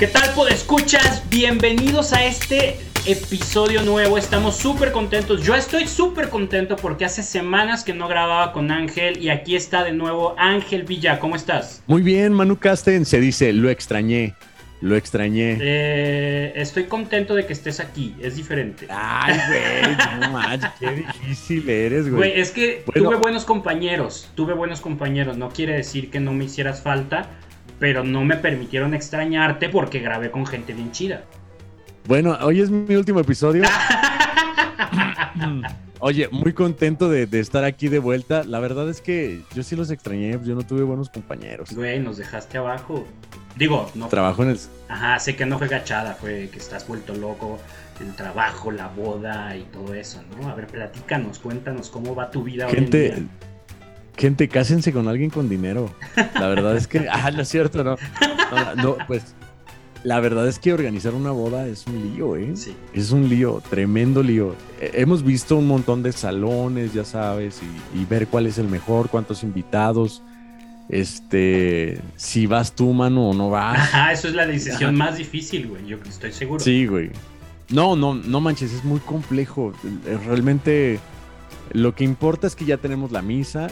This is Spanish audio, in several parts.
¿Qué tal, escuchas? Bienvenidos a este episodio nuevo. Estamos súper contentos. Yo estoy súper contento porque hace semanas que no grababa con Ángel y aquí está de nuevo Ángel Villa. ¿Cómo estás? Muy bien, Manu Casten. Se dice, lo extrañé. Lo extrañé. Eh, estoy contento de que estés aquí. Es diferente. Ay, güey, no manches, qué difícil eres, güey. Güey, es que tuve buenos compañeros. Tuve buenos compañeros. No quiere decir que no me hicieras falta pero no me permitieron extrañarte porque grabé con gente bien chida. Bueno, hoy es mi último episodio. Oye, muy contento de, estar aquí de vuelta. La verdad es que yo sí los extrañé, yo no tuve buenos compañeros. Güey, nos dejaste abajo. Digo, no. Trabajo en el. Ajá, sé que no fue gachada, fue que estás vuelto loco. El trabajo, la boda y todo eso, ¿no? A ver, platícanos, cuéntanos cómo va tu vida Gente, hoy en día. Gente, cásense con alguien con dinero. La verdad es que, ah, no es cierto, no. No, pues la verdad es que organizar una boda es un lío, ¿eh? Sí. Es un lío, tremendo lío. Hemos visto un montón de salones, ya sabes, y, ver cuál es el mejor, cuántos invitados. Este, si vas tú, mano, o no vas. Ajá, eso es la decisión más difícil, güey. Yo estoy seguro. Sí, güey. No, no, no manches, es muy complejo. Realmente lo que importa es que ya tenemos la misa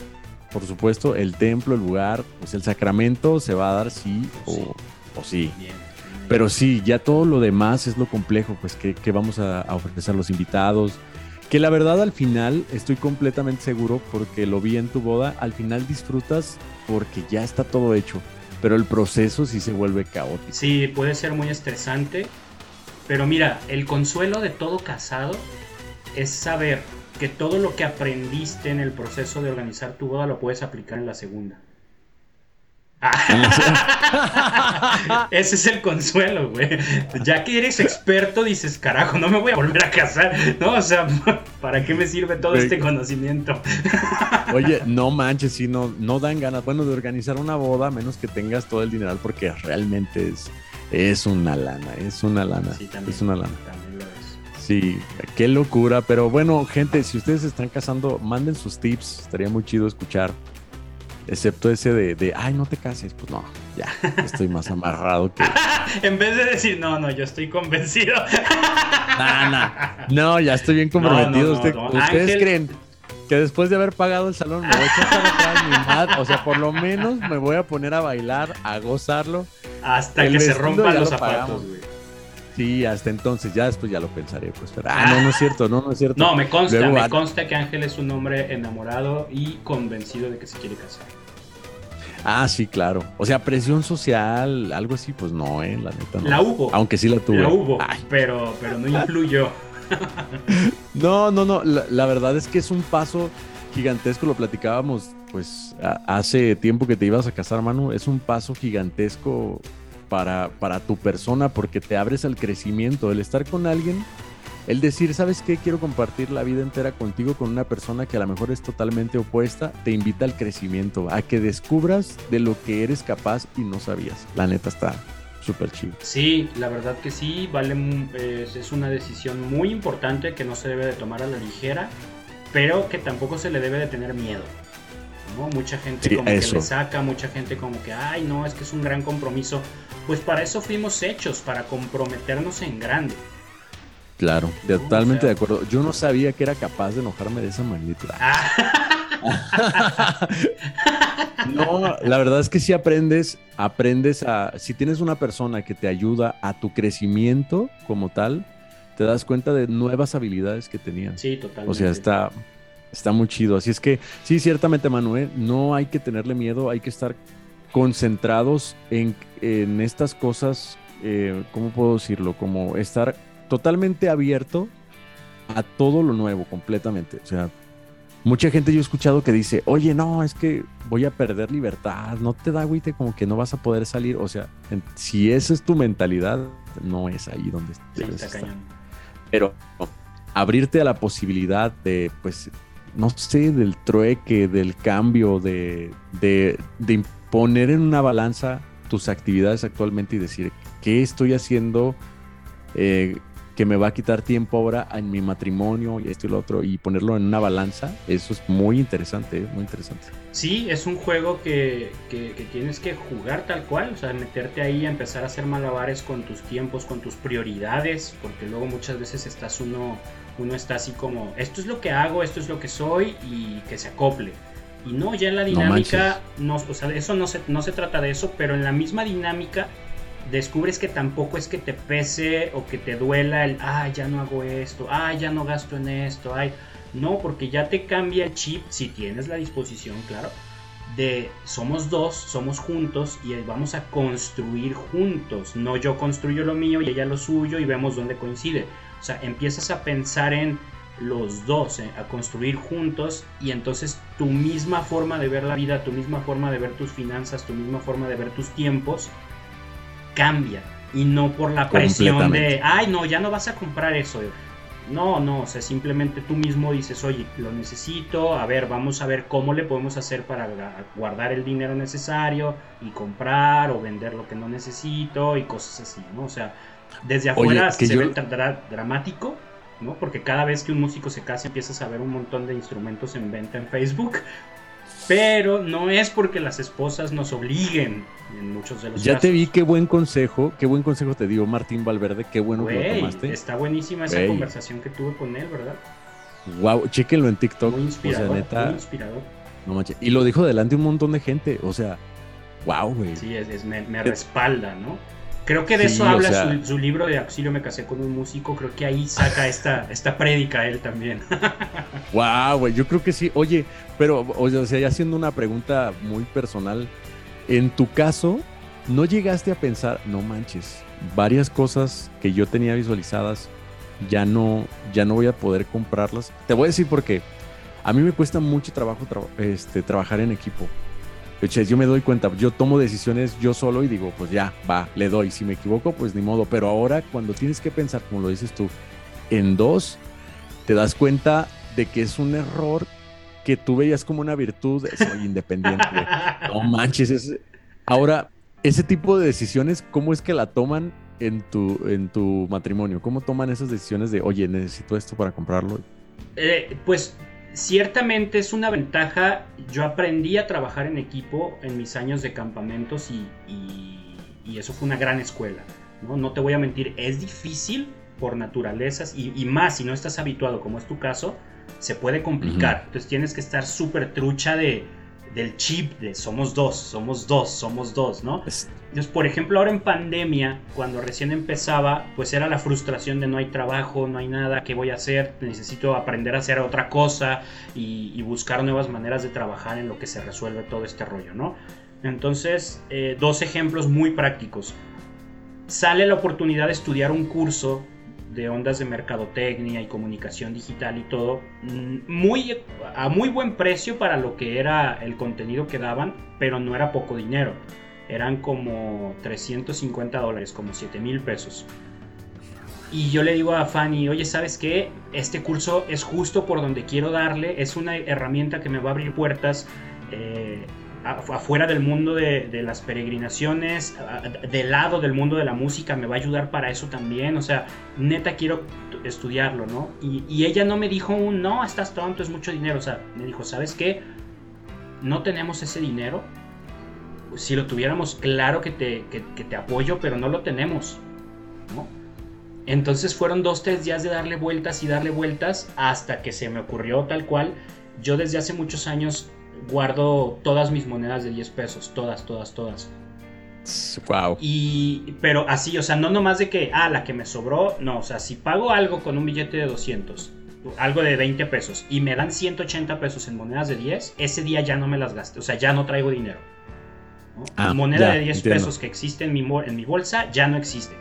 por supuesto, el templo, el lugar, pues el sacramento se va a dar sí o sí. Pero sí, ya todo lo demás es lo complejo, pues que, vamos a, ofrecer a los invitados. Que la verdad al final estoy completamente seguro porque lo vi en tu boda, al final disfrutas porque ya está todo hecho, pero el proceso sí se vuelve caótico. Sí, puede ser muy estresante, pero mira, el consuelo de todo casado es saber que todo lo que aprendiste en el proceso de organizar tu boda lo puedes aplicar en la segunda. Ese es el consuelo, güey. Ya que eres experto, dices, carajo, no me voy a volver a casar. No, o sea, ¿para qué me sirve todo este conocimiento? Oye, no manches, si no, no dan ganas, bueno, de organizar una boda, menos que tengas todo el dinero, porque realmente es, es una lana, es una lana. es una lana. Sí, qué locura. Pero bueno, gente, si ustedes están casando, manden sus tips. Estaría muy chido escuchar. Excepto ese de, ay, no te cases. Pues no, ya, estoy más amarrado que. en vez de decir, no, no, yo estoy convencido. No, ya estoy bien comprometido. ¿Ustedes creen que después de haber pagado el salón me voy a echar atrás O sea, por lo menos me voy a poner a bailar, a gozarlo. Hasta que se rompan los zapatos, güey. Sí, hasta entonces, ya después ya lo pensaré. Pues, ah, no, no es cierto, no, no es cierto. No, me consta, me consta que Ángel es un hombre enamorado y convencido de que se quiere casar. Ah, sí, claro. O sea, presión social, algo así, pues no, eh, la neta no. La hubo. Aunque sí la tuve. La hubo, pero, pero no influyó. no, no, no. La, verdad es que es un paso gigantesco, lo platicábamos pues hace tiempo que te ibas a casar, Manu. Es un paso gigantesco para, para tu persona porque te abres al crecimiento, el estar con alguien, el decir, ¿sabes qué? Quiero compartir la vida entera contigo con una persona que a lo mejor es totalmente opuesta, te invita al crecimiento, a que descubras de lo que eres capaz y no sabías. La neta está súper chido. Sí, la verdad que sí, vale, es una decisión muy importante que no se debe de tomar a la ligera, pero que tampoco se le debe de tener miedo. Mucha gente como que le saca, mucha gente como que, ay, no, es que es un gran compromiso. Pues para eso fuimos hechos, para comprometernos en grande. Claro, totalmente de acuerdo. Yo no sabía que era capaz de enojarme de esa manera. Ah. no, la verdad es que si aprendes, aprendes a, si tienes una persona que te ayuda a tu crecimiento como tal, te das cuenta de nuevas habilidades que tenías. Sí, totalmente. O sea, está, Está muy chido. Así es que, sí, ciertamente, Manuel, no hay que tenerle miedo, hay que estar concentrados en, estas cosas, eh, ¿cómo puedo decirlo? Como estar totalmente abierto a todo lo nuevo, completamente. O sea, mucha gente yo he escuchado que dice, oye, no, es que voy a perder libertad, no te da agüite como que no vas a poder salir. O sea, si esa es tu mentalidad, no es ahí donde sí, Pero abrirte a la posibilidad de, pues, no sé, del trueque, del cambio, de, de, poner en una balanza tus actividades actualmente y decir, ¿qué estoy haciendo? Eh, que me va a quitar tiempo ahora en mi matrimonio y esto y lo otro y ponerlo en una balanza, eso es muy interesante, muy interesante. Sí, es un juego que, que, tienes que jugar tal cual, o sea, meterte ahí, a empezar a hacer malabares con tus tiempos, con tus prioridades, porque luego muchas veces estás uno, uno está así como, esto es lo que hago, esto es lo que soy y que se acople. Y no, ya en la dinámica, no, o sea, eso no se, no se trata de eso, pero en la misma dinámica descubres que tampoco es que te pese o que te duela el, ah, ya no hago esto, ah, ya no gasto en esto, ay, no, porque ya te cambia el chip, si tienes la disposición, claro, de somos dos, somos juntos y vamos a construir juntos, no yo construyo lo mío y ella lo suyo y vemos dónde coincide. O sea, empiezas a pensar en los dos, eh, a construir juntos y entonces tu misma forma de ver la vida, tu misma forma de ver tus finanzas, tu misma forma de ver tus tiempos, cambia y no por la presión de, ay, no, ya no vas a comprar eso. No, no, o sea, simplemente tú mismo dices, oye, lo necesito, a ver, vamos a ver cómo le podemos hacer para guardar el dinero necesario y comprar o vender lo que no necesito y cosas así, ¿no? O sea, desde afuera se ve dramático, ¿no? Porque cada vez que un músico se casa empiezas a ver un montón de instrumentos en venta en Facebook, pero no es porque las esposas nos obliguen en muchos de los ya te vi, qué buen consejo, qué buen consejo te dio Martín Valverde, qué bueno que lo tomaste. Está buenísima esa conversación que tuve con él, ¿verdad? Wow, chéquenlo en TikTok. Muy inspirador, muy inspirador. No manches. Y lo dijo delante un montón de gente, o sea, wow, güey. Sí, es, me, me respalda, ¿no? Creo que de eso habla su, libro de Auxilio me casé con un músico. Creo que ahí saca esta, esta prédica él también. wow, güey, yo creo que sí. Oye, pero, o sea, ya haciendo una pregunta muy personal, en tu caso, ¿no llegaste a pensar, no manches, varias cosas que yo tenía visualizadas, ya no, ya no voy a poder comprarlas? Te voy a decir por qué. A mí me cuesta mucho trabajo este, trabajar en equipo yo me doy cuenta, yo tomo decisiones yo solo y digo, pues ya, va, le doy. Si me equivoco, pues ni modo. Pero ahora cuando tienes que pensar, como lo dices tú, en dos, te das cuenta de que es un error que tú veías como una virtud, soy independiente. no manches. Ahora, ese tipo de decisiones, ¿cómo es que la toman en tu, en tu matrimonio? ¿Cómo toman esas decisiones de, oye, necesito esto para comprarlo? Eh, pues ciertamente es una ventaja. Yo aprendí a trabajar en equipo en mis años de campamentos y, eso fue una gran escuela. ¿no? no te voy a mentir, es difícil por naturalezas y, más si no estás habituado, como es tu caso, se puede complicar. Entonces tienes que estar súper trucha de, del chip de somos dos, somos dos, somos dos, ¿no? Entonces, por ejemplo, ahora en pandemia, cuando recién empezaba, pues era la frustración de no hay trabajo, no hay nada, ¿qué voy a hacer? Necesito aprender a hacer otra cosa y, buscar nuevas maneras de trabajar en lo que se resuelve todo este rollo, ¿no? Entonces, eh, dos ejemplos muy prácticos. Sale la oportunidad de estudiar un curso de ondas de mercadotecnia y comunicación digital y todo, mm, muy, a muy buen precio para lo que era el contenido que daban, pero no era poco dinero. Eran como 350 dólares, como 7 mil pesos. Y yo le digo a Fanny, oye, ¿sabes qué? Este curso es justo por donde quiero darle, es una herramienta que me va a abrir puertas. Eh, afuera del mundo de, las peregrinaciones, del lado del mundo de la música, me va a ayudar para eso también. O sea, neta quiero estudiarlo, ¿no? Y, ella no me dijo un, no, estás tonto, es mucho dinero. O sea, me dijo, ¿sabes qué? No tenemos ese dinero. Si lo tuviéramos, claro que te, que, te apoyo, pero no lo tenemos, ¿no? Entonces fueron dos, tres días de darle vueltas y darle vueltas hasta que se me ocurrió tal cual. Yo desde hace muchos años guardo todas mis monedas de 10 pesos, todas, todas, todas. Wow. Y, pero así, o sea, no nomás de que, ah, la que me sobró, no, o sea, si pago algo con un billete de 200, algo de 20 pesos, y me dan 180 pesos en monedas de 10, ese día ya no me las gaste, o sea, ya no traigo dinero. Ah, moneda de 10 pesos que existe en mi, en mi bolsa ya no existe,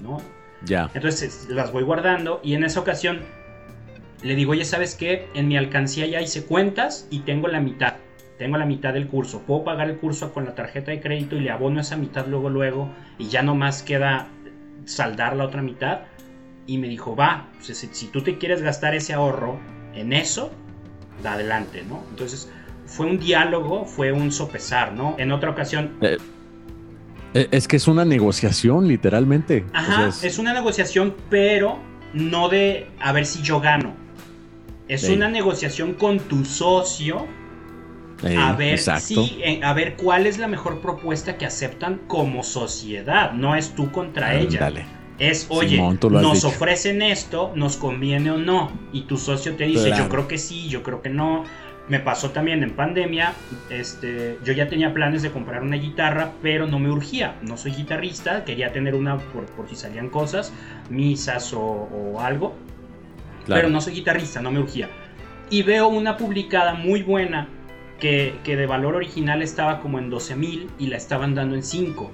¿no? Ya. Entonces las voy guardando y en esa ocasión le digo, oye, ¿sabes qué? En mi alcancía ya hice cuentas y tengo la mitad. Tengo la mitad del curso. Puedo pagar el curso con la tarjeta de crédito y le abono esa mitad luego, luego. Y ya nomás queda saldar la otra mitad. Y me dijo, va, pues, si, tú te quieres gastar ese ahorro en eso, da adelante, ¿no? Entonces fue un diálogo, fue un sopesar, ¿no? En otra ocasión... Eh, eh, es que es una negociación, literalmente. Ajá, es una negociación, pero no de a ver si yo gano. Es una negociación con tu socio a ver si, eh, a ver cuál es la mejor propuesta que aceptan como sociedad. No es tú contra ella. Es, oye, nos ofrecen esto, nos conviene o no. Y tu socio te dice, yo creo que sí, yo creo que no. Me pasó también en pandemia, este, yo ya tenía planes de comprar una guitarra, pero no me urgía. No soy guitarrista, quería tener una por, si salían cosas, misas o, algo. Pero no soy guitarrista, no me urgía. Y veo una publicada muy buena que, que de valor original estaba como en 12 mil y la estaban dando en 5.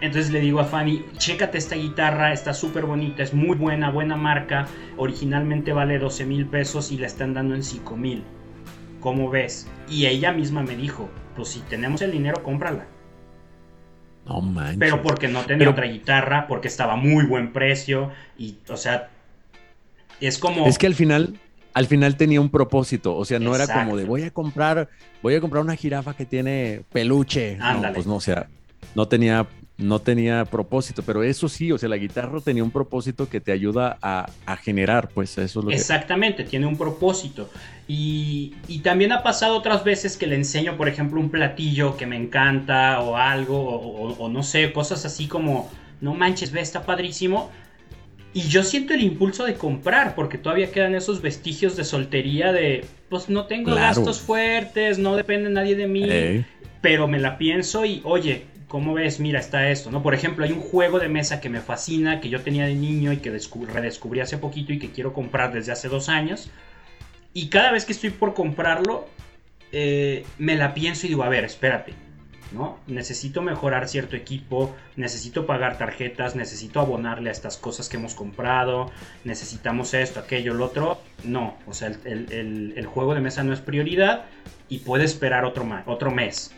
Entonces le digo a Fanny, chécate esta guitarra, está súper bonita, es muy buena, buena marca. Originalmente vale 12 mil pesos y la están dando en 5 mil. ¿Cómo ves? Y ella misma me dijo, pues si tenemos el dinero, cómprala. No manches. Pero porque no tenía otra guitarra, porque estaba muy buen precio y, o sea, es como... Es que al final, al final tenía un propósito, o sea, no era como de voy a comprar, voy a comprar una jirafa que tiene peluche. No, pues no, o sea, no tenía no tenía propósito, pero eso sí, o sea, la guitarra tenía un propósito que te ayuda a, generar, pues eso es lo Exactamente, tiene un propósito. Y, también ha pasado otras veces que le enseño, por ejemplo, un platillo que me encanta o algo, o, no sé, cosas así como, no manches, ve, está padrísimo. Y yo siento el impulso de comprar, porque todavía quedan esos vestigios de soltería de, pues no tengo gastos fuertes, no depende nadie de mí, pero me la pienso y, oye, ¿cómo ves? Mira, está esto, ¿no? Por ejemplo, hay un juego de mesa que me fascina, que yo tenía de niño y que redescubrí hace poquito y que quiero comprar desde hace dos años. Y cada vez que estoy por comprarlo, eh, me la pienso y digo, a ver, espérate, ¿no? Necesito mejorar cierto equipo, necesito pagar tarjetas, necesito abonarle a estas cosas que hemos comprado, necesitamos esto, aquello, lo otro. No, o sea, el, juego de mesa no es prioridad y puede esperar otro, otro mes.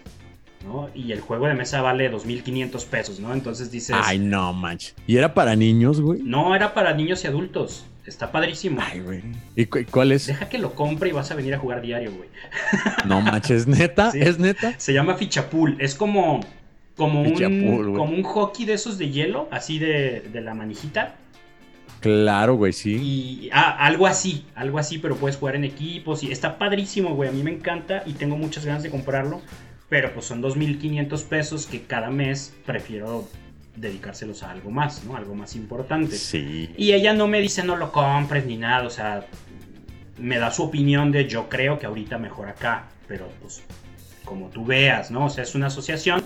Y el juego de mesa vale 2.500 pesos, ¿no? Entonces dices... Ay, no, manch. ¿Y era para niños, güey? No, era para niños y adultos. Está padrísimo. Ay, güey. ¿Y cuál es? Deja que lo compre y vas a venir a jugar diario, güey. No manches, ¿neta? ¿Es neta? Se llama Fichapool. Es como... Como un, como un hockey de esos de hielo, así de, de la manijita. Claro, güey, sí. Y ah, algo así, algo así, pero puedes jugar en equipos y está padrísimo, güey. A mí me encanta y tengo muchas ganas de comprarlo. Pero pues son 2.500 pesos que cada mes prefiero dedicárselos a algo más, ¿no? Algo más importante. Sí. Y ella no me dice no lo compres ni nada, o sea, me da su opinión de yo creo que ahorita mejor acá, pero pues como tú veas, ¿no? O sea, es una asociación,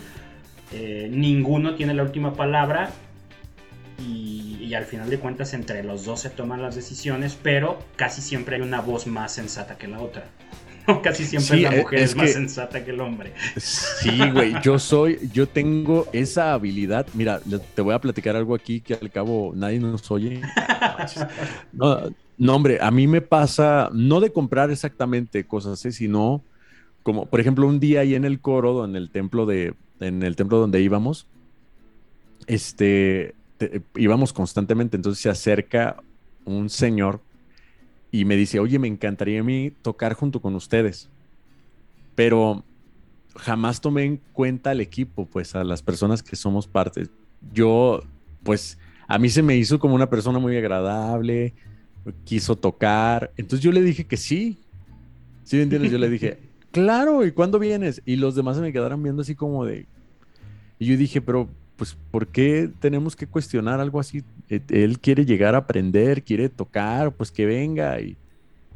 eh, ninguno tiene la última palabra y, y, al final de cuentas entre los dos se toman las decisiones, pero casi siempre hay una voz más sensata que la otra. Casi siempre la mujer es, más sensata que el hombre. Sí, güey, yo soy, yo tengo esa habilidad. Mira, te voy a platicar algo aquí que al cabo nadie nos oye. No, hombre, a mí me pasa, no de comprar exactamente cosas, ¿eh? sino como, por ejemplo, un día ahí en el coro, en el templo de, en el templo donde íbamos, este, íbamos constantemente, entonces se acerca un señor y me dice, oye, me encantaría a mí tocar junto con ustedes, pero jamás tomé en cuenta al equipo, pues a las personas que somos parte. Yo, pues, a mí se me hizo como una persona muy agradable, quiso tocar, entonces yo le dije que sí, ¿sí me entiendes? Yo le dije, claro, ¿y cuándo vienes? Y los demás se me quedaron viendo así como de... Y yo dije, pero pues, ¿por qué tenemos que cuestionar algo así? E, él quiere llegar a aprender, quiere tocar, pues que venga. Y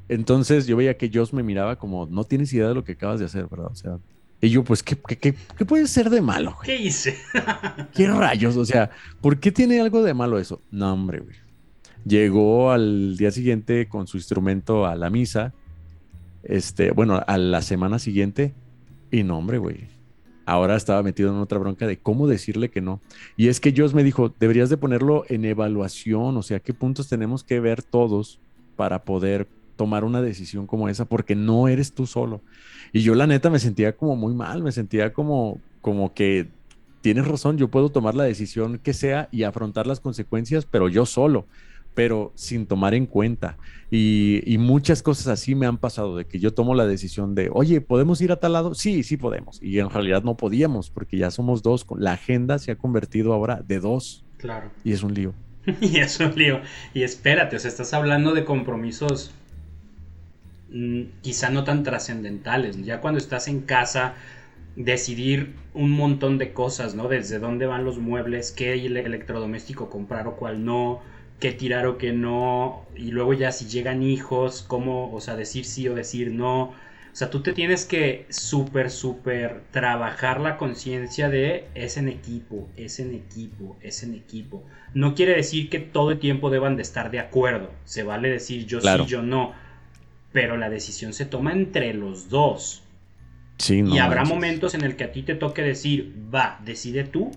entonces yo veía que Joss me miraba como, no tienes idea de lo que acabas de hacer, ¿verdad? O sea, y yo, pues, ¿qué, qué, puede ser de malo? ¿Qué hice? ¿Qué rayos? O sea, ¿por qué tiene algo de malo eso? No, hombre, güey. Llegó al día siguiente con su instrumento a la misa. Este, bueno, a la semana siguiente. Y no, hombre, güey ahora estaba metido en otra bronca de cómo decirle que no. Y es que Joss me dijo, deberías de ponerlo en evaluación, o sea, qué puntos tenemos que ver todos para poder tomar una decisión como esa, porque no eres tú solo. Y yo la neta me sentía como muy mal, me sentía como, como que tienes razón, yo puedo tomar la decisión que sea y afrontar las consecuencias, pero yo solo pero sin tomar en cuenta. Y, muchas cosas así me han pasado, de que yo tomo la decisión de, oye, ¿podemos ir a tal lado? Sí, sí podemos. Y en realidad no podíamos, porque ya somos dos. La agenda se ha convertido ahora de dos. Claro. Y es un lío. y eso, Leo. Y espérate, o sea, estás hablando de compromisos mm, quizá no tan trascendentales. Ya cuando estás en casa, decidir un montón de cosas, ¿no? Desde dónde van los muebles, qué electrodoméstico comprar o cuál no, qué tirar o qué no. Y luego ya si llegan hijos, cómo, o sea, decir sí o decir no o sea, tú te tienes que súper, súper trabajar la conciencia de es en equipo, es en equipo, es en equipo. No quiere decir que todo el tiempo deban de estar de acuerdo. Se vale decir yo sí, yo no. Pero la decisión se toma entre los dos. Sí, no y habrá momentos en el que a ti te toque decir, va, decide tú.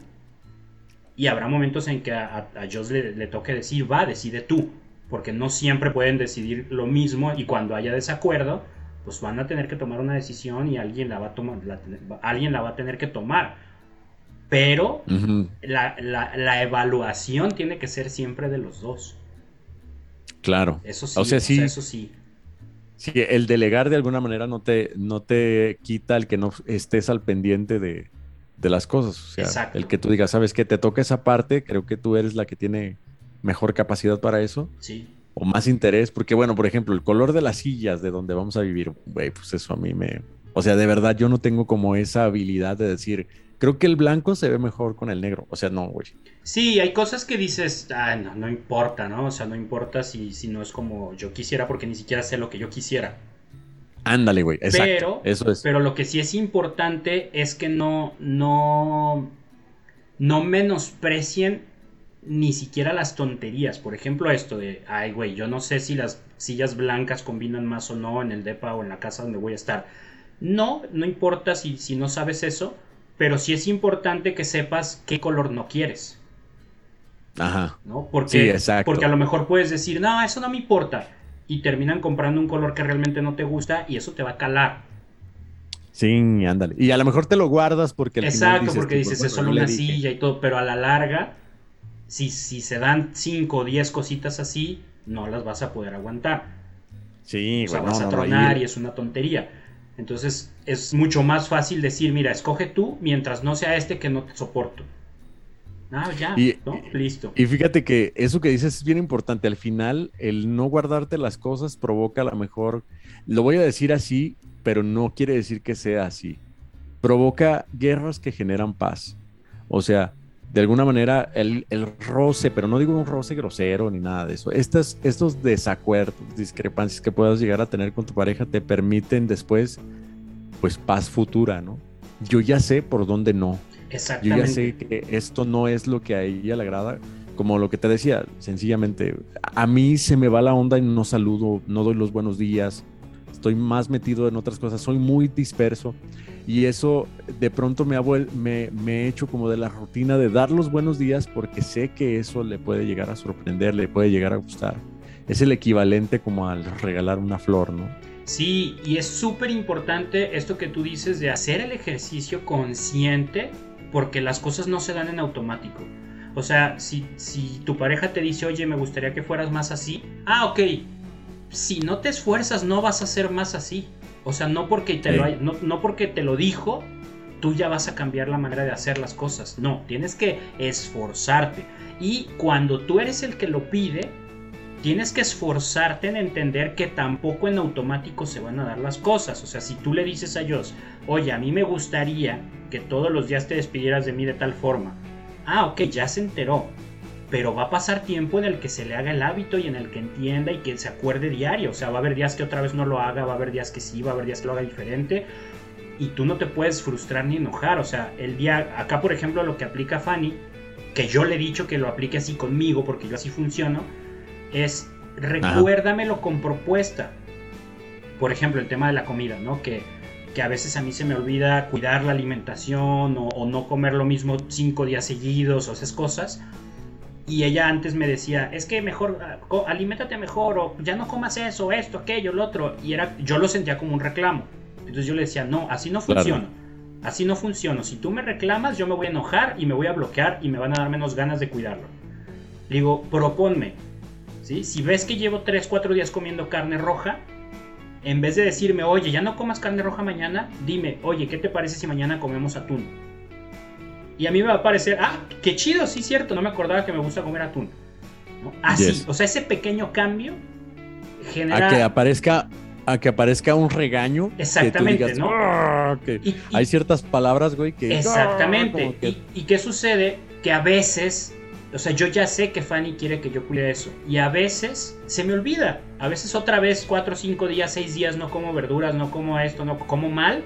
Y habrá momentos en que a, a Joss le, le toque decir, va, decide tú. Porque no siempre pueden decidir lo mismo y cuando haya desacuerdo, pues van a tener que tomar una decisión y alguien la va a tomar, alguien la va a tener que tomar. Pero la, evaluación tiene que ser siempre de los dos. Claro. Eso sí. O sea, sí. eso sí. Sí, el delegar de alguna manera no te, no te quita el que no estés al pendiente de, las cosas. O sea, el que tú digas, sabes que te toca esa parte, creo que tú eres la que tiene mejor capacidad para eso. Sí o más interés, porque bueno, por ejemplo, el color de las sillas de donde vamos a vivir, güey, pues eso a mí me... O sea, de verdad yo no tengo como esa habilidad de decir, creo que el blanco se ve mejor con el negro. O sea, no, güey. Sí, hay cosas que dices, ah, no, no importa, ¿no? O sea, no importa si, si no es como yo quisiera porque ni siquiera sé lo que yo quisiera. Ándale, güey, exacto. Pero, eso es. Pero lo que sí es importante es que no, no, no menosprecien ni siquiera las tonterías. Por ejemplo, esto de, ay, güey, yo no sé si las sillas blancas combinan más o no en el DEPA o en la casa donde voy a estar. No, no importa si, si no sabes eso, pero sí es importante que sepas qué color no quieres. Ajá. ¿No? Porque, porque a lo mejor puedes decir, no, eso no me importa. Y terminan comprando un color que realmente no te gusta y eso te va a calar. Sí, ándale. Y a lo mejor te lo guardas porque... Exacto, porque dices, es solo una silla y todo, pero a la larga si, si se dan 5 o 10 cositas así, no las vas a poder aguantar. Sí, o sea, vas a tronar y es una tontería. Entonces es mucho más fácil decir, mira, escoge tú mientras no sea este que no te soporto. Ah, ya, ¿no? listo. Y fíjate que eso que dices es bien importante. Al final, el no guardarte las cosas provoca a lo mejor, lo voy a decir así, pero no quiere decir que sea así. Provoca guerras que generan paz. O sea, de alguna manera el, roce, pero no digo un roce grosero ni nada de eso. Estas, estos desacuerdos, discrepancias que puedas llegar a tener con tu pareja te permiten después, pues, paz futura, ¿no? Yo ya sé por dónde no. Exactamente. Yo ya sé que esto no es lo que a ella le agrada. Como lo que te decía, sencillamente, a mí se me va la onda y no saludo, no doy los buenos días, estoy más metido en otras cosas, soy muy disperso y eso de pronto me ha, me, me he hecho como de la rutina de dar los buenos días porque sé que eso le puede llegar a sorprender, le puede llegar a gustar. Es el equivalente como al regalar una flor, ¿no? Sí, y es súper importante esto que tú dices de hacer el ejercicio consciente porque las cosas no se dan en automático. O sea, si, si tu pareja te dice, oye, me gustaría que fueras más así, ah, ok, si no te esfuerzas no vas a ser más así. O sea, no porque te, lo, no, porque te lo dijo, tú ya vas a cambiar la manera de hacer las cosas. No, tienes que esforzarte. Y cuando tú eres el que lo pide, tienes que esforzarte en entender que tampoco en automático se van a dar las cosas. O sea, si tú le dices a Dios, oye, a mí me gustaría que todos los días te despidieras de mí de tal forma. Ah, ok, ya se enteró pero va a pasar tiempo en el que se le haga el hábito y en el que entienda y que se acuerde diario. O sea, va a haber días que otra vez no lo haga, va a haber días que sí, va a haber días que lo haga diferente. Y tú no te puedes frustrar ni enojar. O sea, el día, acá por ejemplo, lo que aplica Fanny, que yo le he dicho que lo aplique así conmigo porque yo así funciono, es recuérdamelo con propuesta. Por ejemplo, el tema de la comida, ¿no? Que, que a veces a mí se me olvida cuidar la alimentación o, o no comer lo mismo cinco días seguidos o esas cosas y ella antes me decía, es que mejor, ah, aliméntate mejor, o ya no comas eso, esto, aquello, lo otro. Y era, yo lo sentía como un reclamo. Entonces yo le decía, no, así no funciona. Así no funciona. Si tú me reclamas, yo me voy a enojar y me voy a bloquear y me van a dar menos ganas de cuidarlo. Le digo, proponme. ¿Sí? Si ves que llevo 3, 4 días comiendo carne roja, en vez de decirme, oye, ya no comas carne roja mañana, dime, oye, ¿qué te parece si mañana comemos atún? Y a mí me va a parecer, ah, qué chido, sí, cierto, no me acordaba que me gusta comer atún. Así, o sea, ese pequeño cambio genera... A que aparezca a que aparezca un regaño. Exactamente, ¿no? Ah", hay ciertas palabras, güey, que... Exactamente. Ah", ¿Y, qué sucede? Que a veces, o sea, yo ya sé que Fanny quiere que yo cuide eso. Y a veces se me olvida. A veces otra vez, cuatro, cinco días, seis días, no como verduras, no como esto, no como mal.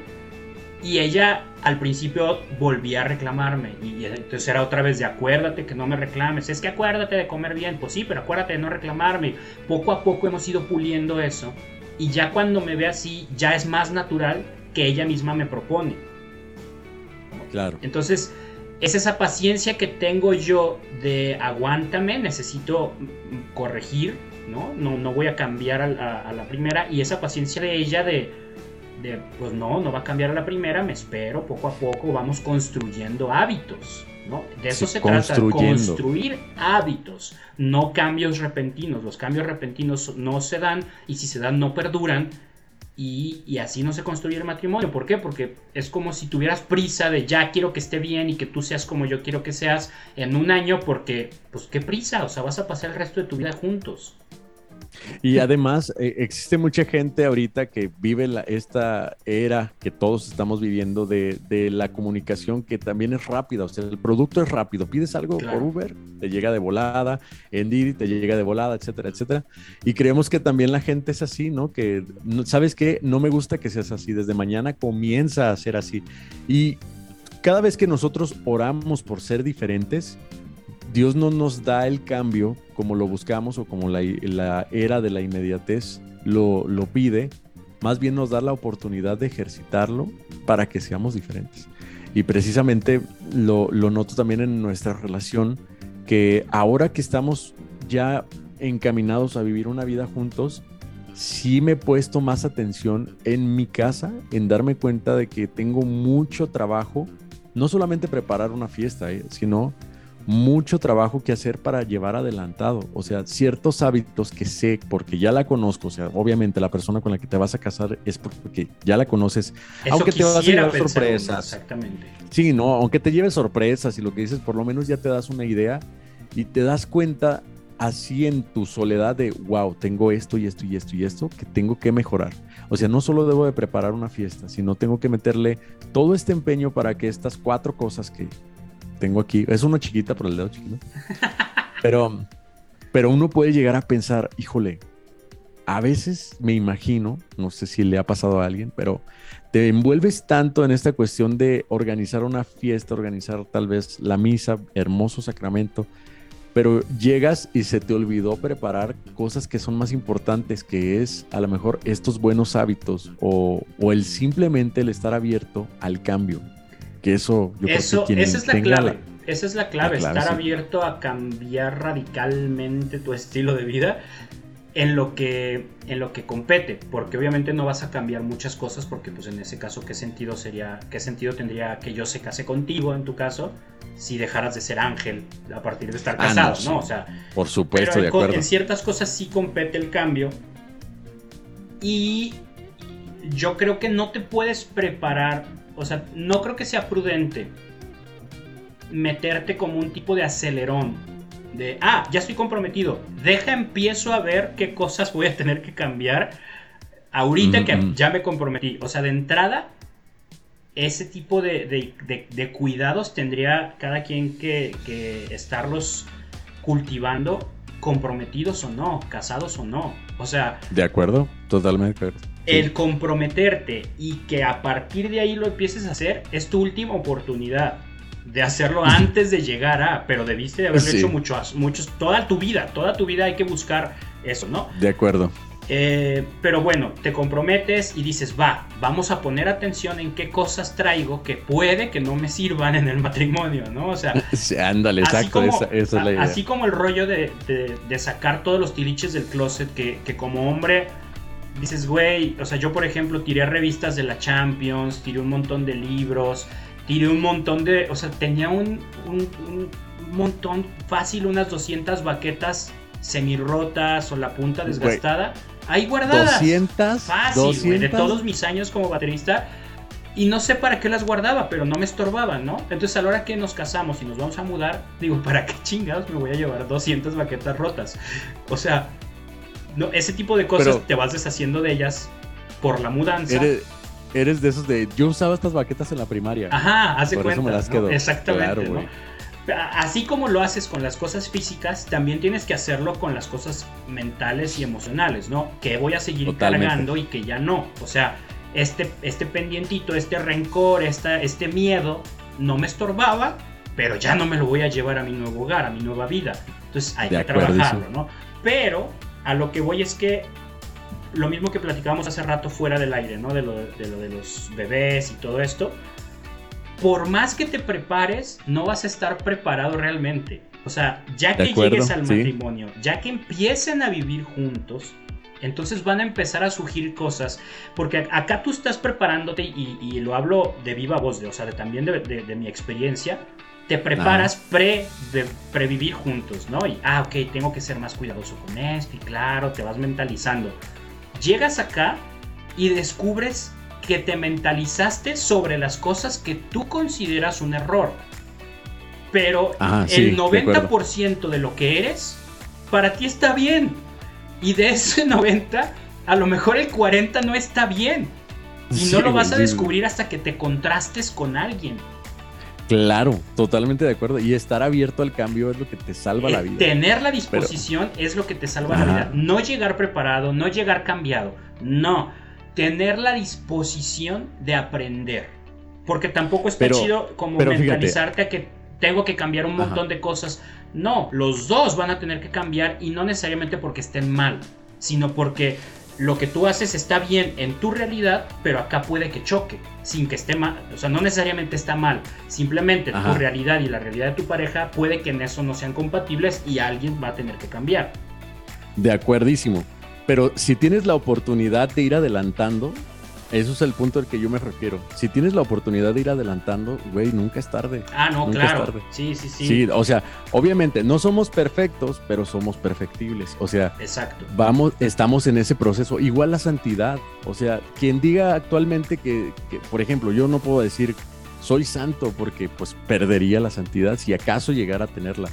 Y ella al principio volvía a reclamarme. Y entonces era otra vez de acuérdate que no me reclames. Es que acuérdate de comer bien. Pues sí, pero acuérdate de no reclamarme. Poco a poco hemos ido puliendo eso. Y ya cuando me ve así, ya es más natural que ella misma me propone. Claro. Entonces, es esa paciencia que tengo yo de aguántame, necesito corregir, ¿no? No, no voy a cambiar a la primera. Y esa paciencia de ella de pues no, no va a cambiar a la primera, me espero, poco a poco vamos construyendo hábitos. ¿no? De eso se trata, construir hábitos, no cambios repentinos. Los cambios repentinos no se dan y si se dan no perduran y, y, así no se construye el matrimonio. ¿Por qué? Porque es como si tuvieras prisa de ya quiero que esté bien y que tú seas como yo quiero que seas en un año porque, pues qué prisa, o sea, vas a pasar el resto de tu vida juntos. Y además eh, existe mucha gente ahorita que vive esta era que todos estamos viviendo de, la comunicación que también es rápida, o sea, el producto es rápido, pides algo por Uber, te llega de volada, en Didi te llega de volada, etcétera, etcétera. Y creemos que también la gente es así, ¿no? Que, ¿sabes qué? No me gusta que seas así, desde mañana comienza a ser así. Y cada vez que nosotros oramos por ser diferentes, Dios no nos da el cambio como lo buscamos o como la, era de la inmediatez lo, pide, más bien nos da la oportunidad de ejercitarlo para que seamos diferentes. Y precisamente lo, lo noto también en nuestra relación, que ahora que estamos ya encaminados a vivir una vida juntos, sí me he puesto más atención en mi casa, en darme cuenta de que tengo mucho trabajo, no solamente preparar una fiesta, eh, sino mucho trabajo que hacer para llevar adelantado. O sea, ciertos hábitos que sé porque ya la conozco. O sea, obviamente la persona con la que te vas a casar es porque ya la conoces. aunque te vas a llevar sorpresas. Exactamente. Sí, no, aunque te lleves sorpresas y lo que dices, por lo menos ya te das una idea y te das cuenta así en tu soledad de, wow, tengo esto y esto y esto y esto que tengo que mejorar. O sea, no solo debo de preparar una fiesta, sino tengo que meterle todo este empeño para que estas cuatro cosas que, tengo aquí. Es una chiquita por el dedo chiquito. Pero, pero uno puede llegar a pensar, híjole, a veces me imagino, no sé si le ha pasado a alguien, pero te envuelves tanto en esta cuestión de organizar una fiesta, organizar tal vez la misa, hermoso sacramento, pero llegas y se te olvidó preparar cosas que son más importantes, que es a lo mejor estos buenos hábitos o, o el simplemente el estar abierto al cambio que eso yo creo que esa es la clave. esa es la clave, estar abierto a cambiar radicalmente tu estilo de vida en lo que en lo que compete, porque obviamente no vas a cambiar muchas cosas porque pues en ese caso qué sentido sería qué sentido tendría que yo se case contigo en tu caso si dejaras de ser ángel a partir de estar ah, casado, no, O sea, por supuesto, de acuerdo. En ciertas cosas sí compete el cambio y yo creo que no te puedes preparar o sea, no creo que sea prudente meterte como un tipo de acelerón. De, ah, ya estoy comprometido. Deja, empiezo a ver qué cosas voy a tener que cambiar ahorita que ya me comprometí. O sea, de entrada, ese tipo de, cuidados tendría cada quien que, que, estarlos cultivando, comprometidos o no, casados o no. O sea... De acuerdo, totalmente de acuerdo. El comprometerte y que a partir de ahí lo empieces a hacer es tu última oportunidad de hacerlo antes de llegar a, pero debiste de haberlo hecho muchos, muchos, toda tu vida, toda tu vida hay que buscar eso, ¿no? De acuerdo. Eh, pero bueno, te comprometes y dices, va, vamos a poner atención en qué cosas traigo que puede que no me sirvan en el matrimonio, ¿no? O sea, ándale, exacto, esa, es la idea. Así como el rollo de, sacar todos los tiliches del closet que, que como hombre dices, güey, o sea, yo por ejemplo tiré revistas de la Champions, tiré un montón de libros, tiré un montón de, o sea, tenía un, un, montón fácil, unas 200 baquetas semi-rotas o la punta desgastada. ahí guardadas. 200, fácil, de todos mis años como baterista. Y no sé para qué las guardaba, pero no me estorbaban, ¿no? Entonces a la hora que nos casamos y nos vamos a mudar, digo, ¿para qué chingados me voy a llevar 200 baquetas rotas? O sea, no, ese tipo de cosas te vas deshaciendo de ellas por la mudanza. Eres, de esos de, yo usaba estas baquetas en la primaria. Ajá, hace cuenta. me las quedo. Exactamente, ¿no? Así como lo haces con las cosas físicas, también tienes que hacerlo con las cosas mentales y emocionales, ¿no? Que voy a seguir cargando y que ya no. O sea, este, este pendientito, este rencor, esta, este miedo no me estorbaba, pero ya no me lo voy a llevar a mi nuevo hogar, a mi nueva vida. Entonces hay que trabajarlo, ¿no? Pero a lo que voy es que lo mismo que platicábamos hace rato fuera del aire, ¿no? De lo de, lo de los bebés y todo esto. Por más que te prepares, no vas a estar preparado realmente. O sea, ya que llegues al matrimonio, ya que empiecen a vivir juntos, entonces van a empezar a surgir cosas, porque acá tú estás preparándote y, lo hablo de viva voz, de, o sea, de, también de, mi experiencia, te preparas pre, de, previvir juntos, ¿no? Y, ah, ok, tengo que ser más cuidadoso con esto, y claro, te vas mentalizando. Llegas acá y descubres que te mentalizaste sobre las cosas que tú consideras un error. Pero el 90% de lo que eres, para ti está bien. Y de ese 90, a lo mejor el 40 no está bien. Y no lo vas a descubrir hasta que te contrastes con alguien. Claro, totalmente de acuerdo. Y estar abierto al cambio es lo que te salva la eh, vida. Tener la disposición es lo que te salva la vida. No llegar preparado, no llegar cambiado. No. Tener la disposición de aprender. Porque tampoco es chido como mentalizarte a que tengo que cambiar un montón de cosas. No, los dos van a tener que cambiar y no necesariamente porque estén mal, sino porque lo que tú haces está bien en tu realidad, pero acá puede que choque, sin que esté mal. O sea, no necesariamente está mal, simplemente tu realidad y la realidad de tu pareja puede que en eso no sean compatibles y alguien va a tener que cambiar. De acuerdísimo. Pero si tienes la oportunidad de ir adelantando, eso es el punto al que yo me refiero. Si tienes la oportunidad de ir adelantando, güey, nunca es tarde. Ah, no, claro. Sí, sí, sí. Sí, o sea, obviamente no somos perfectos, pero somos perfectibles. O sea, Exacto. vamos, estamos en ese proceso. Igual la santidad. O sea, quien diga actualmente que, que por ejemplo, yo no puedo decir soy santo porque pues perdería la santidad si acaso llegara a tenerla.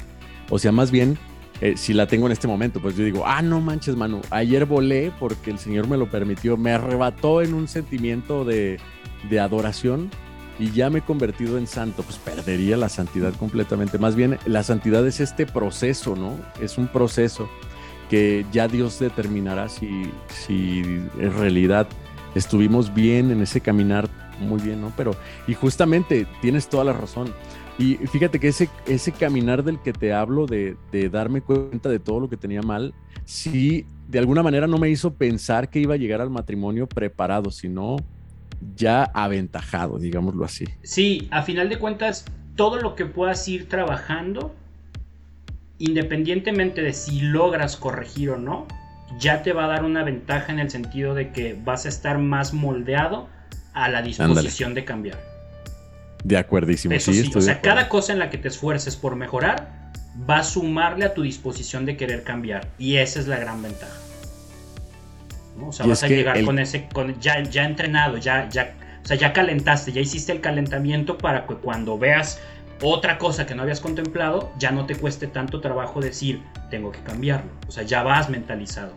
O sea, más bien eh, si la tengo en este momento, pues yo digo, ah, no manches, mano, ayer volé porque el Señor me lo permitió, me arrebató en un sentimiento de, de adoración y ya me he convertido en santo, pues perdería la santidad completamente. Más bien, la santidad es este proceso, ¿no? Es un proceso que ya Dios determinará si, si en realidad estuvimos bien en ese caminar, muy bien, ¿no? Pero, y justamente tienes toda la razón y fíjate que ese, ese caminar del que te hablo, de, darme cuenta de todo lo que tenía mal, sí, de alguna manera no me hizo pensar que iba a llegar al matrimonio preparado, sino ya aventajado, digámoslo así. Sí, a final de cuentas, todo lo que puedas ir trabajando, independientemente de si logras corregir o no, ya te va a dar una ventaja en el sentido de que vas a estar más moldeado a la disposición de cambiar. De acuerdísimo. sí, o sea, cada cosa en la que te esfuerces por mejorar va a sumarle a tu disposición de querer cambiar. Y esa es la gran ventaja. O sea, vas a llegar con ese, con, ya, ya entrenado, ya, ya, o sea, ya calentaste, ya hiciste el calentamiento para que cuando veas otra cosa que no habías contemplado, ya no te cueste tanto trabajo decir, tengo que cambiarlo. O sea, ya vas mentalizado.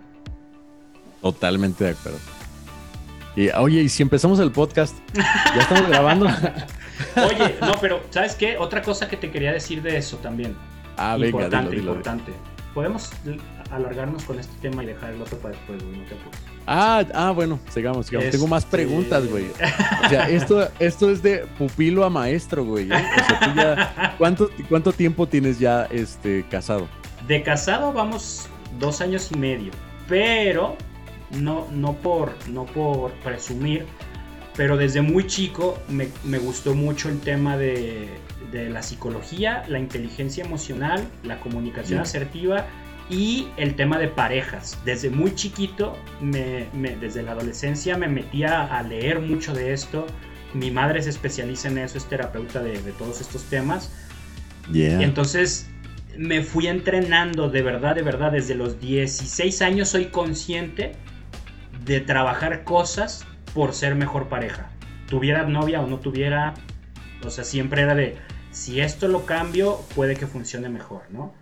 Totalmente de acuerdo. Y, oye, y si empezamos el podcast, ya estamos grabando. Oye, no, pero ¿sabes qué? Otra cosa que te quería decir de eso también. Ah, importante, venga, importante. Podemos alargarnos con este tema y dejar el otro para después, güey, no te Ah, ah, bueno, sigamos, sigamos. Tengo más este, preguntas, güey. O sea, esto, esto es de pupilo a maestro, güey. ¿eh? O sea, tú ya, ¿cuánto, ¿cuánto tiempo tienes ya este, casado? De casado vamos dos años y medio, pero no, no, por, no por presumir, pero desde muy chico me, gustó mucho el tema de, la psicología, la inteligencia emocional, la comunicación asertiva y el tema de parejas. Desde muy chiquito, desde la adolescencia, me metía a leer mucho de esto. Mi madre se especializa en eso, es terapeuta de, todos estos temas. Y entonces me fui entrenando de verdad, de verdad, desde los 16 años soy consciente de trabajar cosas por ser mejor pareja. tuviera novia o no tuviera, o sea, siempre era de, si esto lo cambio, puede que funcione mejor, ¿no?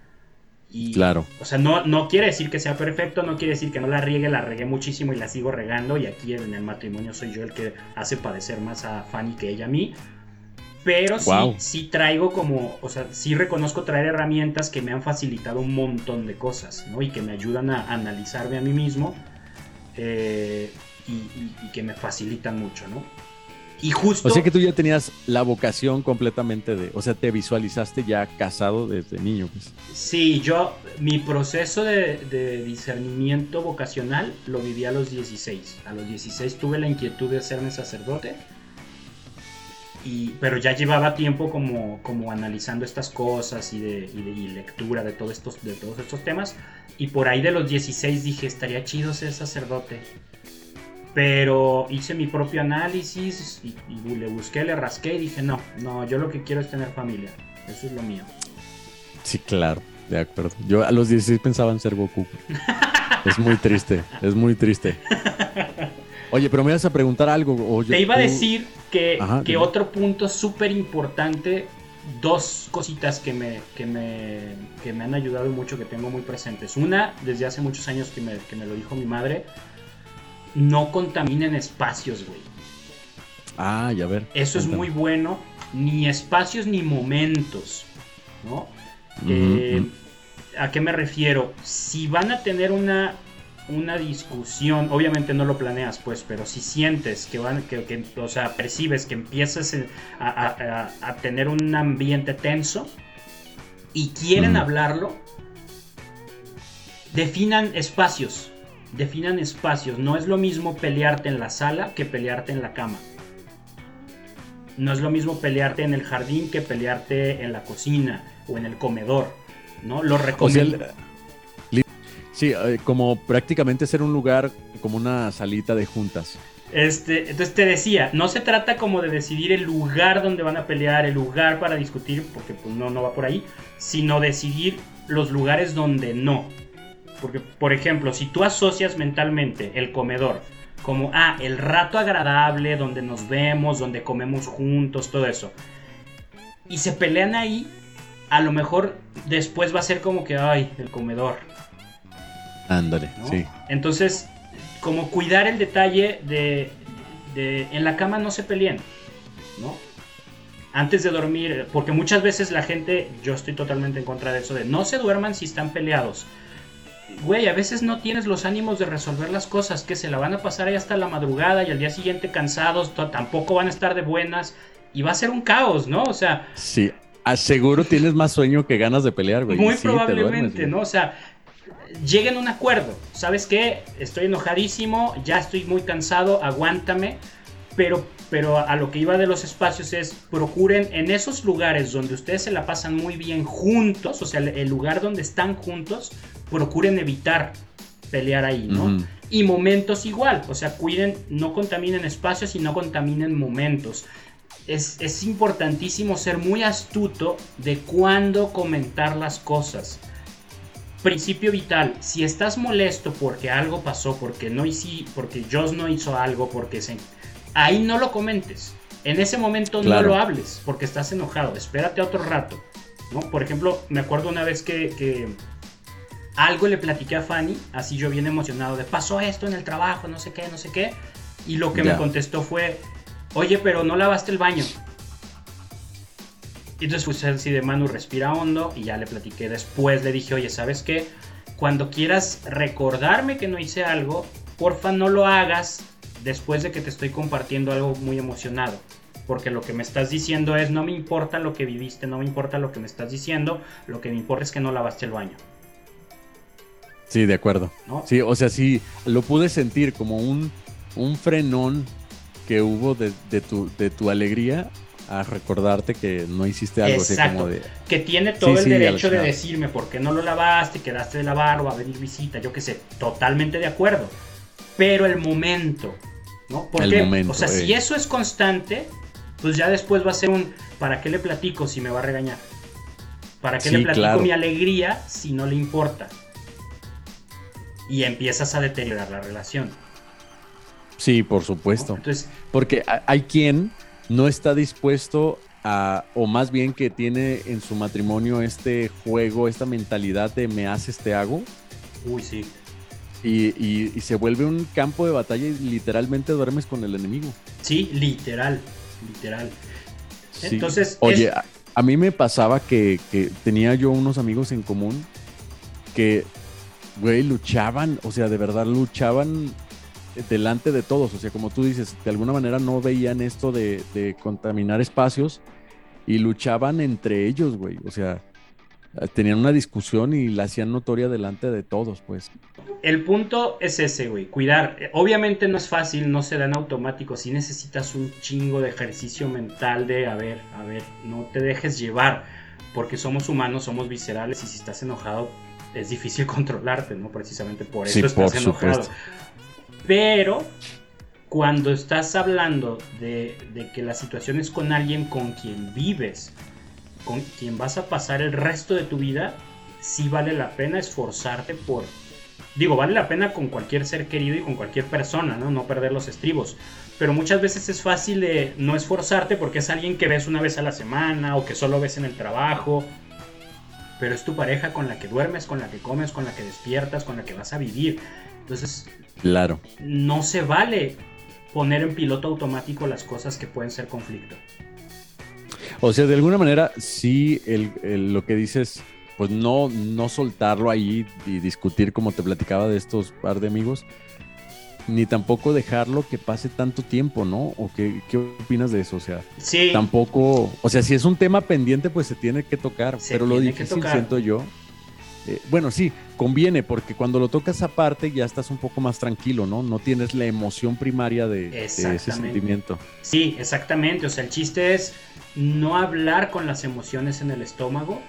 Y, claro. O sea, no, no quiere decir que sea perfecto, no quiere decir que no la riegue, la regué muchísimo y la sigo regando. Y aquí en el matrimonio soy yo el que hace padecer más a Fanny que ella a mí. Pero sí, sí traigo como, o sea, sí reconozco traer herramientas que me han facilitado un montón de cosas, ¿no? Y que me ayudan a analizarme a mí mismo eh, y, que me facilitan mucho, ¿no? Y justo... O sea que tú ya tenías la vocación completamente de, o sea, te visualizaste ya casado desde niño, pues. Sí, yo, mi proceso de, de discernimiento vocacional lo viví a los 16. A los 16 tuve la inquietud de hacerme sacerdote pero ya llevaba tiempo como, como analizando estas cosas y de, lectura de, todo estos, de todos estos temas. Y por ahí de los 16 dije, estaría chido ser sacerdote. Pero hice mi propio análisis y, le busqué, le rasqué y dije, no, no, yo lo que quiero es tener familia. Eso es lo mío. Sí, claro, de acuerdo. Yo a los 16 pensaba en ser Goku. es muy triste, es muy triste. Oye, pero me vas a preguntar algo. Te iba a decir que, otro punto súper importante, dos cositas que me, que, me, que me han ayudado mucho, que tengo muy presentes. Una, desde hace muchos años que me, que me lo dijo mi madre, no contaminen espacios, güey. Ah, ya ver. Eso es muy bueno, ni espacios ni momentos, ¿no? Eh, ¿A qué me refiero? Si van a tener una una discusión, obviamente no lo planeas pues, pero si sientes que van, que, o sea, percibes que empiezas a, tener un ambiente tenso y quieren hablarlo, definan espacios, definan espacios, no es lo mismo pelearte en la sala que pelearte en la cama. No es lo mismo pelearte en el jardín que pelearte en la cocina o en el comedor, ¿no? Lo recomiendo. Sí, eh, como prácticamente ser un lugar como una salita de juntas. Este, entonces te decía, no se trata como de decidir el lugar donde van a pelear, el lugar para discutir, porque pues no, no va por ahí, sino decidir los lugares donde no. Porque, por ejemplo, si tú asocias mentalmente el comedor como, ah, el rato agradable, donde nos vemos, donde comemos juntos, todo eso, y se pelean ahí, a lo mejor después va a ser como que, ay, el comedor, Ándale, sí. Entonces, como cuidar el detalle de, en la cama no se peleen, ¿no? Antes de dormir, porque muchas veces la gente, yo estoy totalmente en contra de eso, de no se duerman si están peleados. Güey, a veces no tienes los ánimos de resolver las cosas, que se la van a pasar ahí hasta la madrugada y al día siguiente cansados, tampoco van a estar de buenas y va a ser un caos, ¿no? O sea... Sí, aseguro tienes más sueño que ganas de pelear, güey. Muy probablemente, ¿no? O sea, lleguen a un acuerdo. ¿Sabes qué? Estoy enojadísimo, ya estoy muy cansado, aguántame. Pero, pero a lo que iba de los espacios es, procuren en esos lugares donde ustedes se la pasan muy bien juntos, o sea, el lugar donde están juntos, procuren evitar pelear ahí, ¿no? Y momentos igual, o sea, cuiden, no contaminen espacios y no contaminen momentos. Es, es importantísimo ser muy astuto de cuándo comentar las cosas principio vital, si estás molesto porque algo pasó, porque no hice, porque Joss no hizo algo, porque se, ahí no lo comentes. En ese momento no lo hables porque estás enojado. Espérate otro rato. ¿no? Por ejemplo, me acuerdo una vez que, algo le platiqué a Fanny, así yo bien emocionado, de pasó esto en el trabajo, no sé qué, no sé qué. Y lo que me contestó fue, oye, pero no lavaste el baño. Y entonces pues así de Manu, respira hondo y ya le platiqué después, le dije, oye, ¿sabes qué? Cuando quieras recordarme que no hice algo, porfa no lo hagas después de que te estoy compartiendo algo muy emocionado. Porque lo que me estás diciendo es, no me importa lo que viviste, no me importa lo que me estás diciendo, lo que me importa es que no lavaste el baño. Sí, de acuerdo. Sí, o sea, sí, lo pude sentir como un, un frenón que hubo de, tu, de tu alegría a recordarte que no hiciste algo así como de... Que tiene todo el derecho de decirme por qué no lo lavaste, quedaste de lavar o a venir visita, yo qué sé, totalmente de acuerdo. Pero el momento, ¿no? Porque, el momento, o sea, si eh. eso es constante, pues ya después va a ser un, ¿para qué le platico si me va a regañar? ¿Para qué le platico mi alegría si no le importa? Y empiezas a deteriorar la relación. Sí, por supuesto. Entonces, Porque hay quien no está dispuesto a, o más bien que tiene en su matrimonio este juego, esta mentalidad de me haces, te hago. Uy, sí. Y, se vuelve un campo de batalla y literalmente duermes con el enemigo. Sí, literal, literal. Entonces, oye, a, mí me pasaba que, que tenía yo unos amigos en común que, güey, luchaban, o sea, de verdad luchaban delante de todos. O sea, como tú dices, de alguna manera no veían esto de, contaminar espacios y luchaban entre ellos, güey. O sea, tenían una discusión y la hacían notoria delante de todos, pues. El punto es ese, güey, cuidar. Obviamente no es fácil, no se da en automático. Si necesitas un chingo de ejercicio mental de, a ver, a ver, no te dejes llevar, porque somos humanos, somos viscerales y si estás enojado es difícil controlarte, ¿no? Precisamente por eso estás enojado. Pero cuando estás hablando de, que la situación es con alguien con quien vives, con quien vas a pasar el resto de tu vida, sí vale la pena esforzarte por... Digo, vale la pena con cualquier ser querido y con cualquier persona, ¿no? No perder los estribos. Pero muchas veces es fácil de no esforzarte porque es alguien que ves una vez a la semana o que solo ves en el trabajo. Pero es tu pareja con la que duermes, con la que comes, con la que despiertas, con la que vas a vivir. Entonces, claro. No se vale poner en piloto automático las cosas que pueden ser conflicto. O sea, de alguna manera, sí, lo que dices, pues no, no soltarlo ahí y discutir como te platicaba de estos par de amigos, ni tampoco dejarlo que pase tanto tiempo, ¿no? ¿O qué, qué opinas de eso? O sea, sí. tampoco, o sea, si es un tema pendiente, pues se tiene que tocar, pero lo difícil siento yo eh, bueno, sí, conviene porque cuando lo tocas aparte ya estás un poco más tranquilo, ¿no? No tienes la emoción primaria de, ese sentimiento. Sí, exactamente. O sea, el chiste es no hablar con las emociones en el estómago,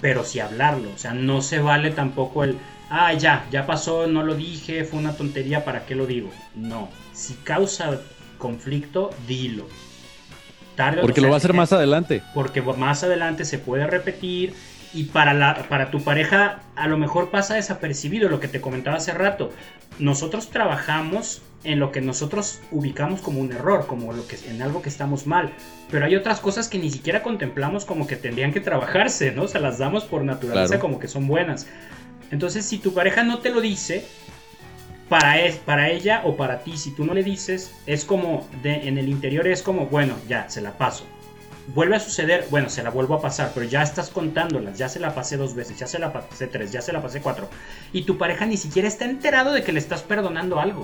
pero sí hablarlo. O sea, no se vale tampoco el, ah, ya, ya pasó, no lo dije, fue una tontería, ¿para qué lo digo? No. Si causa conflicto, dilo. Tarde porque lo va a hacer más adelante. Porque más adelante se puede repetir y para, la, para tu pareja a lo mejor pasa desapercibido lo que te comentaba hace rato. Nosotros trabajamos en lo que nosotros ubicamos como un error, como lo que, en algo que estamos mal, pero hay otras cosas que ni siquiera contemplamos como que tendrían que trabajarse, ¿no? O sea, las damos por naturaleza como que son buenas. Entonces, si tu pareja no te lo dice, para, es, para ella o para ti, si tú no le dices, es como, de, en el interior es como, bueno, ya, se la paso vuelve a suceder, bueno, se la vuelvo a pasar, pero ya estás contándolas, ya se la pasé dos veces, ya se la pasé tres, ya se la pasé cuatro. Y tu pareja ni siquiera está enterado de que le estás perdonando algo.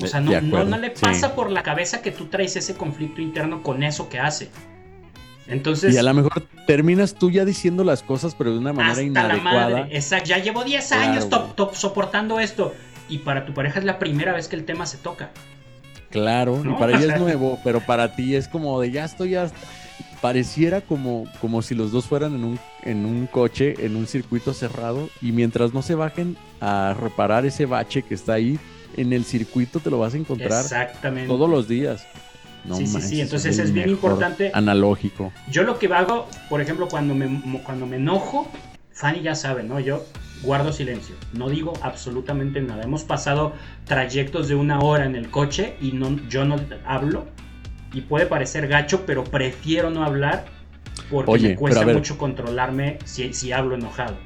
O sea, no, no, le pasa por la cabeza que tú traes ese conflicto interno con eso que hace. Entonces, y a lo mejor terminas tú ya diciendo las cosas, pero de una manera inadecuada. Exacto, ya llevo 10 años top, soportando esto. Y para tu pareja es la primera vez que el tema se toca. Claro, y para ella es nuevo, pero para ti es como de ya estoy ya pareciera como, como si los dos fueran en un, en un coche, en un circuito cerrado, y mientras no se bajen a reparar ese bache que está ahí, en el circuito te lo vas a encontrar Exactamente. todos los días. Sí, sí, sí, entonces es, bien importante. Analógico. Yo lo que hago, por ejemplo, cuando me, cuando me enojo, Fanny ya sabe, ¿no? Yo guardo silencio, no digo absolutamente nada. Hemos pasado trayectos de una hora en el coche y no, yo no hablo. Y puede parecer gacho, pero prefiero no hablar porque me cuesta mucho controlarme si, si hablo enojado.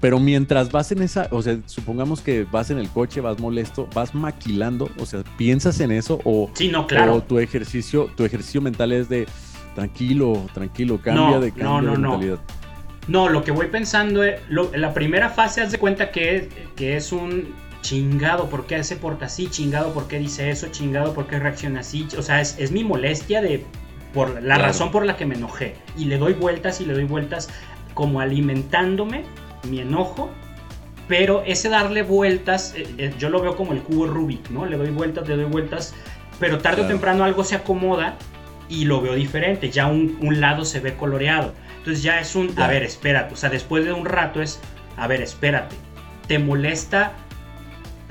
Pero mientras vas en esa, o sea, supongamos que vas en el coche, vas molesto, vas maquilando, o sea, piensas en eso o, sí, no, claro. o tu ejercicio, tu ejercicio mental es de tranquilo, tranquilo, cambia de cambio no, no, mentalidad. No, lo que voy pensando es, la primera fase haz de cuenta que, que es un chingado, ¿por qué se porta así? Chingado, ¿por qué dice eso? Chingado, ¿por qué reacciona así? O sea, es, mi molestia de por la razón por la que me enojé. Y le doy vueltas y le doy vueltas como alimentándome mi enojo. Pero ese darle vueltas, eh, eh, yo lo veo como el cubo Rubik, ¿no? Le doy vueltas, le doy vueltas, pero tarde o temprano algo se acomoda y lo veo diferente. Ya un, un lado se ve coloreado. Entonces ya es un, a ver, espérate. O sea, después de un rato es, a ver, espérate. ¿Te molesta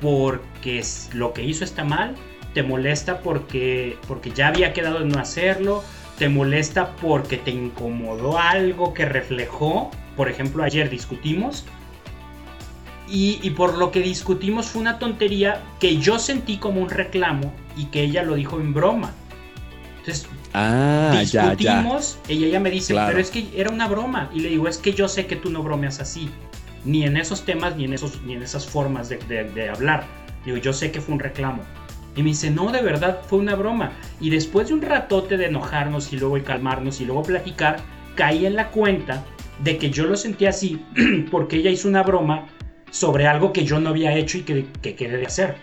porque lo que hizo está mal? ¿Te molesta porque, porque ya había quedado de no hacerlo? ¿Te molesta porque te incomodó algo que reflejó? Por ejemplo, ayer discutimos Y, por lo que discutimos fue una tontería que yo sentí como un reclamo y que ella lo dijo en broma. Entonces, ah, discutimos, ella ya me dice, pero es que era una broma. Y le digo, es que yo sé que tú no bromeas así. Ni en esos temas, ni en, esos, ni en esas formas de, de hablar. Digo, yo sé que fue un reclamo. Y me dice, no, de verdad fue una broma. Y después de un ratote de enojarnos y luego calmarnos y luego platicar, caí en la cuenta de que yo lo sentía así porque ella hizo una broma sobre algo que yo no había hecho y que, que quedé de hacer.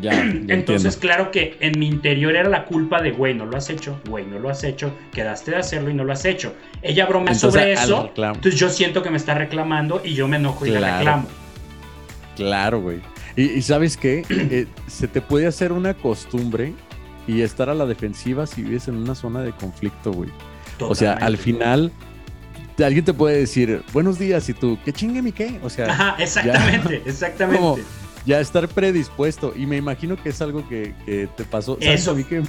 Ya, Entonces, claro que en mi interior era la culpa de, güey, no lo has hecho, güey, no lo has hecho, quedaste de hacerlo y no lo has hecho. Ella bromea sobre eso, entonces yo siento que me está reclamando y yo me enojo y le reclamo. Claro, güey. Y, sabes qué, eh, se te puede hacer una costumbre y estar a la defensiva si vives en una zona de conflicto, güey. O sea, al final alguien te puede decir buenos días y tú, ¿qué chingue mi qué? O sea, Ajá, exactamente, exactamente. ya estar predispuesto. Y me imagino que es algo que, te pasó. Eso. A mí, me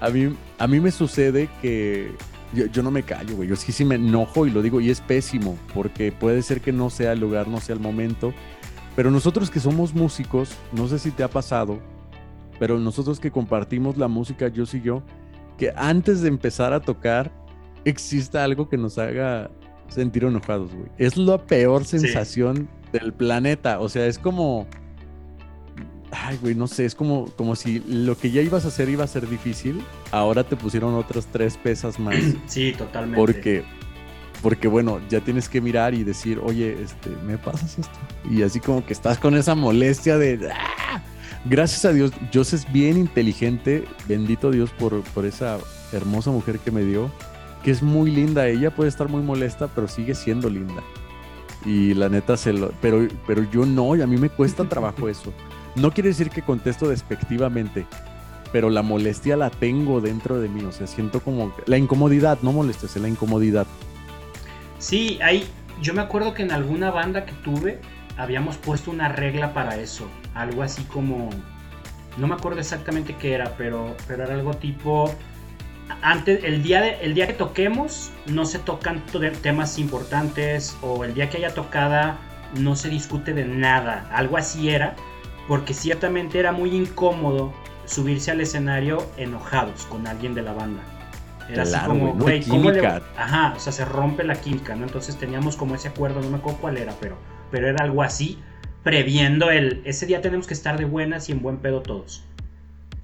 A mí, a mí me sucede que yo, yo, no me callo, güey. Yo sí, sí me enojo y lo digo, y es pésimo, porque puede ser que no sea el lugar, no sea el momento. Pero nosotros que somos músicos, no sé si te ha pasado, pero nosotros que compartimos la música, yo y yo, que antes de empezar a tocar, exista algo que nos haga sentir enojados, güey. Es la peor sensación del planeta. O sea, es como. Ay, güey, no sé, es como, como si lo que ya ibas a hacer iba a ser difícil, ahora te pusieron otras tres pesas más. Sí, totalmente. Porque porque bueno, ya tienes que mirar y decir, oye, este, ¿me pasas esto? Y así como que estás con esa molestia de... ¡ah! Gracias a Dios, yo es bien inteligente, bendito Dios por, por esa hermosa mujer que me dio, que es muy linda, ella puede estar muy molesta, pero sigue siendo linda. Y la neta se lo... Pero, pero yo no, y a mí me cuesta trabajo eso. No quiere decir que contesto despectivamente, pero la molestia la tengo dentro de mí, o sea, siento como la incomodidad, no molestes, la incomodidad. Sí, hay, yo me acuerdo que en alguna banda que tuve habíamos puesto una regla para eso, algo así como, no me acuerdo exactamente qué era, pero, pero era algo tipo, antes, el día, de, el día que toquemos no se tocan temas importantes o el día que haya tocada no se discute de nada, algo así era, porque ciertamente era muy incómodo subirse al escenario enojados con alguien de la banda. Era así como, güey, ¿cómo le... Ajá, o sea, se rompe la química, ¿no? Entonces teníamos como ese acuerdo, no me acuerdo cuál era, pero, pero era algo así, previendo el, ese día tenemos que estar de buenas y en buen pedo todos.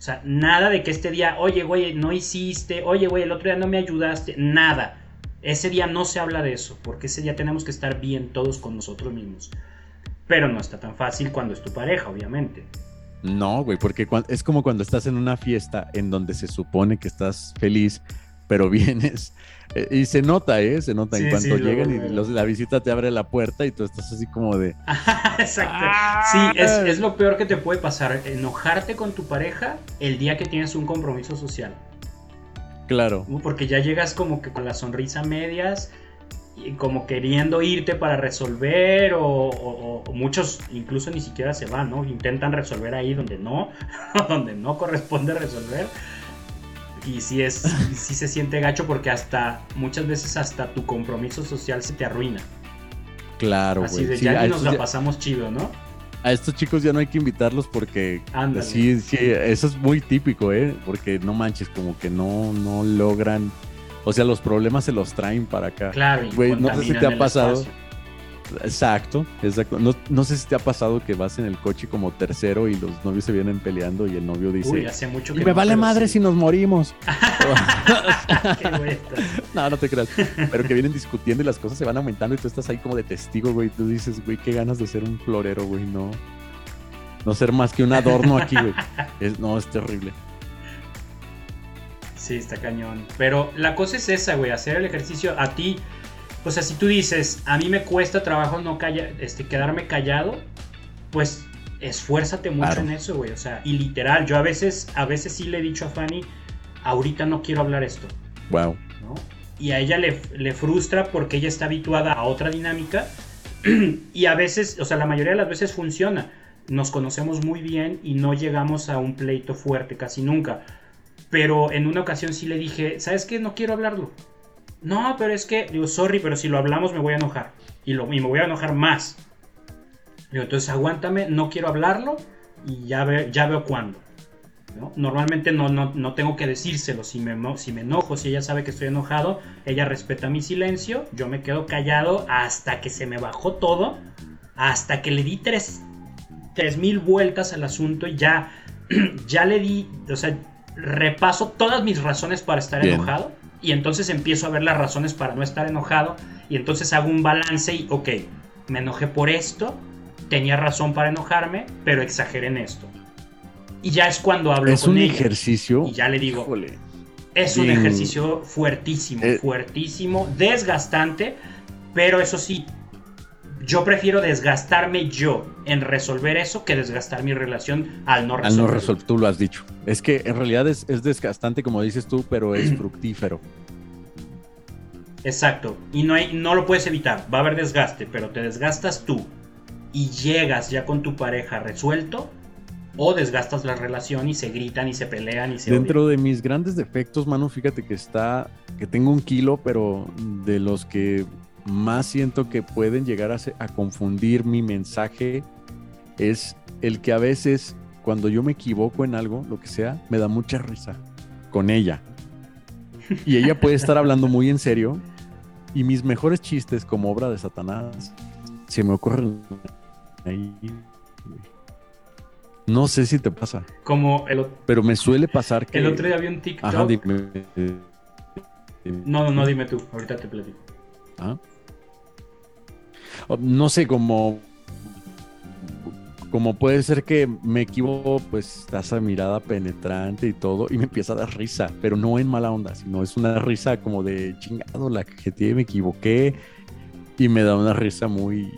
O sea, nada de que este día, oye, güey, no hiciste, oye, güey, el otro día no me ayudaste, nada. Ese día no se habla de eso, porque ese día tenemos que estar bien todos con nosotros mismos. Pero no está tan fácil cuando es tu pareja, obviamente. No, güey, porque es como cuando estás en una fiesta en donde se supone que estás feliz, pero vienes eh, y se nota, ¿eh? Se nota en cuanto llegan y la visita te abre la puerta y tú estás así como de... Exacto. Sí, es, es, lo peor que te puede pasar, enojarte con tu pareja el día que tienes un compromiso social. Claro. Porque ya llegas como que con la sonrisa medias y como queriendo irte para resolver o, muchos incluso ni siquiera se van, ¿no? Intentan resolver ahí donde no, donde no corresponde resolver y sí es sí se siente gacho porque hasta muchas veces hasta tu compromiso social se te arruina. Claro, Así de ya ni nos la pasamos chido, ¿no? A estos chicos ya no hay que invitarlos porque sí, sí, eso es muy típico, ¿eh? Porque no manches, como que no, no logran, o sea, los problemas se los traen para acá. Claro, güey, no sé si te ha pasado. Exacto, exacto. No, sé si te ha pasado que vas en el coche como tercero y los novios se vienen peleando y el novio dice, Uy, hace mucho que me vale madre si nos morimos. no, no te creas. Pero que vienen discutiendo y las cosas se van aumentando y tú estás ahí como de testigo, güey. Tú dices, güey, qué ganas de ser un florero, güey, no. No ser más que un adorno aquí, güey. no, es terrible. Sí, está cañón. Pero la cosa es esa, güey, hacer el ejercicio a ti o sea, si tú dices, a mí me cuesta trabajo no calla, este, quedarme callado, pues esfuérzate mucho en eso, güey. O sea, y literal, yo a veces, a veces sí le he dicho a Fanny, ahorita no quiero hablar esto. Wow. Y a ella le, le frustra porque ella está habituada a otra dinámica. y a veces, o sea, la mayoría de las veces funciona. Nos conocemos muy bien y no llegamos a un pleito fuerte casi nunca. Pero en una ocasión sí le dije, ¿sabes qué? No quiero hablarlo. No, pero es que, digo, sorry, pero si lo hablamos me voy a enojar. Y, lo, y me voy a enojar más. entonces aguántame, no quiero hablarlo y ya, ya veo cuándo. Normalmente no, no, tengo que decírselo. Si me, si me enojo, si ella sabe que estoy enojado, ella respeta mi silencio. Yo me quedo callado hasta que se me bajó todo. Hasta que le di tres, tres mil vueltas al asunto y ya, ya le di, o sea, repaso todas mis razones para estar enojado. Y entonces empiezo a ver las razones para no estar enojado. Y entonces hago un balance y, ok, me enojé por esto tenía razón para enojarme, pero exageré en esto. Y ya es cuando hablo es un ejercicio. Y ya le digo, es un ejercicio fuertísimo, eh. fuertísimo, desgastante, pero eso sí, yo prefiero desgastarme yo en resolver eso que desgastar mi relación al no resolver. Al no resolver, tú lo has dicho. Es que en realidad es, es desgastante, como dices tú, pero es fructífero. Exacto. Y no, hay, no lo puedes evitar. Va a haber desgaste, pero te desgastas tú y llegas ya con tu pareja resuelto o desgastas la relación y se gritan y se pelean y se Dentro de mis grandes defectos, mano, fíjate que está que tengo un kilo, pero de los que más siento que pueden llegar a, a confundir mi mensaje es el que a veces cuando yo me equivoco en algo, lo que sea, me da mucha risa con ella. Y ella puede estar hablando muy en serio y mis mejores chistes como obra de Satanás se me ocurren no sé si te pasa. Como el Pero me suele pasar que. El otro día había un TikTok. No, no, no, dime tú. Ahorita te platico. ¿Ah? No sé, como. Como puede ser que me equivoco, pues esa mirada penetrante y todo, y me empieza a dar risa, pero no en mala onda, sino es una risa como de chingado, la que me equivoqué, y me da una risa muy,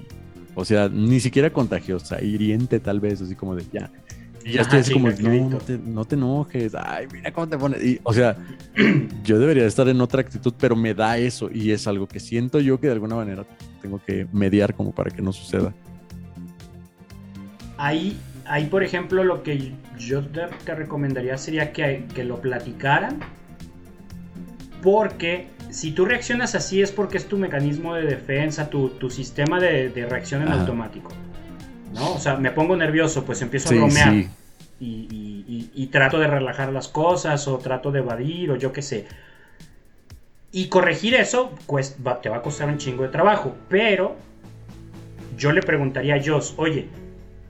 o sea, ni siquiera contagiosa, hiriente tal vez, así como de ya. Y ya estoy así como, no, no te, no te, enojes, ay, mira cómo te pones. o sea, yo debería estar en otra actitud, pero me da eso y es algo que siento yo que de alguna manera tengo que mediar como para que no suceda. Ahí, ahí por ejemplo, lo que yo te, recomendaría sería que, que lo platicaran, porque si tú reaccionas así es porque es tu mecanismo de defensa, tu, sistema de, reacción en automático. ¿no? O sea, me pongo nervioso, pues empiezo a bromear. Y, trato de relajar las cosas, o trato de evadir, o yo qué sé. Y corregir eso, pues te va a costar un chingo de trabajo. Pero yo le preguntaría a Joss, oye,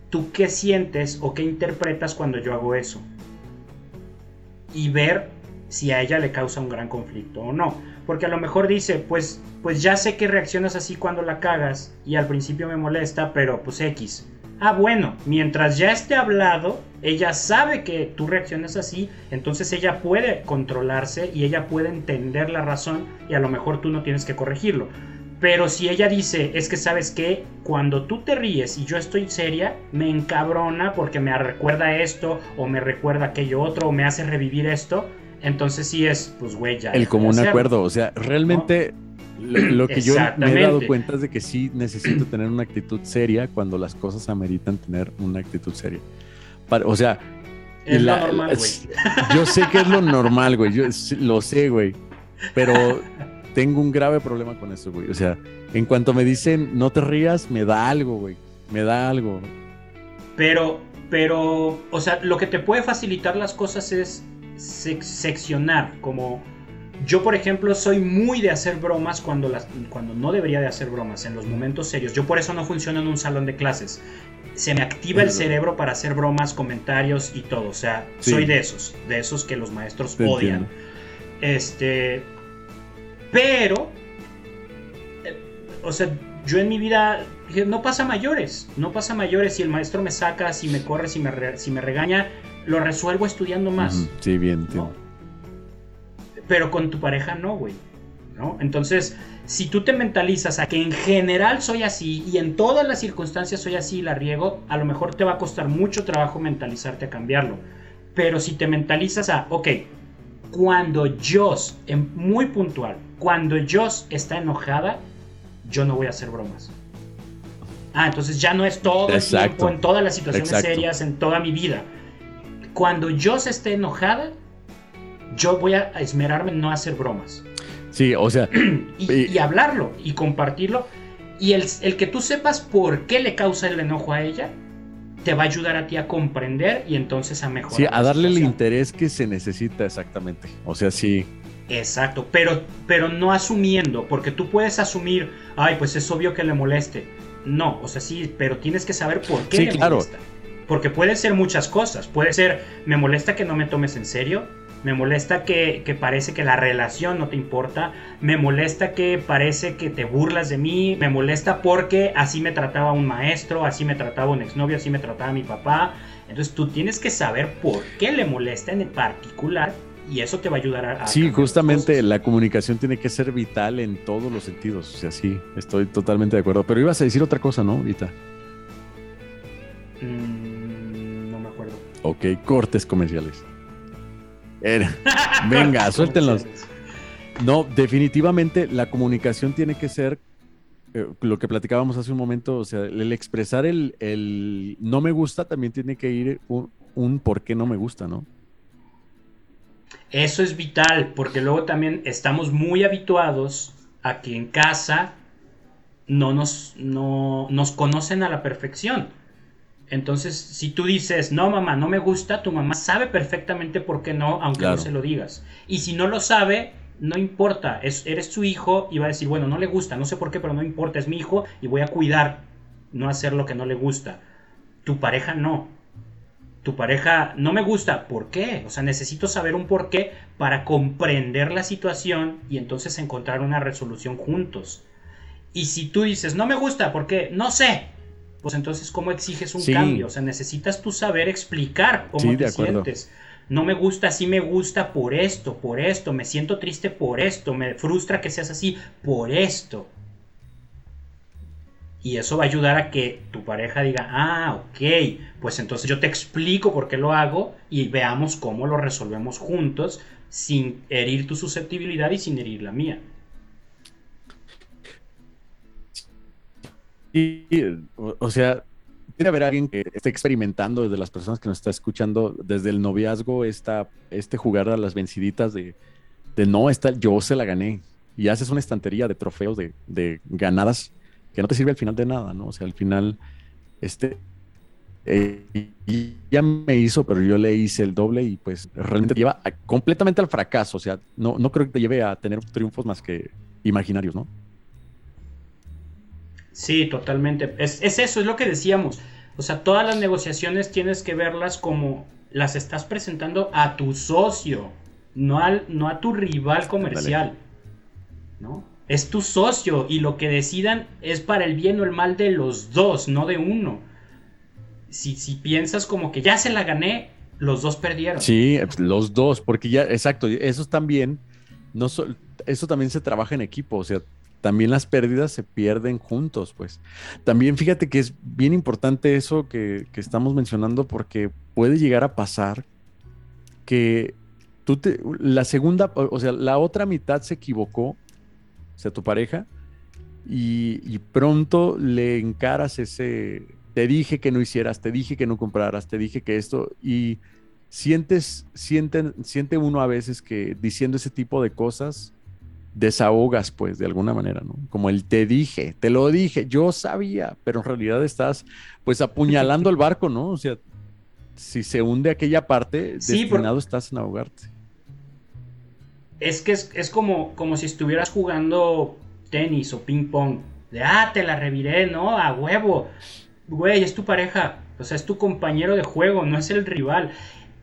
¿tú qué sientes o qué interpretas cuando yo hago eso? Y ver si a ella le causa un gran conflicto o no. Porque a lo mejor dice, pues, pues ya sé que reaccionas así cuando la cagas y al principio me molesta, pero pues X. Ah, bueno, mientras ya esté hablado, ella sabe que tú reaccionas así, entonces ella puede controlarse y ella puede entender la razón y a lo mejor tú no tienes que corregirlo. Pero si ella dice, es que sabes que cuando tú te ríes y yo estoy seria, me encabrona porque me recuerda esto o me recuerda aquello otro o me hace revivir esto, entonces sí es, pues, güey, ya. El común acuerdo, o sea, realmente lo, que yo me he dado cuenta es de que sí necesito tener una actitud seria cuando las cosas ameritan tener una actitud seria. o sea, es lo normal, güey. Yo sé que es lo normal, güey, yo lo sé, güey, pero tengo un grave problema con eso, güey. O sea, en cuanto me dicen no te rías, me da algo, güey, me da algo. Pero, pero, o sea, lo que te puede facilitar las cosas es seccionar, como yo por ejemplo soy muy de hacer bromas cuando, las, cuando no debería de hacer bromas, en los momentos serios. Yo por eso no funciono en un salón de clases. Se me activa el cerebro para hacer bromas, comentarios y todo. O sea, soy de esos, de esos que los maestros odian. Este, pero, eh, o sea, yo en mi vida no pasa mayores, no pasa mayores. Si el maestro me saca, si me corre, si me, si me regaña, lo resuelvo estudiando más. Sí, bien, Pero con tu pareja no, güey. ¿no? Entonces, si tú te mentalizas a que en general soy así y en todas las circunstancias soy así y la riego, a lo mejor te va a costar mucho trabajo mentalizarte a cambiarlo. Pero si te mentalizas a, ok, cuando Joss, muy puntual, cuando Joss está enojada, yo no voy a hacer bromas. Ah, entonces ya no es todo el tiempo, en todas las situaciones serias, en toda mi vida cuando yo esté enojada, yo voy a esmerarme en no hacer bromas. Sí, o sea. y, hablarlo y compartirlo. Y el, el que tú sepas por qué le causa el enojo a ella, te va a ayudar a ti a comprender y entonces a mejorar. Sí, a darle el interés que se necesita exactamente. O sea, sí. Exacto, pero, pero no asumiendo, porque tú puedes asumir, ay, pues es obvio que le moleste. No, o sea, sí, pero tienes que saber por qué le molesta. Porque puede ser muchas cosas. Puede ser, me molesta que no me tomes en serio. Me molesta que, que, parece que la relación no te importa. Me molesta que parece que te burlas de mí. Me molesta porque así me trataba un maestro, así me trataba un exnovio, así me trataba mi papá. Entonces tú tienes que saber por qué le molesta en particular y eso te va a ayudar a... sí, justamente la comunicación tiene que ser vital en todos los sentidos. O sea, sí, estoy totalmente de acuerdo. Pero ibas a decir otra cosa, ¿no, Vita? Mm, no me acuerdo. Ok, cortes comerciales. Venga, suéltenlos. No, definitivamente la comunicación tiene que ser eh, lo que platicábamos hace un momento, o sea, el expresar el, no me gusta también tiene que ir un, un por qué no me gusta, ¿no? Eso es vital, porque luego también estamos muy habituados a que en casa no nos, no, nos conocen a la perfección. Entonces, si tú dices, no, mamá, no me gusta, tu mamá sabe perfectamente por qué no, aunque no se lo digas. Y si no lo sabe, no importa, es, eres su hijo y va a decir, bueno, no le gusta, no sé por qué, pero no importa, es mi hijo y voy a cuidar, no hacer lo que no le gusta. Tu pareja no. Tu pareja no me gusta, ¿por qué? O sea, necesito saber un por qué para comprender la situación y entonces encontrar una resolución juntos. Y si tú dices, no me gusta, ¿por qué? No sé, pues entonces ¿cómo exiges un cambio? O sea, necesitas tú saber explicar cómo te sientes. No me gusta, sí me gusta por esto, por esto, me siento triste por esto, me frustra que seas así por esto. Y eso va a ayudar a que tu pareja diga, ah, ok, pues entonces yo te explico por qué lo hago y veamos cómo lo resolvemos juntos sin herir tu susceptibilidad y sin herir la mía. Y, o, sea, tiene que haber alguien que esté experimentando desde las personas que nos está escuchando, desde el noviazgo, esta, este jugar a las venciditas de, de no, esta, yo se la gané. Y haces una estantería de trofeos de, de ganadas que no te sirve al final de nada, ¿no? O sea, al final, este, eh, y ya me hizo, pero yo le hice el doble y pues realmente te lleva completamente al fracaso. O sea, no, no creo que te lleve a tener triunfos más que imaginarios, ¿no? Sí, totalmente. Es, eso, es lo que decíamos. O sea, todas las negociaciones tienes que verlas como las estás presentando a tu socio, no, al, no a tu rival comercial. ¿No? Es tu socio y lo que decidan es para el bien o el mal de los dos, no de uno. Si, si piensas como que ya se la gané, los dos perdieron. Sí, los dos, porque ya, exacto, eso también, no eso también se trabaja en equipo, o sea, también las pérdidas se pierden juntos, pues. También fíjate que es bien importante eso que, estamos mencionando porque puede llegar a pasar que tú te, la segunda, o sea, la otra mitad se equivocó, o sea, tu pareja, y, pronto le encaras ese, te dije que no hicieras, te dije que no compraras, te dije que esto, y sientes, sienten, siente uno a veces que diciendo ese tipo de cosas, desahogas, pues, de alguna manera, ¿no? Como el te dije, te lo dije, yo sabía, pero en realidad estás, pues, apuñalando el barco, ¿no? O sea, si se hunde aquella parte, destinado estás en ahogarte. Es que es, como, como si estuvieras jugando tenis o ping pong. De, ah, te la reviré, ¿no? A huevo. Güey, es tu pareja. O sea, es tu compañero de juego, no es el rival.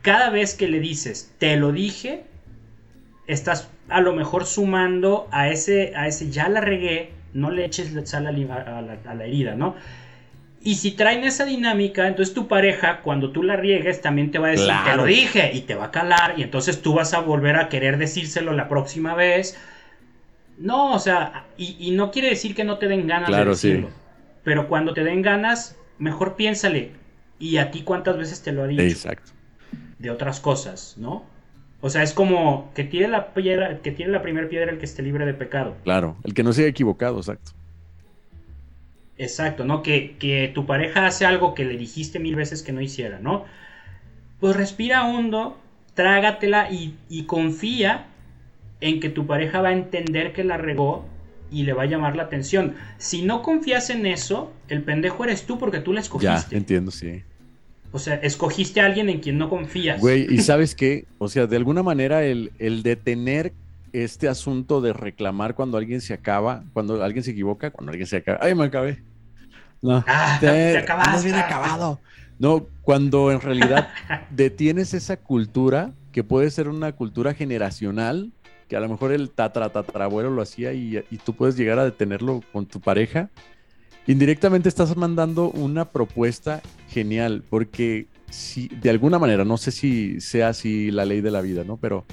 Cada vez que le dices, te lo dije, estás a lo mejor sumando a ese, a ese ya la regué, no le eches sal a la, herida, ¿no? Y si traen esa dinámica, entonces tu pareja, cuando tú la riegues, también te va a decir, te lo dije, y te va a calar, y entonces tú vas a volver a querer decírselo la próxima vez. No, o sea, y, no quiere decir que no te den ganas de decirlo. Pero cuando te den ganas, mejor piénsale. ¿Y a ti cuántas veces te lo haría? Exacto. De otras cosas, ¿no? O sea, es como que tiene la piedra, que tiene la primera piedra el que esté libre de pecado. Claro, el que no se haya equivocado, exacto. Exacto, ¿no? Que, que tu pareja hace algo que le dijiste mil veces que no hiciera, ¿no? Pues respira hondo, trágatela y, y confía en que tu pareja va a entender que la regó y le va a llamar la atención. Si no confías en eso, el pendejo eres tú porque tú la escogiste. Ya, entiendo, sí. O sea, escogiste a alguien en quien no confías. Güey, y sabes qué, o sea, de alguna manera el, el detener este asunto de reclamar cuando alguien se acaba, cuando alguien se equivoca, cuando alguien se acaba. ¡Ay, me acabé! No, ah, te, acabaste. bien acabado. No, cuando en realidad detienes esa cultura, que puede ser una cultura generacional, que a lo mejor el tatra tatarabuelo lo hacía y, y tú puedes llegar a detenerlo con tu pareja, indirectamente estás mandando una propuesta genial, porque si de alguna manera, no sé si sea así la ley de la vida, ¿no? Pero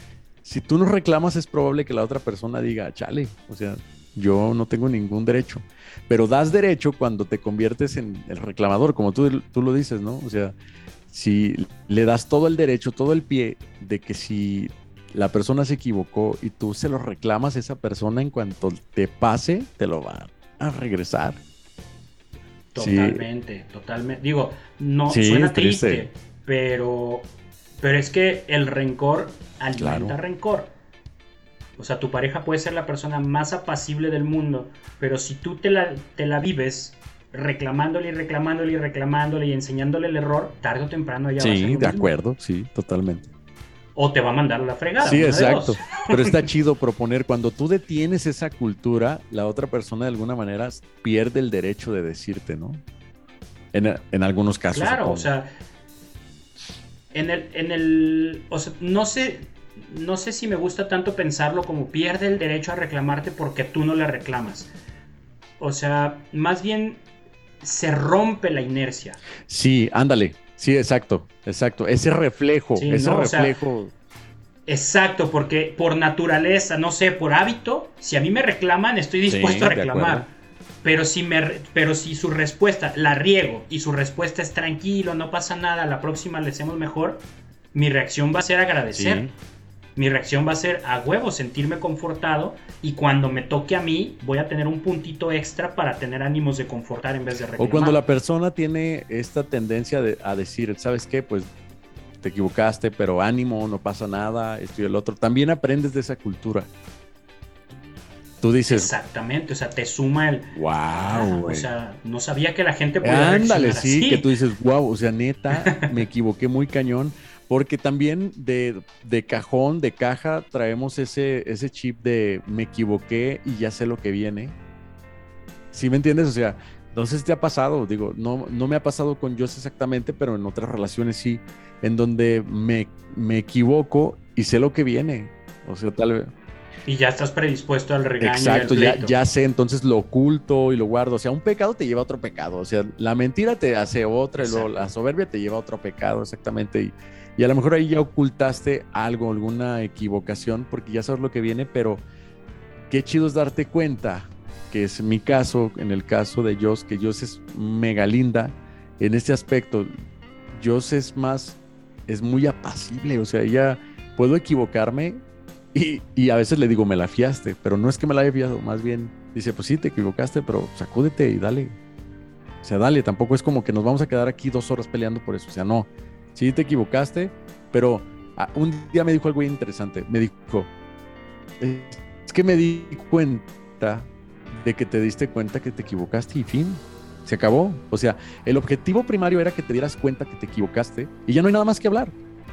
si tú no reclamas es probable que la otra persona diga, chale, o sea, yo no tengo ningún derecho. Pero das derecho cuando te conviertes en el reclamador, como tú, tú lo dices, ¿no? O sea, si le das todo el derecho, todo el pie de que si la persona se equivocó y tú se lo reclamas a esa persona en cuanto te pase, te lo va a regresar. Totalmente, totalmente. Digo, no suena triste, pero pero es que el rencor alimenta rencor. O sea, tu pareja puede ser la persona más apacible del mundo, pero si tú te la, te la vives reclamándole y reclamándole y reclamándole y enseñándole el error, tarde o temprano ya sí, va a ser. Sí, de acuerdo, sí, totalmente. O te va a mandar a la fregada. Sí, exacto. Pero está chido proponer, cuando tú detienes esa cultura, la otra persona de alguna manera pierde el derecho de decirte, ¿no? En, en algunos casos. Claro, o sea, en el, en el, o sea, no sé, no sé si me gusta tanto pensarlo como pierde el derecho a reclamarte porque tú no le reclamas. O sea, más bien se rompe la inercia. Sí, ándale. Sí, exacto, exacto. Ese reflejo, ese reflejo. exacto, porque por naturaleza, no sé, por hábito, si a mí me reclaman, estoy dispuesto a reclamar. Pero si, me, pero si su respuesta la riego y su respuesta es tranquilo, no pasa nada, la próxima le hacemos mejor, mi reacción va a ser agradecer. Mi reacción va a ser a huevo, sentirme confortado y cuando me toque a mí voy a tener un puntito extra para tener ánimos de confortar en vez de reclamar. O cuando la persona tiene esta tendencia a decir, ¿sabes qué? Pues te equivocaste, pero ánimo, no pasa nada, esto y el otro. También aprendes de esa cultura. Tú dices. Exactamente, o sea, te suma el. ¡Wow! o sea, no sabía que la gente podía. Ándale, sí, que tú dices, wow, o sea, neta, me equivoqué muy cañón. Porque también de, de, cajón, de caja, traemos ese, ese chip de me equivoqué y ya sé lo que viene. ¿Sí me entiendes? O sea, no sé si te ha pasado, digo, no, no me ha pasado con Joss exactamente, pero en otras relaciones sí, en donde me, me equivoco y sé lo que viene. O sea, tal vez. Y ya estás predispuesto al regaño. Exacto, ya, ya sé, entonces lo oculto y lo guardo. O sea, un pecado te lleva a otro pecado. O sea, la mentira te hace otra, y luego la soberbia te lleva a otro pecado, exactamente. Y, y, a lo mejor ahí ya ocultaste algo, alguna equivocación, porque ya sabes lo que viene, pero qué chido es darte cuenta, que es mi caso, en el caso de Joss, que Joss es mega linda en este aspecto. Joss es más, es muy apacible, o sea, ella puedo equivocarme y, a veces le digo, me la fiaste, pero no es que me la haya fiado, más bien dice, pues sí, te equivocaste, pero sacúdete y dale. O sea, dale, tampoco es como que nos vamos a quedar aquí dos horas peleando por eso. O sea, no, sí te equivocaste, pero ah, un día me dijo algo interesante. Me dijo, es que me di cuenta de que te diste cuenta que te equivocaste y fin. Se acabó. O sea, el objetivo primario era que te dieras cuenta que te equivocaste y ya no hay nada más que hablar.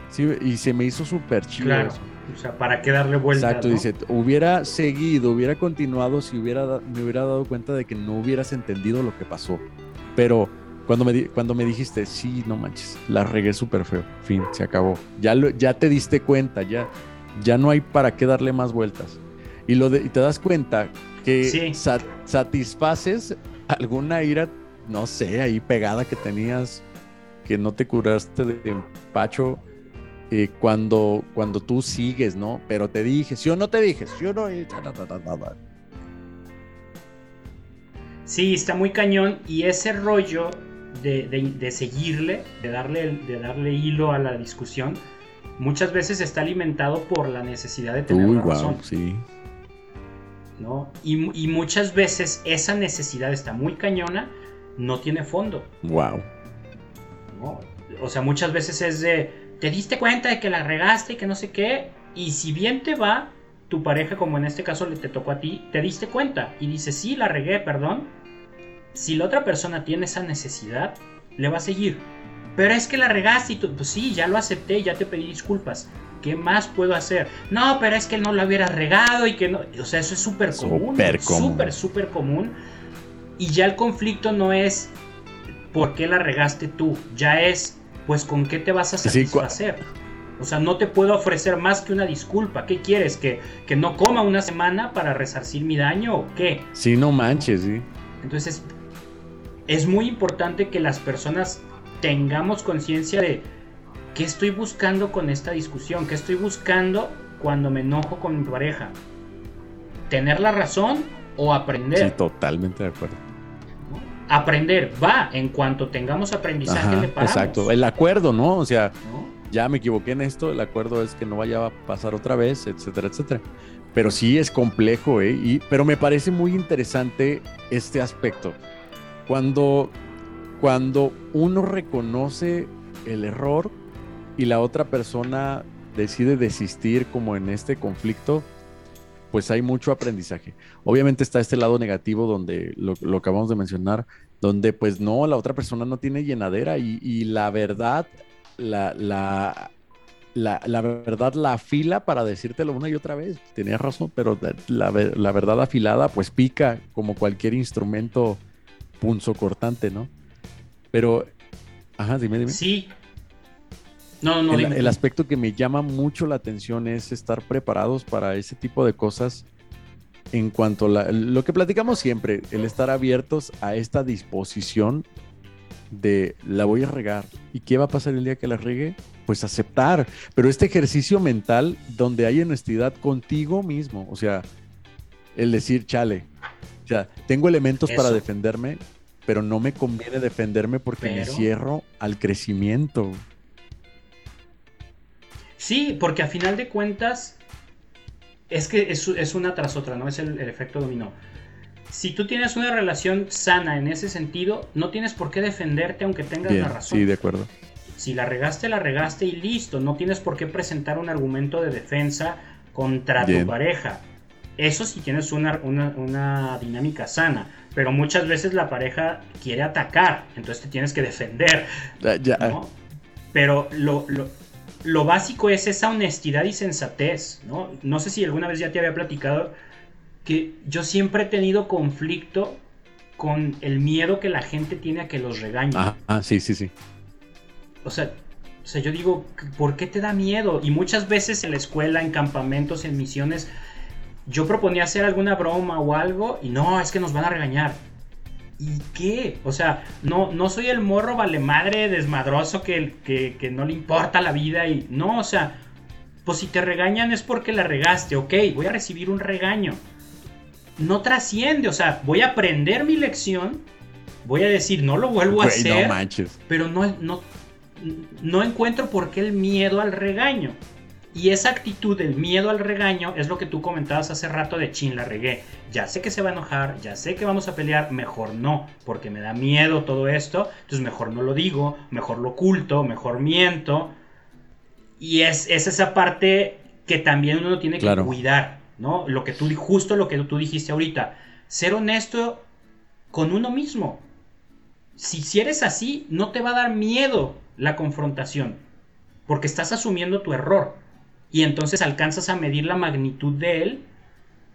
Sí, y se me hizo súper chido eso. O sea, ¿para qué darle vuelta? Exacto, dice, hubiera seguido, hubiera continuado si hubiera, me hubiera dado cuenta de que no hubieras entendido lo que pasó. Pero cuando me, cuando me dijiste, sí, no manches, la regué súper feo, fin, se acabó. Ya, lo, ya te diste cuenta, ya, ya no hay para qué darle más vueltas. Y, lo de, y te das cuenta que satisfaces alguna ira, no sé, ahí pegada que tenías, que no te curaste de empacho eh, cuando, cuando tú sigues, ¿no? Pero te dije, si o no te dije, si o no, Sí, está muy cañón y ese rollo de, seguirle, de darle, de darle hilo a la discusión, muchas veces está alimentado por la necesidad de tener Uy, razón. sí. ¿no? Y, y, muchas veces esa necesidad está muy cañona, no tiene fondo. Wow. O sea, muchas veces es de te diste cuenta de que la regaste y que no sé qué, y si bien te va, tu pareja, como en este caso le te tocó a ti, te diste cuenta y dices, sí, la regué, perdón. Si la otra persona tiene esa necesidad, le va a seguir. Pero es que la regaste y tú, pues sí, ya lo acepté, ya te pedí disculpas. ¿Qué más puedo hacer? No, pero es que no lo hubiera regado y que no. O sea, eso es súper común. Súper Súper, súper común. Y ya el conflicto no es por qué la regaste tú. Ya es, pues, con qué te vas a satisfacer. o sea, no te puedo ofrecer más que una disculpa. ¿Qué quieres? ¿Que, ¿Que no coma una semana para resarcir mi daño o qué? Sí, no manches, sí. Entonces, es muy importante que las personas tengamos conciencia de qué estoy buscando con esta discusión, qué estoy buscando cuando me enojo con mi pareja. ¿Tener la razón o aprender? Sí, totalmente de acuerdo. Aprender, va, en cuanto tengamos aprendizaje le paramos. Exacto, el acuerdo, ¿no? O sea, ya me equivoqué en esto, el acuerdo es que no vaya a pasar otra vez, etcétera, etcétera. Pero sí es complejo, ¿eh? Y, pero me parece muy interesante este aspecto. Cuando, cuando uno reconoce el error y la otra persona decide desistir como en este conflicto, pues hay mucho aprendizaje. Obviamente está este lado negativo donde lo, lo acabamos de mencionar, donde pues no, la otra persona no tiene llenadera y, la verdad, la, la, la, verdad la afila para decírtelo una y otra vez. Tenías razón, pero la, la verdad afilada pues pica como cualquier instrumento punzo cortante, ¿no? Pero, ajá, dime, dime. Sí. No, no, el, el aspecto que me llama mucho la atención es estar preparados para ese tipo de cosas en cuanto a lo que platicamos siempre, el estar abiertos a esta disposición de la voy a regar. ¿Y qué va a pasar el día que la regue? Pues aceptar. Pero este ejercicio mental donde hay honestidad contigo mismo, o sea, el decir, chale, o sea, tengo elementos para defenderme, pero no me conviene defenderme porque me cierro al crecimiento. Sí, porque a final de cuentas es que es, una tras otra, ¿no? Es el, efecto dominó. Si tú tienes una relación sana en ese sentido, no tienes por qué defenderte aunque tengas la razón. Sí, de acuerdo. Si la regaste, la regaste y listo. No tienes por qué presentar un argumento de defensa contra tu pareja. Eso sí tienes una, una, dinámica sana, pero muchas veces la pareja quiere atacar, entonces te tienes que defender. Ya, Pero lo, lo, básico es esa honestidad y sensatez, ¿no? No sé si alguna vez ya te había platicado que yo siempre he tenido conflicto con el miedo que la gente tiene a que los regañen. Ah, ah sí, sí, sí. O sea, o sea, yo digo, ¿por qué te da miedo? Y muchas veces en la escuela, en campamentos, en misiones, yo proponía hacer alguna broma o algo y no, es que nos van a regañar. ¿Y qué? O sea, no, no soy el morro vale madre desmadroso que, que, que no le importa la vida y no, o sea, pues si te regañan es porque la regaste, ok, voy a recibir un regaño. No trasciende, o sea, voy a aprender mi lección, voy a decir, no lo vuelvo a hacer, pero no, no, no encuentro por qué el miedo al regaño. Y esa actitud del miedo al regaño es lo que tú comentabas hace rato de chin, la regué. Ya sé que se va a enojar, ya sé que vamos a pelear, mejor no, porque me da miedo todo esto, entonces mejor no lo digo, mejor lo oculto, mejor miento. Y es, esa parte que también uno tiene que cuidar, ¿no? Lo que tú, justo lo que tú dijiste ahorita, ser honesto con uno mismo. Si, si eres así, no te va a dar miedo la confrontación, porque estás asumiendo tu error y entonces alcanzas a medir la magnitud de él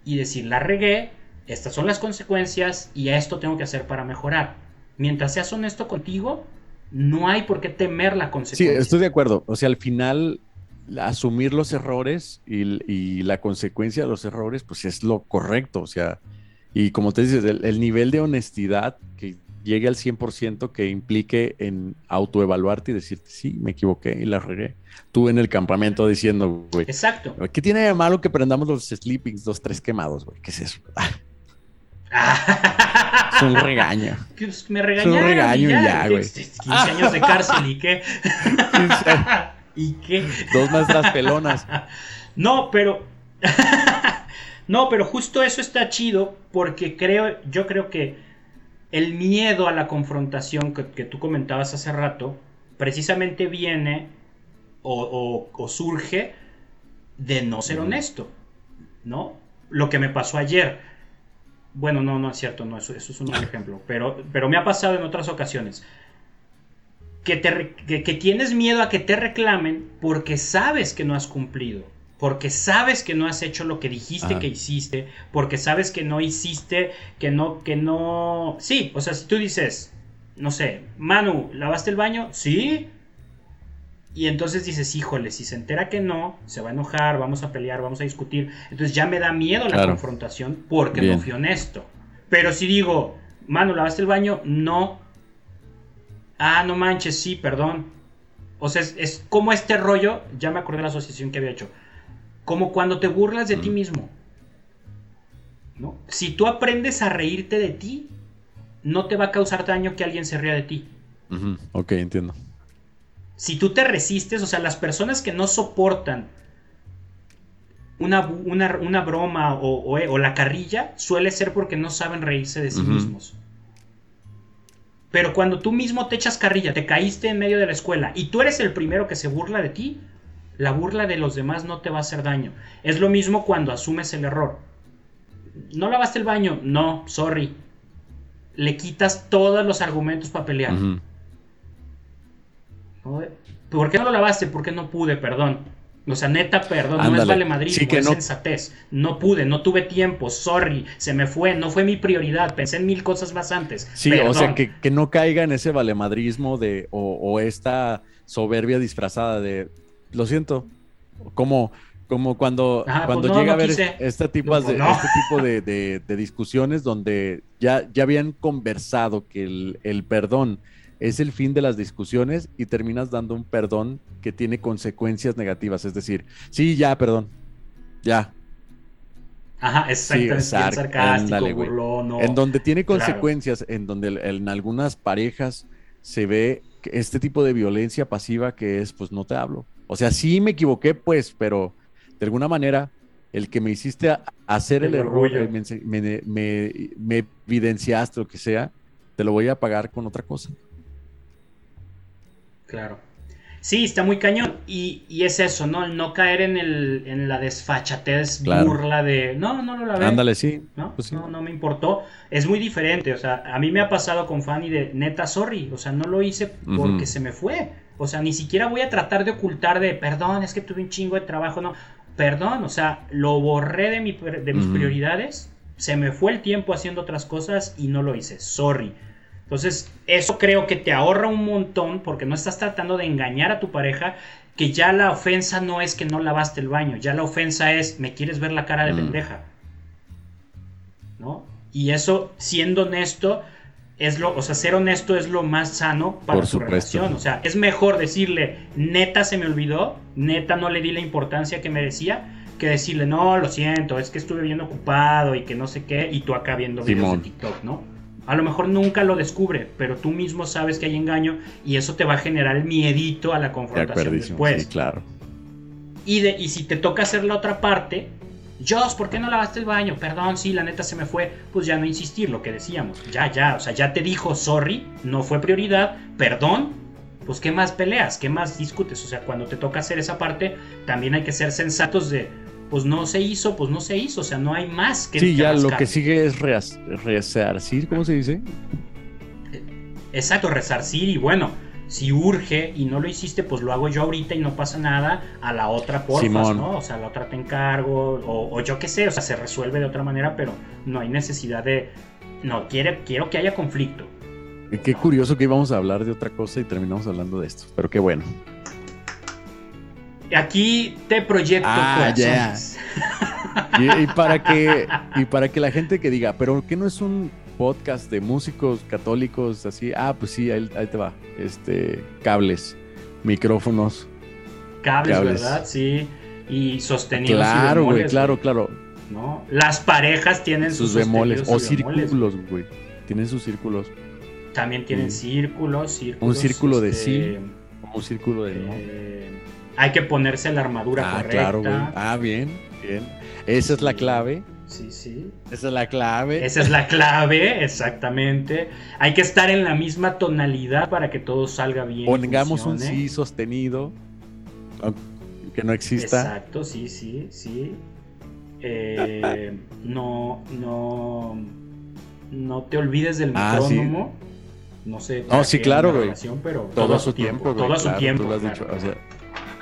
y decir, la regué, estas son las consecuencias y esto tengo que hacer para mejorar. Mientras seas honesto contigo, no hay por qué temer la consecuencia. Sí, estoy de acuerdo. O sea, al final, asumir los errores y, la consecuencia de los errores, pues es lo correcto. O sea, y como te dices, el, el nivel de honestidad que llegue al 100% que implique en autoevaluarte y decirte, sí, me equivoqué y la regué. Tú en el campamento diciendo, güey. Exacto. ¿Qué tiene de malo que prendamos los sleepings, los tres quemados, güey? ¿Qué es eso? es un regaño. Me regañaron. Es un regaño y ya, güey. 15 años de cárcel y qué. ¿Y qué? Dos maestras pelonas. No, pero. no, pero justo eso está chido porque creo, yo creo que el miedo a la confrontación que, tú comentabas hace rato, precisamente viene o, surge de no ser honesto. ¿no? Lo que me pasó ayer. Bueno, no, no es cierto, no, eso, eso es un ejemplo, pero, pero me ha pasado en otras ocasiones. Que, te, que tienes miedo a que te reclamen porque sabes que no has cumplido porque sabes que no has hecho lo que dijiste que hiciste, porque sabes que no hiciste, que no, que no... Sí, o sea, si tú dices, no sé, Manu, ¿lavaste el baño? Sí. Y entonces dices, híjole, si se entera que no, se va a enojar, vamos a pelear, vamos a discutir. Entonces ya me da miedo la confrontación porque no fui honesto. Pero si digo, Manu, ¿lavaste el baño? No. Ah, no manches, sí, perdón. O sea, es, es como este rollo, ya me acordé de la asociación que había hecho como cuando te burlas de ti mismo. ¿no? Si tú aprendes a reírte de ti, no te va a causar daño que alguien se ría de ti. Ok, entiendo. Si tú te resistes, o sea, las personas que no soportan una, una, broma o, la carrilla, suele ser porque no saben reírse de sí mismos. Pero cuando tú mismo te echas carrilla, te caíste en medio de la escuela y tú eres el primero que se burla de ti, la burla de los demás no te va a hacer daño. Es lo mismo cuando asumes el error. ¿No lavaste el baño? No, sorry. Le quitas todos los argumentos para pelear. ¿Por qué no lo lavaste? Porque no pude, perdón. O sea, neta, perdón, no es vale Madrid, no es sensatez. No pude, no tuve tiempo, sorry, se me fue, no fue mi prioridad, pensé en mil cosas más antes. Sí, o sea, que, no caiga en ese valemadrismo de, o, o esta soberbia disfrazada de lo siento. Como, como cuando, cuando pues llega a ver este tipo, de, este tipo de, discusiones donde ya, ya habían conversado que el, perdón es el fin de las discusiones y terminas dando un perdón que tiene consecuencias negativas. Es decir, sí, ya, perdón. Ya. Ajá, exacto, sarcástico, En donde tiene consecuencias, en donde en algunas parejas se ve este tipo de violencia pasiva que es, pues no te hablo. O sea, sí me equivoqué, pues, pero de alguna manera el que me hiciste hacer el, error, me, evidenciaste, lo que sea, te lo voy a pagar con otra cosa. Claro. Sí, está muy cañón. Y, es eso, ¿no? El no caer en, el, en la desfachatez burla de. No, no lo lavé. Ándale, sí. ¿No? Pues ¿No? no, me importó. Es muy diferente. O sea, a mí me ha pasado con Fanny de neta, sorry. O sea, no lo hice porque se me fue. O sea, ni siquiera voy a tratar de ocultar de, perdón, es que tuve un chingo de trabajo, no. Perdón, o sea, lo borré de, de mis prioridades, se me fue el tiempo haciendo otras cosas y no lo hice, sorry. Entonces, eso creo que te ahorra un montón porque no estás tratando de engañar a tu pareja, que ya la ofensa no es que no lavaste el baño, ya la ofensa es, me quieres ver la cara de pendeja. ¿No? Y eso, siendo honesto, es lo, o sea, ser honesto es lo más sano para su relación. O sea, es mejor decirle, neta se me olvidó, neta no le di la importancia que merecía, que decirle, no, lo siento, es que estuve bien ocupado y que no sé qué, y tú acá viendo videos de TikTok, ¿no? A lo mejor nunca lo descubre, pero tú mismo sabes que hay engaño y eso te va a generar el miedito a la confrontación después. Sí, claro. Y, de, y si te toca hacer la otra parte, Joss, ¿por qué no lavaste el baño? Perdón, sí, la neta se me fue. Pues ya no insistir, lo que decíamos. Ya, ya, o sea, ya te dijo, sorry, no fue prioridad, perdón. Pues qué más peleas, qué más discutes. O sea, cuando te toca hacer esa parte, también hay que ser sensatos de, pues no se hizo, pues no se hizo. O sea, no hay más que... Sí, ya lo que sigue es resarcir, ¿cómo se dice? Exacto, resarcir y bueno si urge y no lo hiciste, pues lo hago yo ahorita y no pasa nada, a la otra porfas, ¿no? O sea, a la otra te encargo, o, yo qué sé, o sea, se resuelve de otra manera, pero no hay necesidad de, no, quiere, quiero que haya conflicto. qué curioso que íbamos a hablar de otra cosa y terminamos hablando de esto, pero qué bueno. Aquí te proyecto ah, y, para que, y para que la gente que diga, pero ¿qué no es un podcast de músicos católicos, así, ah, pues sí, ahí, te va. Este, cables, micrófonos. Cables, ¿verdad? Sí. Y sostenidos. Claro, güey, claro, claro. ¿no? Las parejas tienen sus, bemoles o círculos, güey. Tienen sus círculos. También tienen mm. círculos, círculos. Un círculo de sí, este, un círculo de no. Eh, hay que ponerse la armadura ah, Claro, güey. Ah, bien, bien. Esa es la clave. Sí, sí. Esa es la clave. Esa es la clave, exactamente. Hay que estar en la misma tonalidad para que todo salga bien. Pongamos un sí sostenido, que no exista. Exacto, sí, sí, sí. eh, no, no, no te olvides del ah, metrónomo. No sé. No, sí, claro, güey. Pero todo, a su tiempo, todo a su tiempo.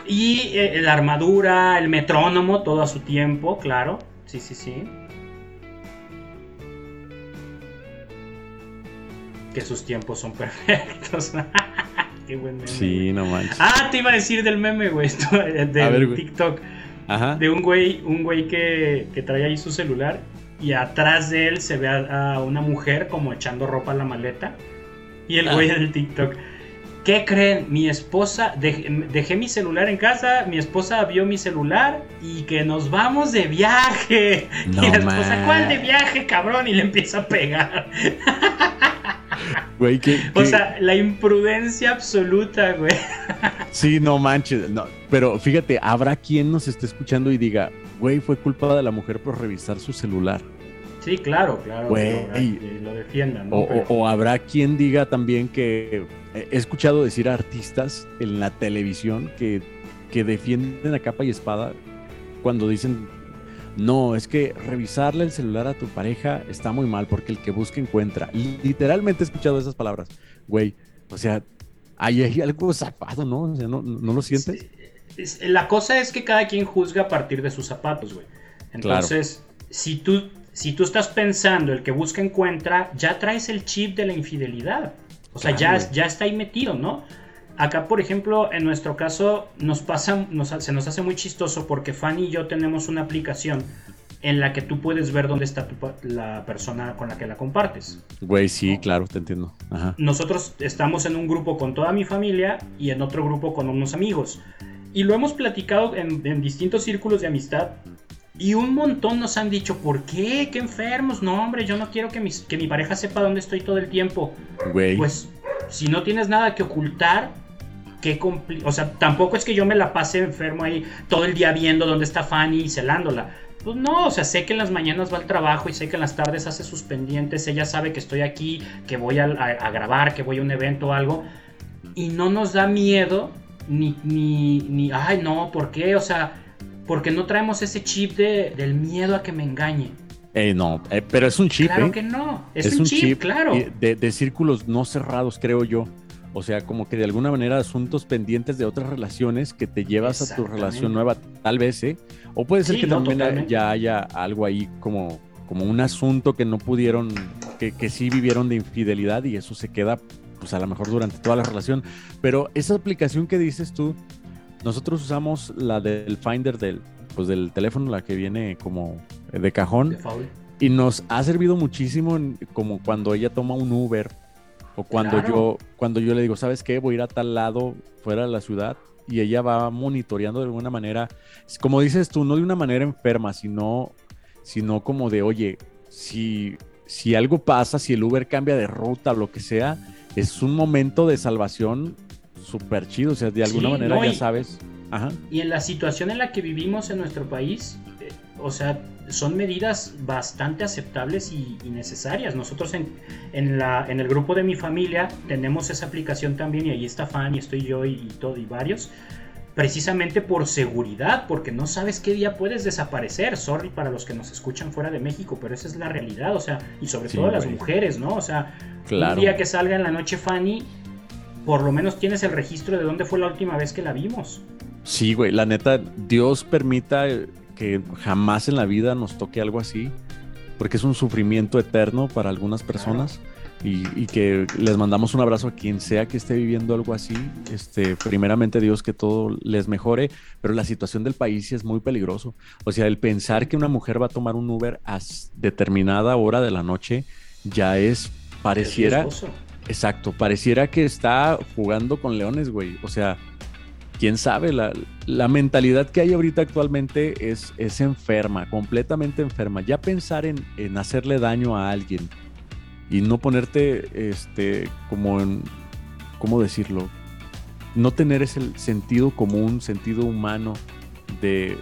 y eh, la armadura, el metrónomo, todo a su tiempo, claro. Sí, sí, sí. Que sus tiempos son perfectos. Qué buen meme. Sí, no manches. Ah, te iba a decir del meme, güey. Del TikTok. Ajá. De un güey, un güey que, que trae ahí su celular y atrás de él se ve a, una mujer como echando ropa a la maleta. Y el ah. güey del TikTok. ¿Qué creen? Mi esposa, dejé, mi celular en casa, mi esposa vio mi celular y que nos vamos de viaje. y la esposa, ¿cuál de viaje, cabrón? Y le empieza a pegar. Güey, ¿qué, O sea, la imprudencia absoluta, güey. Sí, no manches. No. Pero fíjate, habrá quien nos esté escuchando y diga, güey, fue culpa de la mujer por revisar su celular. Sí, claro, claro. Güey, lo defiendan. O, habrá quien diga también que he escuchado decir a artistas en la televisión que, que defienden a capa y espada cuando dicen no, es que revisarle el celular a tu pareja está muy mal porque el que busca encuentra. Literalmente he escuchado esas palabras. Güey, o sea, hay, algo zapado, ¿no? O sea, ¿no, lo sientes? La cosa es que cada quien juzga a partir de sus zapatos, güey. Entonces, si, tú, si tú estás pensando el que busca encuentra, ya traes el chip de la infidelidad. O sea, ya, ya está ahí metido, ¿no? Acá, por ejemplo, en nuestro caso, nos pasa, se nos hace muy chistoso porque Fanny y yo tenemos una aplicación en la que tú puedes ver dónde está la persona con la que la compartes. Güey, sí, claro, te entiendo. Nosotros estamos en un grupo con toda mi familia y en otro grupo con unos amigos. Y lo hemos platicado en, distintos círculos de amistad. Y un montón nos han dicho, ¿por qué? ¿Qué enfermos? No, hombre, yo no quiero que, que mi pareja sepa dónde estoy todo el tiempo. Güey. Pues si no tienes nada que ocultar, qué O sea, tampoco es que yo me la pase enfermo ahí todo el día viendo dónde está Fanny y celándola. Pues no, o sea, sé que en las mañanas va al trabajo y sé que en las tardes hace sus pendientes. Ella sabe que estoy aquí, que voy a, grabar, que voy a un evento o algo. Y no nos da miedo, ni, ni, ni, ay, no, ¿por qué? O sea, porque no traemos ese chip de, del miedo a que me engañe. Eh, no, eh, pero es un chip. Claro ¿eh? que no, es, un, chip, claro. De, de, círculos no cerrados, creo yo. O sea, como que de alguna manera asuntos pendientes de otras relaciones que te llevas a tu relación nueva, tal vez, ¿eh? O puede ser que también ya haya algo ahí como, como un asunto que no pudieron, que, que sí vivieron de infidelidad y eso se queda, pues a lo mejor durante toda la relación. Pero esa aplicación que dices tú, nosotros usamos la del Finder del, pues del teléfono, la que viene como de cajón. y nos ha servido muchísimo como cuando ella toma un Uber o cuando yo, cuando yo le digo, ¿sabes qué? Voy a ir a tal lado fuera de la ciudad y ella va monitoreando de alguna manera, como dices tú, no de una manera enferma, sino, sino como de, oye, si, si algo pasa, si el Uber cambia de ruta o lo que sea, es un momento de salvación súper chido, o sea, de alguna manera ya sabes. Y en la situación en la que vivimos en nuestro país, eh, o sea, son medidas bastante aceptables y, necesarias. Nosotros en, la, en el grupo de mi familia tenemos esa aplicación también y ahí está Fanny, estoy yo y, todo y varios. Precisamente por seguridad, porque no sabes qué día puedes desaparecer. Sorry para los que nos escuchan fuera de México, pero esa es la realidad, o sea, y sobre todo las mujeres, ¿no? O sea, un día que salga en la noche Fanny, por lo menos tienes el registro de dónde fue la última vez que la vimos. Sí, güey, la neta, Dios permita que jamás en la vida nos toque algo así, porque es un sufrimiento eterno para algunas personas. Y, que les mandamos un abrazo a quien sea que esté viviendo algo así. Este, primeramente Dios que todo les mejore, pero la situación del país es muy peligroso. O sea, el pensar que una mujer va a tomar un Uber a determinada hora de la noche ya es pareciera exacto, pareciera que está jugando con leones, güey. O sea, quién sabe, la, mentalidad que hay ahorita actualmente es, es enferma, completamente enferma. Ya pensar en, hacerle daño a alguien y no ponerte este, como en, ¿cómo decirlo? No tener ese sentido común, sentido humano de,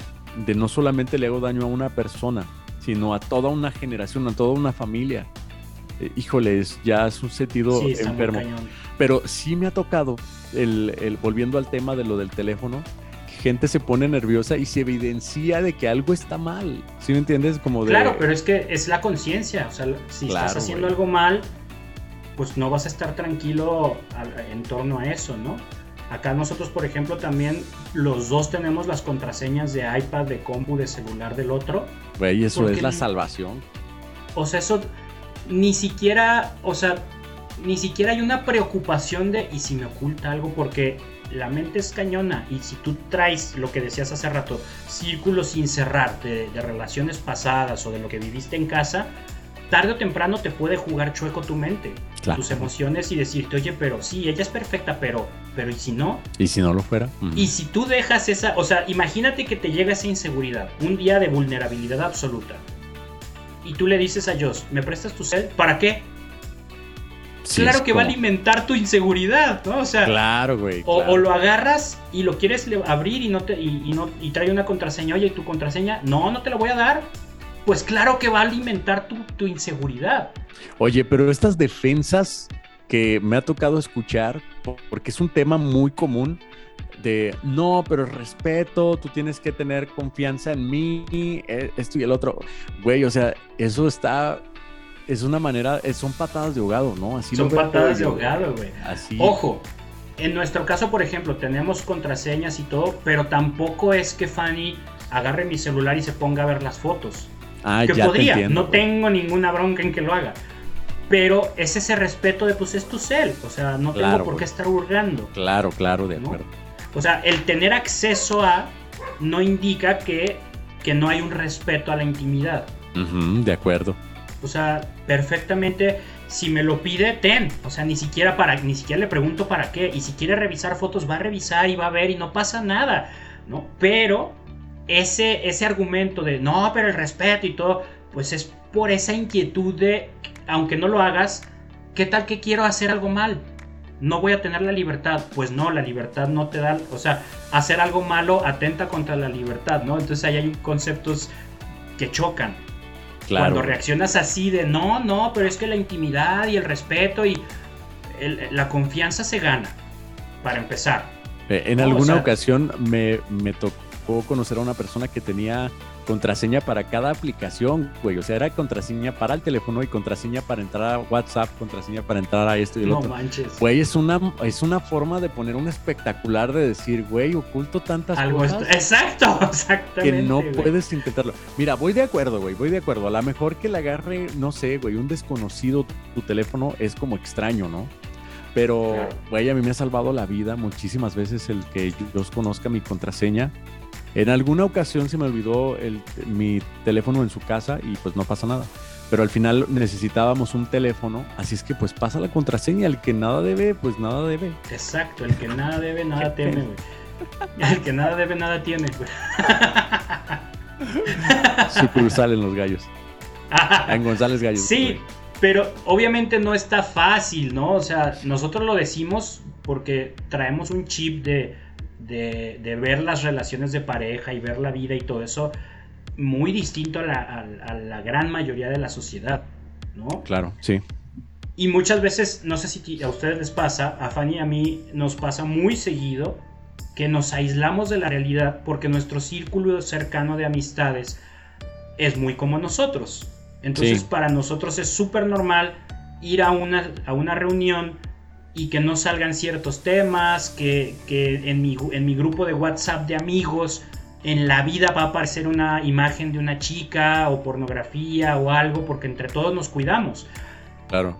no solamente le hago daño a una persona, sino a toda una generación, a toda una familia. Eh, híjoles, ya es un sentido enfermo. Pero sí me ha tocado el, volviendo al tema de lo del teléfono, gente se pone nerviosa y se evidencia de que algo está mal. ¿Sí me entiendes? Como de... Claro, pero es que es la conciencia. O sea, si estás haciendo algo mal, pues no vas a estar tranquilo en torno a eso, ¿no? Acá nosotros, por ejemplo, también los dos tenemos las contraseñas de iPad, de compu, de celular del otro. Güey, eso es la salvación. O sea, eso ni siquiera, o sea, ni siquiera hay una preocupación de y si me oculta algo porque la mente es cañona y si tú traes lo que decías hace rato, círculos sin cerrar de, relaciones pasadas o de lo que viviste en casa, tarde o temprano te puede jugar chueco tu mente, tus emociones y decirte, oye, pero sí, ella es perfecta, pero, pero ¿y si no? ¿Y si no lo fuera? Y si tú dejas esa, o sea, imagínate que te llega esa inseguridad, un día de vulnerabilidad absoluta, y tú le dices a Joss, ¿me prestas tu cel? ¿Para qué? claro que va a alimentar tu inseguridad, ¿no? O sea, claro, güey. O, lo agarras y lo quieres abrir y no te y, no y trae una contraseña, oye, ¿y tu contraseña? No, no te la voy a dar pues claro que va a alimentar tu, inseguridad. Oye, pero estas defensas que me ha tocado escuchar, porque es un tema muy común, de no, pero respeto, tú tienes que tener confianza en mí, e, esto y el otro. Güey, o sea, eso está, es una manera, son patadas de ahogado, ¿no? Así son patadas de ahogado, güey. Así. Ojo, en nuestro caso, por ejemplo, tenemos contraseñas y todo, pero tampoco es que Fanny agarre mi celular y se ponga a ver las fotos. Ah, que podría, no tengo ninguna bronca en que lo haga. Pero es ese respeto de, pues es tu cel, o sea, no tengo por qué estar hurgando. Claro, claro, de acuerdo. O sea, el tener acceso a no indica que, que no hay un respeto a la intimidad. de acuerdo. O sea, perfectamente, si me lo pide, ten. O sea, ni siquiera, para, ni siquiera le pregunto para qué. Y si quiere revisar fotos, va a revisar y va a ver y no pasa nada. ¿no? Pero ese, ese argumento de no, pero el respeto y todo, pues es por esa inquietud de, aunque no lo hagas, ¿qué tal que quiero hacer algo mal? No voy a tener la libertad. Pues no, la libertad no te da, o sea, hacer algo malo atenta contra la libertad, ¿no? Entonces ahí hay conceptos que chocan. Claro. Cuando reaccionas así de no, no, pero es que la intimidad y el respeto y la confianza se gana, para empezar. Eh, en alguna ocasión me, me tocó conocer a una persona que tenía contraseña para cada aplicación, güey. O sea, era contraseña para el teléfono y contraseña para entrar a WhatsApp, contraseña para entrar a esto y lo otro. No manches. Güey, es una, es una forma de poner un espectacular de decir, güey, oculto tantas cosas. Exacto, exactamente. Que no puedes intentarlo. Mira, voy de acuerdo, güey, voy de acuerdo. A lo mejor que le agarre, no sé, güey, un desconocido tu teléfono es como extraño, ¿no? Pero, güey, a mí me ha salvado la vida muchísimas veces el que yo conozca mi contraseña en alguna ocasión se me olvidó mi teléfono en su casa y pues no pasa nada. Pero al final necesitábamos un teléfono, así es que pues pasa la contraseña. El que nada debe, pues nada debe. Exacto, el que nada debe, nada teme, güey. El que nada debe, nada tiene, güey. Sucursal en los gallos. en González Gallos. Sí, pero obviamente no está fácil, ¿no? O sea, nosotros lo decimos porque traemos un chip de de, ver las relaciones de pareja y ver la vida y todo eso muy distinto a la, gran mayoría de la sociedad, ¿no? Claro, sí. Y muchas veces, no sé si a ustedes les pasa, a Fanny y a mí nos pasa muy seguido que nos aislamos de la realidad porque nuestro círculo cercano de amistades es muy como nosotros. Entonces para nosotros es súper normal ir a una, a una reunión y que no salgan ciertos temas, que, en, mi, en mi grupo de WhatsApp de amigos en la vida va a aparecer una imagen de una chica o pornografía o algo, porque entre todos nos cuidamos. Claro.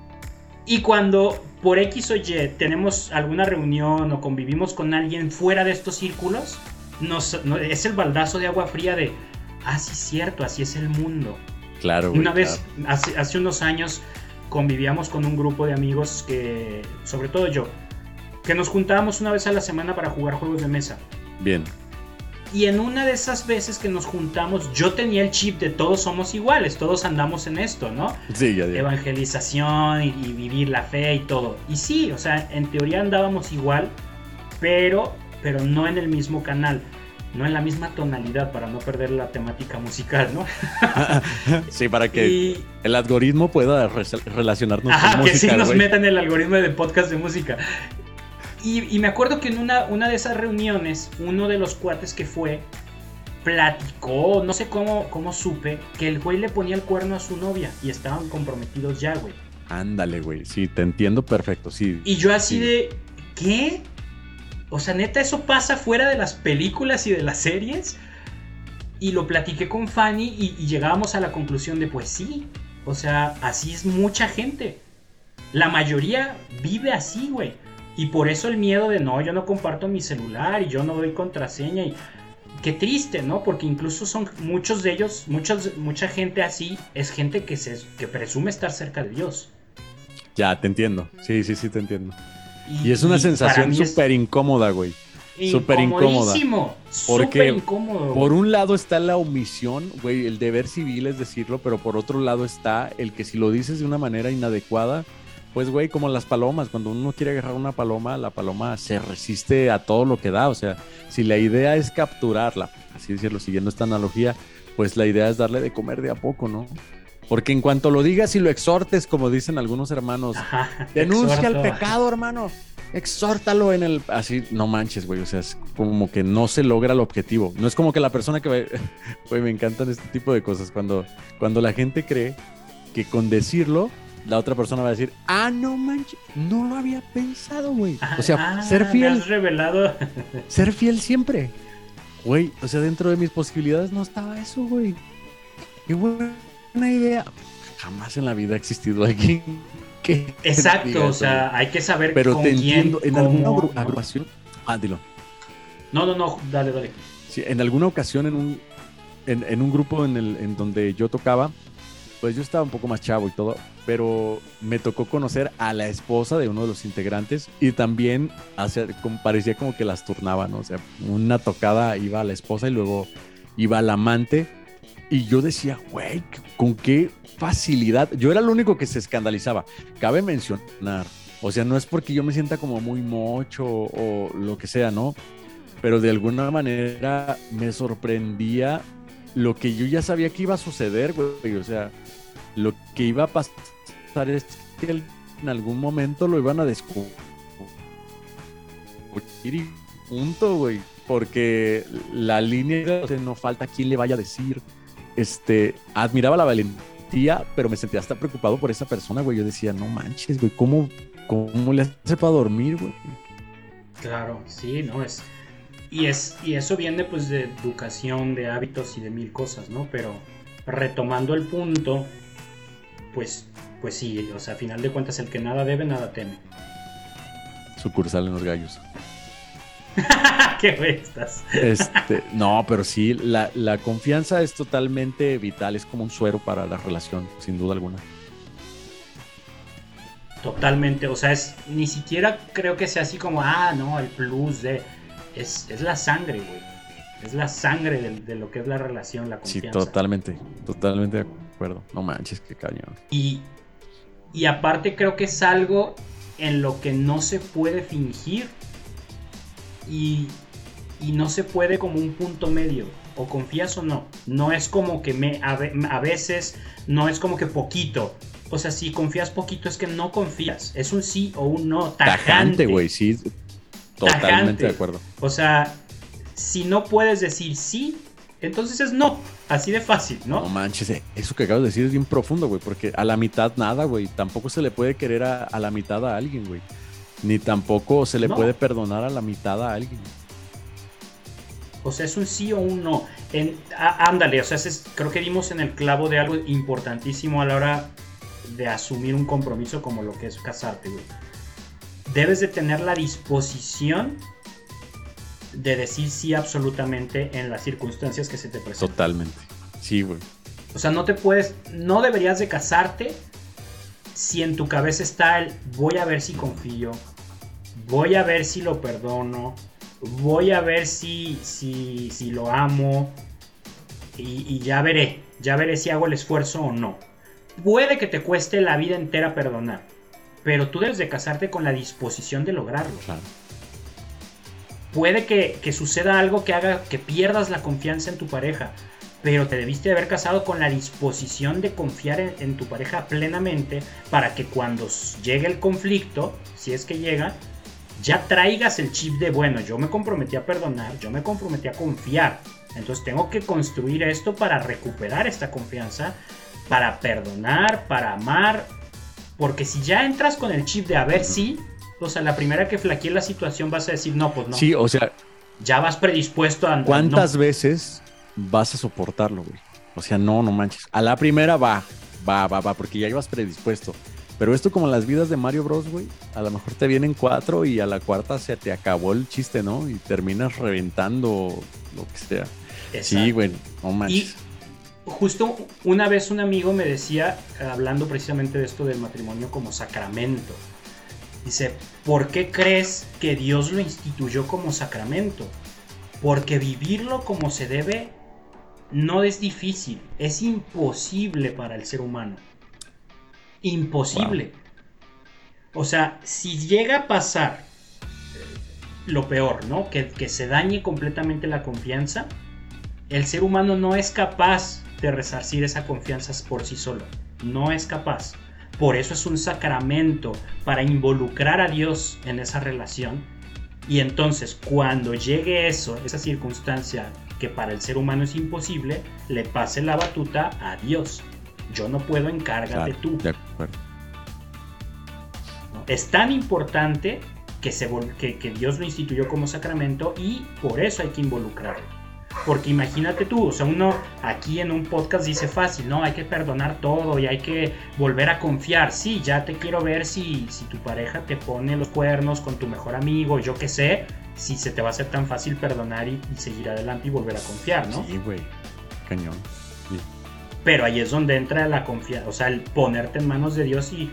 Y cuando por X o Y tenemos alguna reunión o convivimos con alguien fuera de estos círculos, nos, es el baldazo de agua fría de, ah, sí, cierto, así es el mundo. Claro. Una vez, hace, hace unos años, convivíamos con un grupo de amigos que, sobre todo yo, que nos juntábamos una vez a la semana para jugar juegos de mesa. Bien. Y en una de esas veces que nos juntamos, yo tenía el chip de todos somos iguales, todos andamos en esto, ¿no? Sí, ya, ya. Evangelización y, y, vivir la fe y todo. Y sí, o sea, en teoría andábamos igual, pero, pero no en el mismo canal no en la misma tonalidad para no perder la temática musical, ¿no? sí, para que el algoritmo pueda relacionarnos Ajá, con música. que sí nos metan el algoritmo de podcast de música. Y, me acuerdo que en una, una de esas reuniones, uno de los cuates que fue, platicó, no sé cómo, cómo supe, que el güey le ponía el cuerno a su novia y estaban comprometidos ya, güey. Ándale, güey, sí, te entiendo perfecto, sí. Y yo así de, ¿qué? O sea, neta, eso pasa fuera de las películas y de las series. Y lo platiqué con Fanny y, llegábamos a la conclusión de, pues sí, o sea, así es mucha gente. La mayoría vive así, güey. Y por eso el miedo de no, yo no comparto mi celular y yo no doy contraseña y qué triste, ¿no? Porque incluso son muchos de ellos, mucha gente así es gente que se que presume estar cerca de Dios. Ya, te entiendo. Sí, sí, sí, te entiendo. Y, es una sensación súper incómoda, güey. Súper incómoda. Porque incómodo, por un lado está la omisión, güey, el deber civil es decirlo, pero por otro lado está el que si lo dices de una manera inadecuada, pues, güey, como las palomas, cuando uno quiere agarrar una paloma, la paloma se resiste a todo lo que da. O sea, si la idea es capturarla, así decirlo, siguiendo esta analogía, pues la idea es darle de comer de a poco, ¿no? Porque en cuanto lo digas y lo exhortes, como dicen algunos hermanos, denuncia el pecado, hermano. Exhórtalo en el. Así, no manches, güey. O sea, es como que no se logra el objetivo. No es como que la persona que. Güey, me encantan este tipo de cosas. Cuando, cuando la gente cree que con decirlo la otra persona va a decir, ah, no manches, no lo había pensado, güey. O sea, ah, ser fiel. revelado. ser fiel siempre. Güey, o sea, dentro de mis posibilidades no estaba eso, güey. Qué buena idea. Jamás en la vida ha existido alguien que. Exacto, o sea, hay que saber Pero con te entiendo, en alguna agrupación. Ah, dilo. No, no, no, dale, dale. Sí, en alguna ocasión en un, en, en un grupo en, el, en donde yo tocaba, pues yo estaba un poco más chavo y todo, pero me tocó conocer a la esposa de uno de los integrantes y también parecía como que las turnaban, ¿no? o sea, una tocada iba a la esposa y luego iba al amante y yo decía, güey, con qué facilidad, yo era el único que se escandalizaba, cabe mencionar, o sea, no es porque yo me sienta como muy mocho o lo que sea, ¿no? Pero de alguna manera me sorprendía lo que yo ya sabía que iba a suceder, güey, o sea, lo que iba a pasar es que en algún momento lo iban a descubrir y punto, güey. Porque la línea, o no falta quien le vaya a decir. Este, admiraba la valentía, pero me sentía hasta preocupado por esa persona, güey. Yo decía, no manches, güey, ¿cómo, cómo le hace para dormir, güey? Claro, sí, no es. Y, es. y eso viene pues de educación, de hábitos y de mil cosas, ¿no? Pero retomando el punto, pues pues sí, o sea, a final de cuentas el que nada debe, nada teme. Sucursal en los gallos. ¿Qué bestas? Este, no, pero sí, la, confianza es totalmente vital, es como un suero para la relación, sin duda alguna. Totalmente, o sea, es ni siquiera creo que sea así como, ah, no, el plus de. Es, la sangre, güey. Es la sangre de, de, lo que es la relación, la confianza. Sí, totalmente, totalmente de acuerdo. No manches, qué cañón. Y, y aparte creo que es algo en lo que no se puede fingir y, no se puede como un punto medio. O confías o no. No es como que me, a, veces, no es como que poquito. O sea, si confías poquito es que no confías. Es un sí o un no. Tajante, güey, sí. Totalmente de acuerdo. O sea, si no puedes decir sí, entonces es no. Así de fácil, ¿no? No manches, eh, eso que acabas de decir es bien profundo, güey, porque a la mitad nada, güey. Tampoco se le puede querer a, la mitad a alguien, güey. Ni tampoco se le puede perdonar a la mitad a alguien. O sea, es un sí o un no. ándale, o sea, creo que dimos en el clavo de algo importantísimo a la hora de asumir un compromiso como lo que es casarte, güey. Debes de tener la disposición de decir sí absolutamente en las circunstancias que se te presentan. Totalmente. Sí, güey. O sea, no te puedes, no deberías de casarte si en tu cabeza está el voy a ver si confío, voy a ver si lo perdono, voy a ver si, si, si lo amo y, y ya veré, ya veré si hago el esfuerzo o no. Puede que te cueste la vida entera perdonar, pero tú debes de casarte con la disposición de lograrlo. Claro puede que, suceda algo que haga que pierdas la confianza en tu pareja, pero te debiste haber casado con la disposición de confiar en, tu pareja plenamente para que cuando llegue el conflicto, si es que llega, ya traigas el chip de, bueno, yo me comprometí a perdonar, yo me comprometí a confiar. Entonces tengo que construir esto para recuperar esta confianza, para perdonar, para amar. Porque si ya entras con el chip de a ver si, o sea, la primera que flaquee la situación vas a decir, no, pues no. Sí, o sea. Ya vas predispuesto a... ¿Cuántas veces vas a soportarlo, güey? O sea, no, no manches. A la primera va, va, va, va, porque ya ibas predispuesto. Pero esto como las vidas de Mario Bros, güey, a lo mejor te vienen cuatro y a la cuarta se te acabó el chiste, ¿no? Y terminas reventando lo que sea. Sí, güey, no manches. Y justo una vez un amigo me decía, hablando precisamente de esto del matrimonio como sacramento, dice, ¿por qué crees que Dios lo instituyó como sacramento? Porque vivirlo como se debe no es difícil, es imposible para el ser humano. Imposible. O sea, si llega a pasar lo peor, ¿no? Que, que, se dañe completamente la confianza, el ser humano no es capaz de resarcir esa confianza por sí solo. No es capaz. Por eso es un sacramento para involucrar a Dios en esa relación. Y entonces cuando llegue eso, esa circunstancia que para el ser humano es imposible, le pase la batuta a Dios. Yo no puedo, encárgate tú. Es tan importante que, se, que, que Dios lo instituyó como sacramento y por eso hay que involucrarlo. Porque imagínate tú, o sea, uno aquí en un podcast dice fácil, ¿no? Hay que perdonar todo y hay que volver a confiar. Sí, ya te quiero ver si, si tu pareja te pone los cuernos con tu mejor amigo, yo qué sé, si se te va a hacer tan fácil perdonar y, seguir adelante y volver a confiar, ¿no? Sí, güey, cañón. Pero ahí es donde entra la confianza, o sea, el ponerte en manos de Dios y,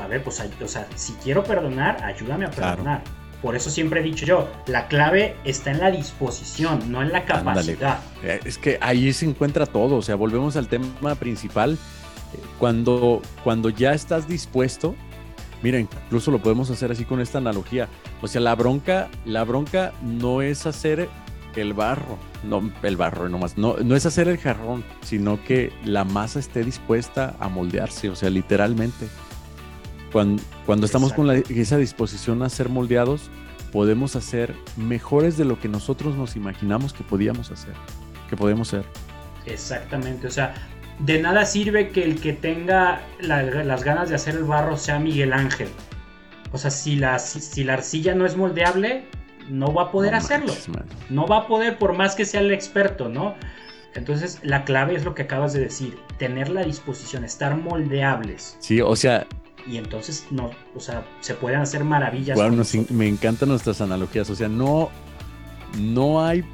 a ver, pues, o sea, si quiero perdonar, ayúdame a perdonar. Por eso siempre he dicho yo, la clave está en la disposición, no en la capacidad. Eh, es que ahí se encuentra todo, o sea, volvemos al tema principal. Cuando, cuando ya estás dispuesto, mira, incluso lo podemos hacer así con esta analogía. O sea, la bronca, la bronca no es hacer el barro, no el barro nomás, no, no es hacer el jarrón, sino que la masa esté dispuesta a moldearse, o sea, literalmente. Cuando, cuando estamos con esa disposición a ser moldeados, podemos hacer mejores de lo que nosotros nos imaginamos que podíamos hacer, que podemos ser. Exactamente, o sea, de nada sirve que el que tenga las ganas de hacer el barro sea Miguel Ángel. O sea, si la, si, la arcilla no es moldeable, no va a poder hacerlo. no va a poder por más que sea el experto, ¿no? Entonces, la clave es lo que acabas de decir, tener la disposición, estar moldeables. Sí, o sea, y entonces no, o sea, se pueden hacer maravillas. Bueno, me encantan nuestras analogías, o sea, no, no hay,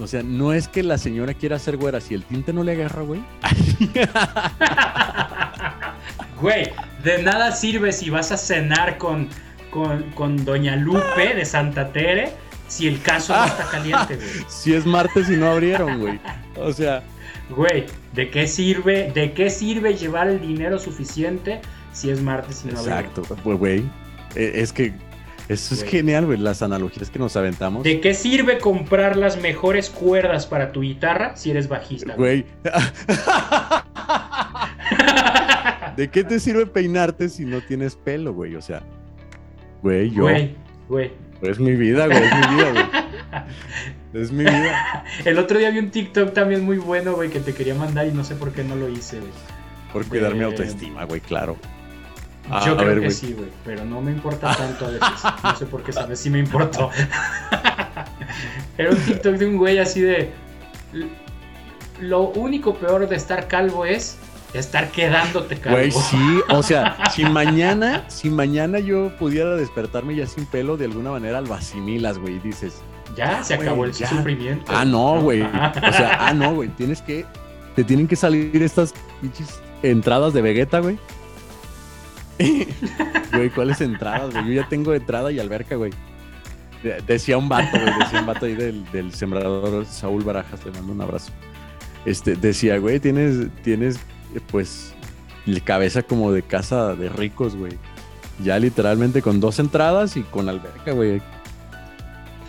o sea, no es que la señora quiera hacer güera, si el tinte no le agarra, güey. güey, de nada sirve si vas a cenar con, con, Doña Lupe de Santa Tere si el caso no está caliente, güey. Si es martes y no abrieron, güey. O sea. Güey, ¿de qué sirve, de qué sirve llevar el dinero suficiente si es martes y no Exacto, güey. E, es que eso es genial, güey, las analogías que nos aventamos. ¿De qué sirve comprar las mejores cuerdas para tu guitarra si eres bajista? Güey. ¿De qué te sirve peinarte si no tienes pelo, güey? O sea, güey, yo. Güey, güey. Es mi vida, güey, es mi vida, güey. Es mi vida. El otro día vi un TikTok también muy bueno, güey, que te quería mandar y no sé por qué no lo hice, güey. Por cuidar mi autoestima, güey, claro. Ah, Yo creo que sí, güey, pero no me importa tanto a veces. No sé por qué sabes si me importó. Era un TikTok de un güey así de. Lo único peor de estar calvo es estar quedándote calvo. Güey, sí, o sea, si mañana, si mañana yo pudiera despertarme ya sin pelo, de alguna manera lo asimilas, güey, dices. Ya, se acabó el sufrimiento. Ah, no, güey. O sea, ah, no, güey. Tienes que. Te tienen que salir estas pinches entradas de Vegeta, güey. Güey, ¿cuáles entradas, güey? Yo ya tengo entrada y alberca, güey. decía un vato, güey, decía un vato ahí del, sembrador Saúl Barajas, le mando un abrazo. Este, decía, güey, tienes, tienes, pues, cabeza como de casa de ricos, güey. Ya literalmente con dos entradas y con alberca, güey.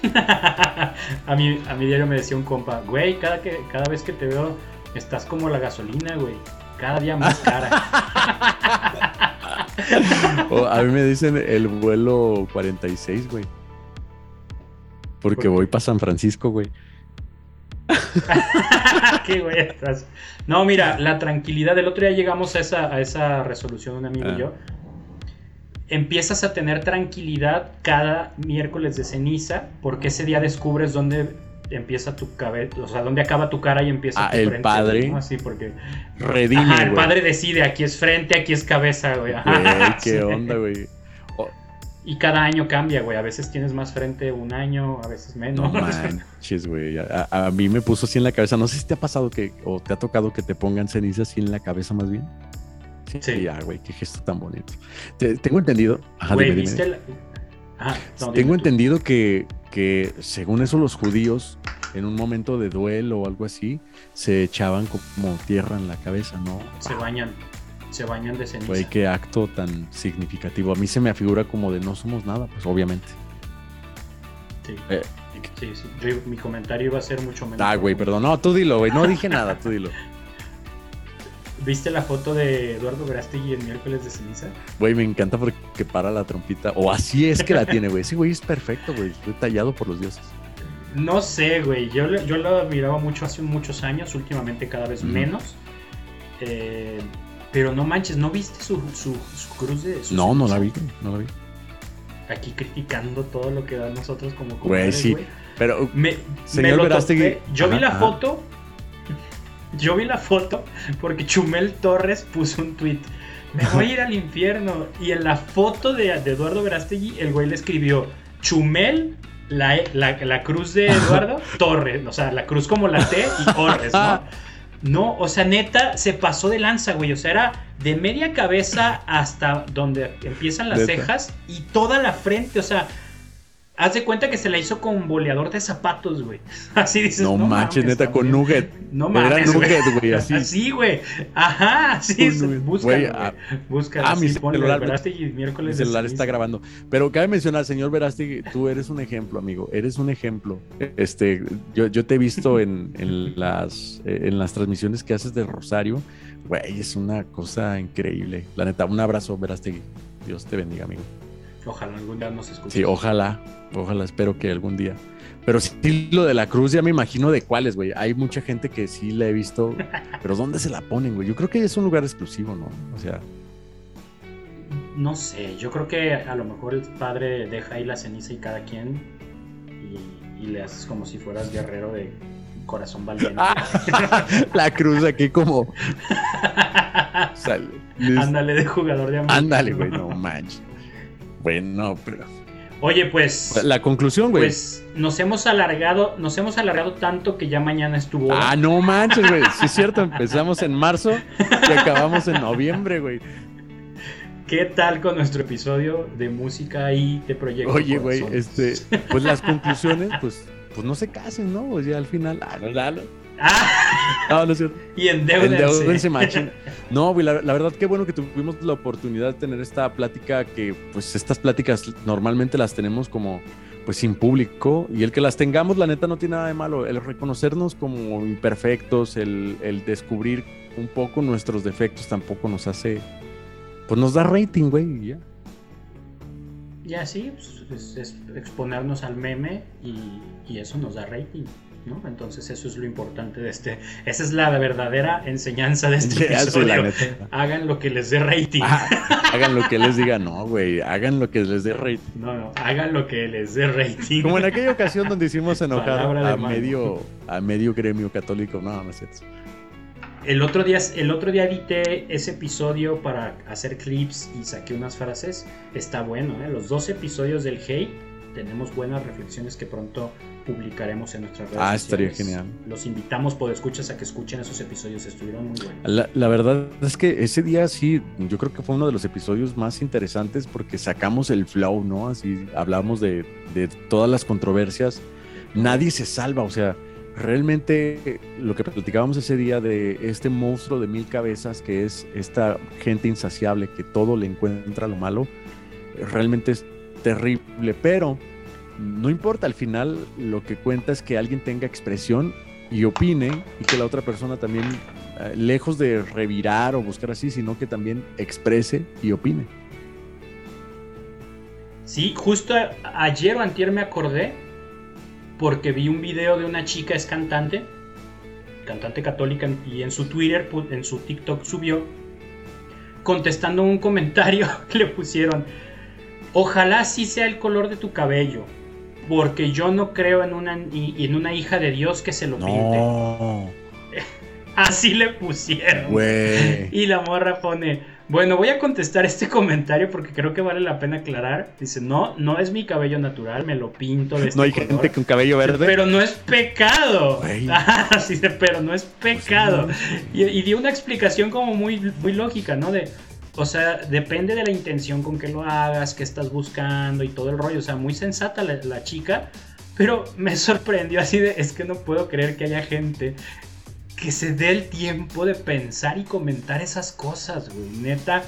a, mí, a mi diario me decía un compa, güey, cada, cada vez que te veo estás como la gasolina, güey. Cada día más cara. a mí me dicen el vuelo 46, güey. Porque voy para San Francisco, güey. ¿Qué güey? No, mira, la tranquilidad. El otro día llegamos a esa, a esa resolución, un amigo y ah. yo. Empiezas a tener tranquilidad cada miércoles de ceniza, porque ese día descubres dónde empieza tu cabeza, o sea, dónde acaba tu cara y empieza ah, tu el padre. Así porque redime, el padre decide, aquí es frente, aquí es cabeza, güey. qué onda, güey. Y cada año cambia, güey. A veces tienes más frente un año, a veces menos. No manches, güey. A, mí me puso así en la cabeza. No sé si te ha pasado que, o te ha tocado que te pongan ceniza así en la cabeza más bien. Sí. Ya, güey, qué gesto tan bonito. tengo entendido. Ajá, güey, ¿viste tengo entendido que, que según eso los judíos en un momento de duelo o algo así se echaban como tierra en la cabeza, ¿no? Se bañan, se bañan de ceniza. Güey, qué acto tan significativo. A mí se me afigura como de no somos nada, pues obviamente. Sí. Eh, sí, sí. mi comentario iba a ser mucho menos. Ah, güey, perdón. No, tú dilo, güey. No dije nada, tú dilo. ¿Viste la foto de Eduardo Verástegui el miércoles de ceniza? Güey, me encanta porque para la trompita. O así es que la tiene, güey. Sí, güey es perfecto, güey. Estoy tallado por los dioses. No sé, güey. Yo, yo lo admiraba mucho hace muchos años, últimamente cada vez menos. Eh, pero no manches, ¿no viste su, su, cruz de No, no la vi, no la vi. Aquí criticando todo lo que da nosotros como Güey, sí. Pero, me, señor Verástegui... Yo vi la foto yo vi la foto porque Chumel Torres puso un tweet. Me voy a ir al infierno. Y en la foto de, Eduardo Verástegui, el güey le escribió Chumel, la, la, cruz de Eduardo, Torres. O sea, la cruz como la T y Torres, ¿no? No, o sea, neta, se pasó de lanza, güey. O sea, era de media cabeza hasta donde empiezan las cejas y toda la frente. O sea, Haz de cuenta que se la hizo con boleador de zapatos, güey. Así dices. No, manches, neta, con nugget. No mames. Era nugget, güey, así. Así, güey. Ajá, sí. Búscalo, ah, Búscalo. Ah, mi celular. y miércoles. Mi celular está grabando. Pero cabe mencionar, señor Verástegui, tú eres un ejemplo, amigo. Eres un ejemplo. Este, yo, yo te he visto en, en, las, en las transmisiones que haces de Rosario. Güey, es una cosa increíble. La neta, un abrazo, Verástegui. Dios te bendiga, amigo. Ojalá algún día nos escuche. Sí, ojalá. Ojalá, espero que algún día. Pero sí, lo de la cruz ya me imagino de cuáles, güey. Hay mucha gente que sí la he visto. Pero ¿dónde se la ponen, güey? Yo creo que es un lugar exclusivo, ¿no? O sea. No sé, yo creo que a lo mejor el padre deja ahí la ceniza y cada quien. Y, le haces como si fueras guerrero de corazón valiente. la cruz aquí como. Ándale de jugador de amor. Ándale, güey, no manches. Bueno, pero. Oye, pues. La conclusión, güey. Pues nos hemos alargado, nos hemos alargado tanto que ya mañana estuvo. Ah, no manches, güey. Sí es cierto, empezamos en marzo y acabamos en noviembre, güey. ¿Qué tal con nuestro episodio de música y de proyectos? Oye, güey, este, pues las conclusiones, pues, pues no se casen, ¿no? Pues ya al final, ah, no. Ah. No, no es cierto. Y endeudense. machín. No, güey, la, verdad qué bueno que tuvimos la oportunidad de tener esta plática que, pues, estas pláticas normalmente las tenemos como, pues, sin público y el que las tengamos, la neta, no tiene nada de malo. El reconocernos como imperfectos, el, el descubrir un poco nuestros defectos tampoco nos hace, pues, nos da rating, güey, y ya. Ya sí, pues, es, exponernos al meme y, y eso nos da rating. Entonces eso es lo importante de este, esa es la verdadera enseñanza de este episodio. hagan lo que les dé rating. Ah, hagan lo que les diga, no, güey, hagan lo que les dé rating. No, no, hagan lo que les dé rating. Como en aquella ocasión donde hicimos enojar a medio, a medio gremio católico, no, no es cierto. El otro, día, el otro día edité ese episodio para hacer clips y saqué unas frases. Está bueno, ¿eh? Los dos episodios del Hey tenemos buenas reflexiones que pronto publicaremos en nuestras redes Ah, estaría genial. Los invitamos por escuchas a que escuchen esos episodios, estuvieron muy buenos. La, la, verdad es que ese día sí, yo creo que fue uno de los episodios más interesantes porque sacamos el flow, ¿no? Así hablamos de, de todas las controversias. Nadie se salva, o sea, realmente lo que platicábamos ese día de este monstruo de mil cabezas que es esta gente insaciable que todo le encuentra lo malo, realmente es terrible, pero no importa, al final lo que cuenta es que alguien tenga expresión y opine y que la otra persona también, eh, lejos de revirar o buscar así, sino que también exprese y opine. Sí, justo ayer o antier me acordé porque vi un video de una chica, es cantante, cantante católica, y en su Twitter, en su TikTok subió, contestando un comentario que le pusieron, ojalá sí sea el color de tu cabello, porque yo no creo en una, en una hija de Dios que se lo pinte. Así le pusieron. Y la morra pone, bueno, voy a contestar este comentario porque creo que vale la pena aclarar. Dice, no, no es mi cabello natural, me lo pinto de este No hay gente con cabello verde. Pero no es pecado. Así pero no es pecado. y, dio una explicación como muy, muy lógica, ¿no? De, o sea, depende de la intención con que lo hagas, qué estás buscando y todo el rollo. O sea, muy sensata la, la chica. Pero me sorprendió así de, es que no puedo creer que haya gente que se dé el tiempo de pensar y comentar esas cosas, güey. Neta,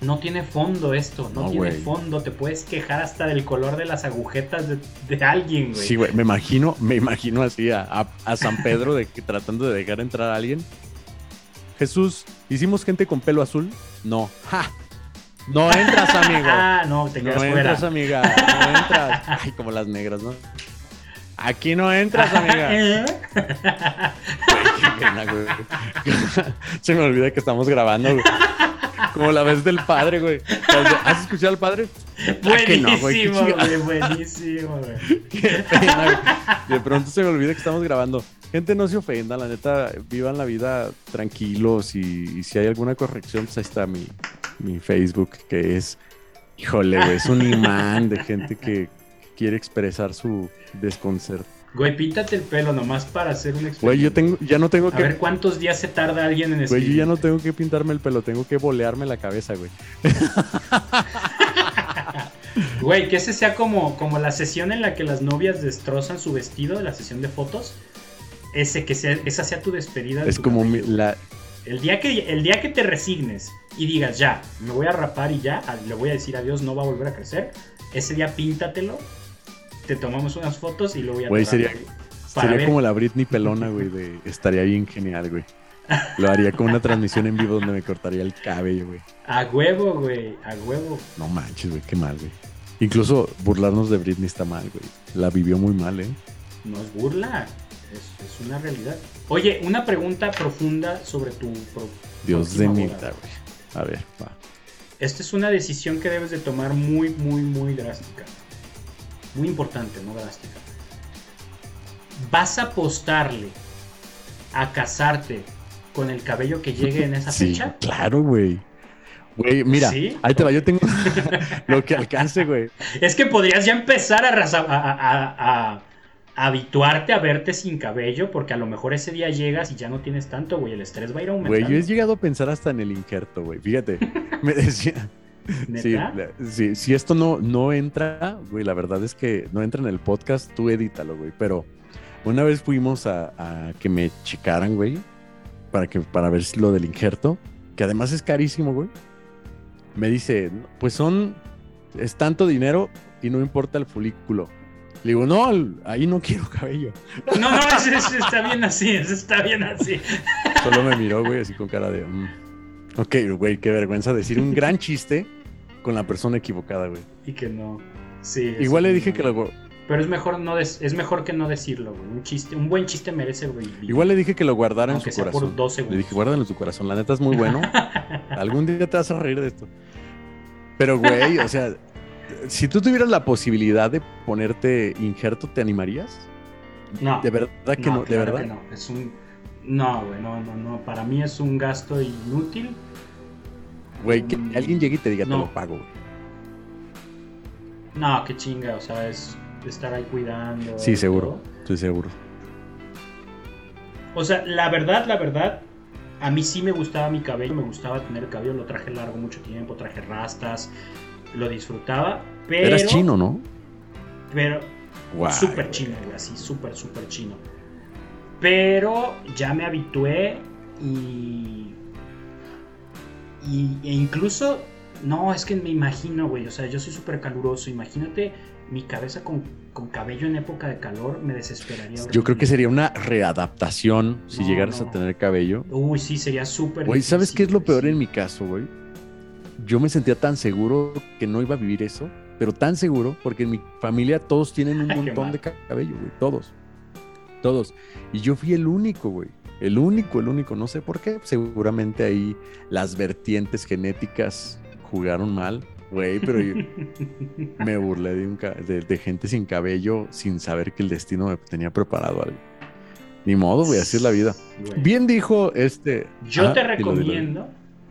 no tiene fondo esto, no, tiene fondo. Te puedes quejar hasta del color de las agujetas de, alguien, güey. Sí, güey, me imagino, me imagino así a, San Pedro de tratando de dejar entrar a alguien. Jesús, ¿hicimos gente con pelo azul? No. ¡Ja! No entras, amigo. ah, no, te quedas no entras, amiga. No entras. Ay, como las negras, ¿no? Aquí no entras, amiga. ¿Eh? Se me olvida que estamos grabando, güey. Como la vez del padre, güey. ¿Has escuchado al padre? Buenísimo, güey. Buenísimo, güey. De pronto se me olvida que estamos grabando. Gente, no se ofenda, la neta, vivan la vida tranquilos y, si hay alguna corrección, pues ahí está mi, mi Facebook, que es, híjole, güey, es un imán de gente que quiere expresar su desconcierto. Güey, píntate el pelo nomás para hacer un experimento. Güey, yo tengo, ya no tengo que. A ver cuántos días se tarda alguien en eso. Güey, yo ya no tengo que pintarme el pelo, tengo que bolearme la cabeza, güey. Güey, que ese sea como, como la sesión en la que las novias destrozan su vestido, la sesión de fotos. Ese que sea, esa sea tu despedida. es como la. El día, que, el día que te resignes y digas, ya, me voy a rapar y ya, le voy a decir adiós, no va a volver a crecer. Ese día píntatelo te tomamos unas fotos y luego ya Güey, sería, sería como la Britney pelona, güey, de estaría bien genial, güey. Lo haría con una transmisión en vivo donde me cortaría el cabello, güey. A huevo, güey, a huevo. No manches, güey, qué mal, güey. Incluso burlarnos de Britney está mal, güey. La vivió muy mal, ¿eh? No es burla, es, una realidad. Oye, una pregunta profunda sobre tu... Dios de mi güey. A ver, va. Esta es una decisión que debes de tomar muy, muy, muy drástica muy importante, no drástica. ¿Vas a apostarle a casarte con el cabello que llegue en esa fecha? Claro, güey. Güey, mira, ahí te va, yo tengo lo que alcance, güey. Es que podrías ya empezar a, a, habituarte a verte sin cabello, porque a lo mejor ese día llegas y ya no tienes tanto, güey, el estrés va a ir aumentando. Güey, yo he llegado a pensar hasta en el injerto, güey, fíjate, me decía, Sí, si esto no, no entra, güey, la verdad es que no entra en el podcast, tú edítalo, güey. Pero una vez fuimos a, que me checaran, güey, para, que, para ver si lo del injerto, que además es carísimo, güey. Me dice, pues son, es tanto dinero y no importa el folículo. Le digo, no, ahí no quiero cabello. No, no, eso, está bien así, eso está bien así. Solo me miró, güey, así con cara de... Mm". Ok, güey, qué vergüenza decir un gran chiste con la persona equivocada, güey. Y que no. Sí. Igual le dije que lo. Pero es mejor no es mejor que no decirlo, güey. Un chiste, un buen chiste merece, güey. Igual le dije que lo guardara en su corazón. Le dije, guárdalo en su corazón. La neta es muy bueno. Algún día te vas a reír de esto. Pero, güey, o sea, si tú tuvieras la posibilidad de ponerte injerto, ¿te animarías? No. ¿De verdad que no? ¿De verdad? no. Es un no, güey, no, no, no. Para mí es un gasto inútil. Güey, que mm, alguien llegue y te diga, no. te lo pago, güey. No, qué chinga, o sea, es estar ahí cuidando. Sí, seguro, estoy seguro. O sea, la verdad, la verdad, a mí sí me gustaba mi cabello, me gustaba tener el cabello, lo traje largo mucho tiempo, traje rastas, lo disfrutaba, pero... Eras chino, ¿no? Pero... súper chino, güey, así, súper, súper chino. Pero ya me habitué y, y. e incluso. No, es que me imagino, güey. O sea, yo soy súper caluroso. Imagínate mi cabeza con, cabello en época de calor. Me desesperaría. Yo creo que sería una readaptación si llegaras a tener cabello. Uy, sí, sería súper. Güey, ¿sabes qué es lo peor en mi caso, güey? Yo me sentía tan seguro que no iba a vivir eso pero tan seguro, porque en mi familia todos tienen un montón de cabello, güey, todos. Todos. Y yo fui el único, güey. El único, el único, no sé por qué. Seguramente ahí las vertientes genéticas jugaron mal, güey, pero yo me burlé de, de, gente sin cabello sin saber que el destino me tenía preparado algo. Ni modo, güey, así es la vida. Bien dijo este. Yo te recomiendo.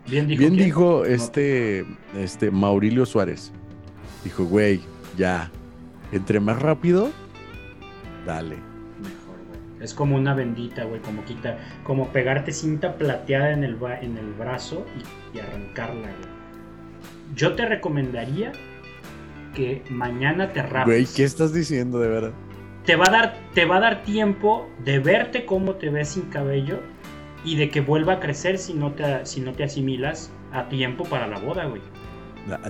Bien dijo, bien dijo este, este Maurilio Suárez. Dijo, güey, ya. Entre más rápido, dale. Es como una bendita, güey, como quita, como pegarte cinta plateada en el, en el brazo y, arrancarla, güey. Yo te recomendaría que mañana te rapes. Güey, ¿qué estás diciendo de verdad? Te va a dar, te va a dar tiempo de verte cómo te ves sin cabello y de que vuelva a crecer si no te, si no te asimilas a tiempo para la boda, güey.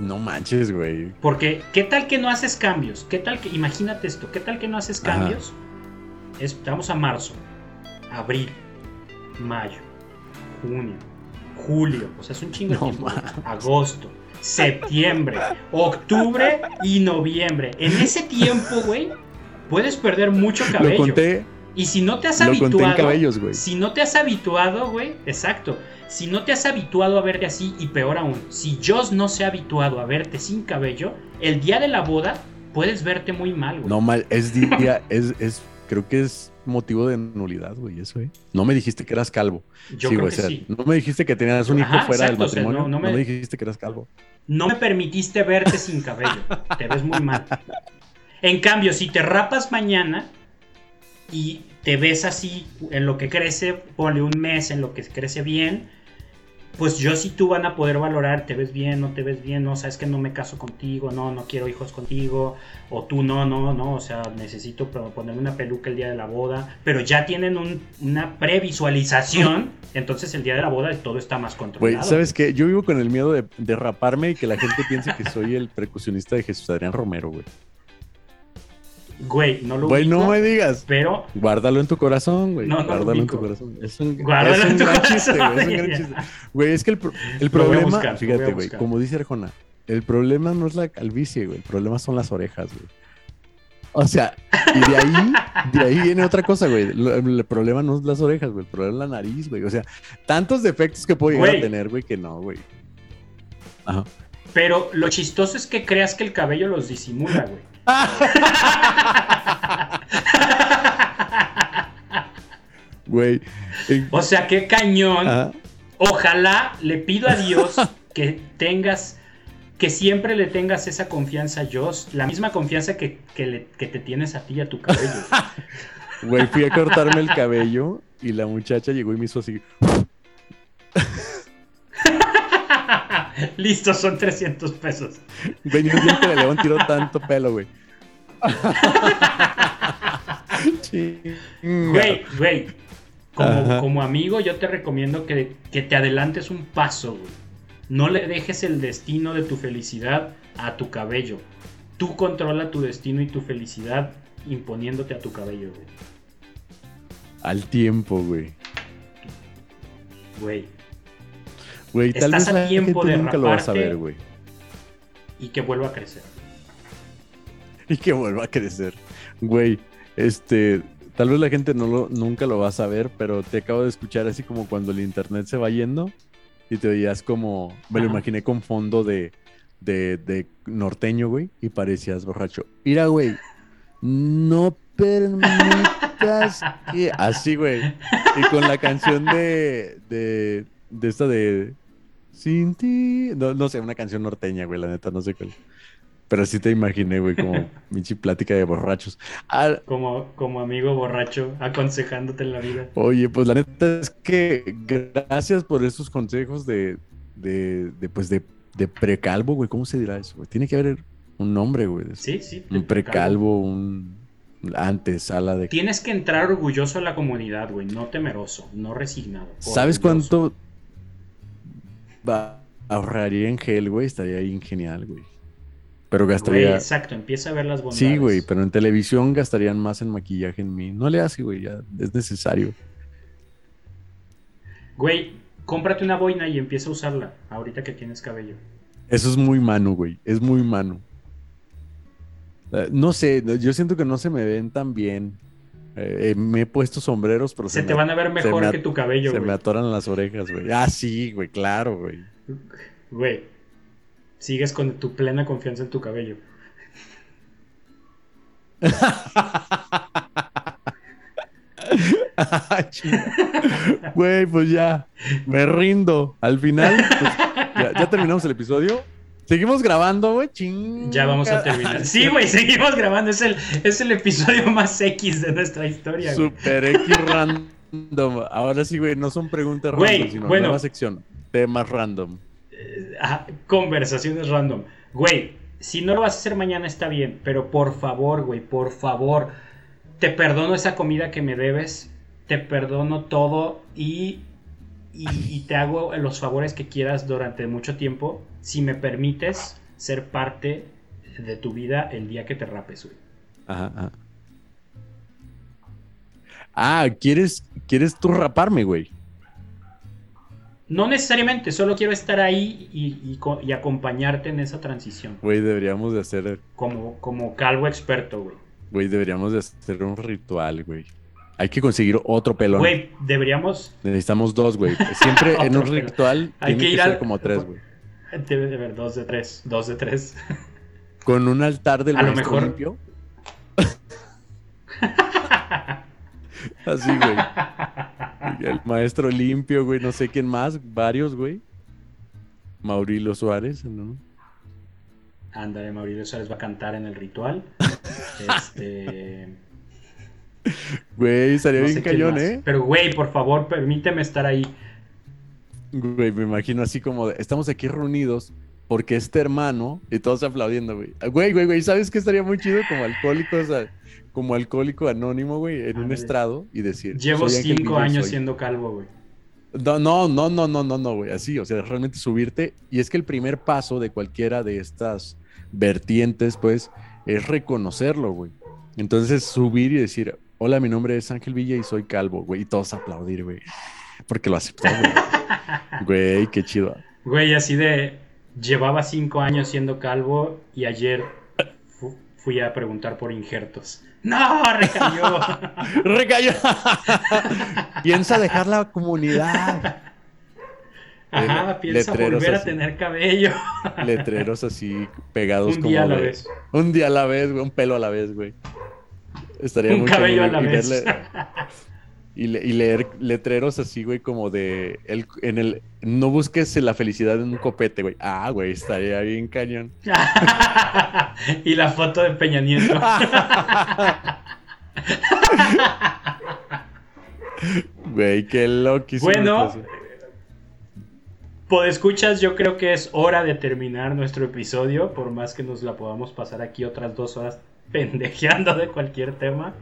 No manches, güey. Porque, ¿qué tal que no haces cambios? ¿Qué tal que, imagínate esto, ¿qué tal que no haces cambios? estamos a marzo, abril, mayo, junio, julio, o sea, es un chingo de tiempo. Agosto, septiembre, octubre y noviembre. En ese tiempo, güey, puedes perder mucho cabello. Lo conté. Y si no te has habituado, cabellos, si no te has habituado, güey, exacto. Si no te has habituado a verte así y peor aún, si Joss no se ha habituado a verte sin cabello, el día de la boda puedes verte muy mal, güey. No mal, es día, es, es creo que es motivo de nulidad, güey, eso, ¿eh? No me dijiste que eras calvo. Yo creo que sí. No me dijiste que tenías un hijo fuera del matrimonio. no, me... dijiste que eras calvo. No me permitiste verte sin cabello. te ves muy mal. En cambio, si te rapas mañana y te ves así en lo que crece, ponle un mes en lo que crece bien, pues yo sí tú van a poder valorar, te ves bien, no te ves bien, no, sabes que no me caso contigo, no, no quiero hijos contigo, o tú no, no, no, o sea, necesito ponerme una peluca el día de la boda, pero ya tienen un, una previsualización, entonces el día de la boda todo está más controlado. ¿sabes qué? Yo vivo con el miedo de, de raparme y que la gente piense que soy el percusionista de Jesús Adrián Romero, güey. Güey, no lo Güey, no me digas. Pero. Guárdalo en tu corazón, güey. No, Guárdalo en tu corazón. Es un, Guárdalo es un gran chiste, güey. Es un gran chiste. Güey, es que el, el problema. fíjate, güey. Como dice Arjona, el problema no es la calvicie, güey. El problema son las orejas, güey. O sea, y de ahí, de ahí viene otra cosa, güey. El, problema no es las orejas, güey. El problema es la nariz, güey. O sea, tantos defectos que puedo llegar a tener, güey, que no, güey. Ajá. Pero lo chistoso es que creas que el cabello los disimula, güey. Güey. O sea, qué cañón. Ojalá le pido a Dios que tengas, que siempre le tengas esa confianza a Dios, la misma confianza que, que te tienes a ti y a tu cabello. Güey, fui a cortarme el cabello y la muchacha llegó y me hizo así. Listo, son 300 pesos. Venía un diente de león tiró tanto pelo, güey. güey, güey. Como, amigo, yo te recomiendo que, te adelantes un paso, güey. No le dejes el destino de tu felicidad a tu cabello. Tú controla tu destino y tu felicidad imponiéndote a tu cabello, güey. Al tiempo, güey. Güey. Güey, tal Estás vez a tiempo de nunca lo vas a ver, güey. Y que vuelva a crecer. y que vuelva a crecer. Güey, este, tal vez la gente no lo, nunca lo va a saber, pero te acabo de escuchar así como cuando el internet se va yendo y te oías como, me lo imaginé con fondo de, de, de norteño, güey, y parecías borracho. Mira, güey, no permitas que... Así, güey. Y con la canción de, de, de esta de... Sin ti... No, no sé, una canción norteña, güey, la neta, no sé cuál. Pero sí te imaginé, güey, como Michi plática de borrachos. Ah, como, como amigo borracho aconsejándote en la vida. Oye, pues la neta es que gracias por esos consejos de, de, de pues de, de precalvo, güey. ¿Cómo se dirá eso, güey? Tiene que haber un nombre, güey. Sí, sí. Un precalvo, un antesala de... Tienes que entrar orgulloso a la comunidad, güey, no temeroso, no resignado. ¿Sabes cuánto va, ahorraría en gel, güey? Estaría ahí genial, güey. Pero gastaría. exacto, empieza a ver las bondades. Sí, güey, pero en televisión gastarían más en maquillaje en mí. No le hace, güey, ya es necesario. Güey, cómprate una boina y empieza a usarla ahorita que tienes cabello. Eso es muy mano, güey. Es muy mano. Eh, no sé, yo siento que no se me ven tan bien. Eh, eh, me he puesto sombreros, pero se, te van a ver mejor que tu cabello, Se me atoran las orejas, güey. Ah, sí, güey, claro, güey. Güey, sigues con tu plena confianza en tu cabello. Güey, pues ya, me rindo. Al final, pues, ya, terminamos el episodio. Seguimos grabando, güey. Ya vamos a terminar. Sí, güey, seguimos grabando. Es el, es el episodio más X de nuestra historia. Super X random. Ahora sí, güey, no son preguntas random, sino bueno, nueva sección. Temas random. Eh, conversaciones random. Güey, si no lo vas a hacer mañana está bien, pero por favor, güey, por favor, te perdono esa comida que me debes, te perdono todo y, y, te hago los favores que quieras durante mucho tiempo, si me permites ser parte de tu vida el día que te rapes, güey. Ajá, ajá. Ah, ¿quieres, ¿quieres tú raparme, güey? No necesariamente, solo quiero estar ahí y, acompañarte en esa transición. Güey, deberíamos de hacer... Como, como calvo experto, güey. Güey, deberíamos de hacer un ritual, güey. Hay que conseguir otro pelón. Güey, deberíamos... Necesitamos dos, güey. Siempre en un ritual Hay que, ir ser como tres, güey. Debe de haber dos de tres, dos de tres. Con un altar del A lo mejor... limpio. Así, güey. El maestro limpio, güey. No sé quién más. Varios, güey. Maurilo Suárez, ¿no? Ándale, Mauricio Suárez va a cantar en el ritual. este. Güey, estaría bien cañón, ¿eh? Pero, güey, por favor, permíteme estar ahí. Güey, me imagino así como estamos aquí reunidos porque este hermano y todos aplaudiendo, güey. Güey, güey, güey, ¿sabes qué estaría muy chido como alcohólico, o sea, como alcohólico anónimo, güey, en un estrado y decir. Llevo cinco años siendo calvo, güey. No, no, no, no, no, no, no, güey. Así, o sea, realmente subirte. Y es que el primer paso de cualquiera de estas vertientes, pues, es reconocerlo, güey. Entonces, subir y decir, hola, mi nombre es Ángel Villa y soy calvo, güey. Y todos aplaudir, güey. Porque lo aceptó, güey. güey, qué chido. Güey, así de, llevaba cinco años siendo calvo y ayer fui a preguntar por injertos. No, recayó. recayó. Piensa dejar la comunidad. Ajá, piensa volver a tener cabello. letreros así pegados un día a la vez. Un día a la vez, güey, un pelo a la vez, güey. Estaría un cabello a la vez. y, leer letreros así, güey, como de el, en el no busques la felicidad en un copete, güey. Ah, güey, estaría bien cañón. y la foto de Peña Nieto. Güey, qué loquísimo. Bueno, escuchas, yo creo que es hora de terminar nuestro episodio, por más que nos la podamos pasar aquí otras dos horas pendejeando de cualquier tema.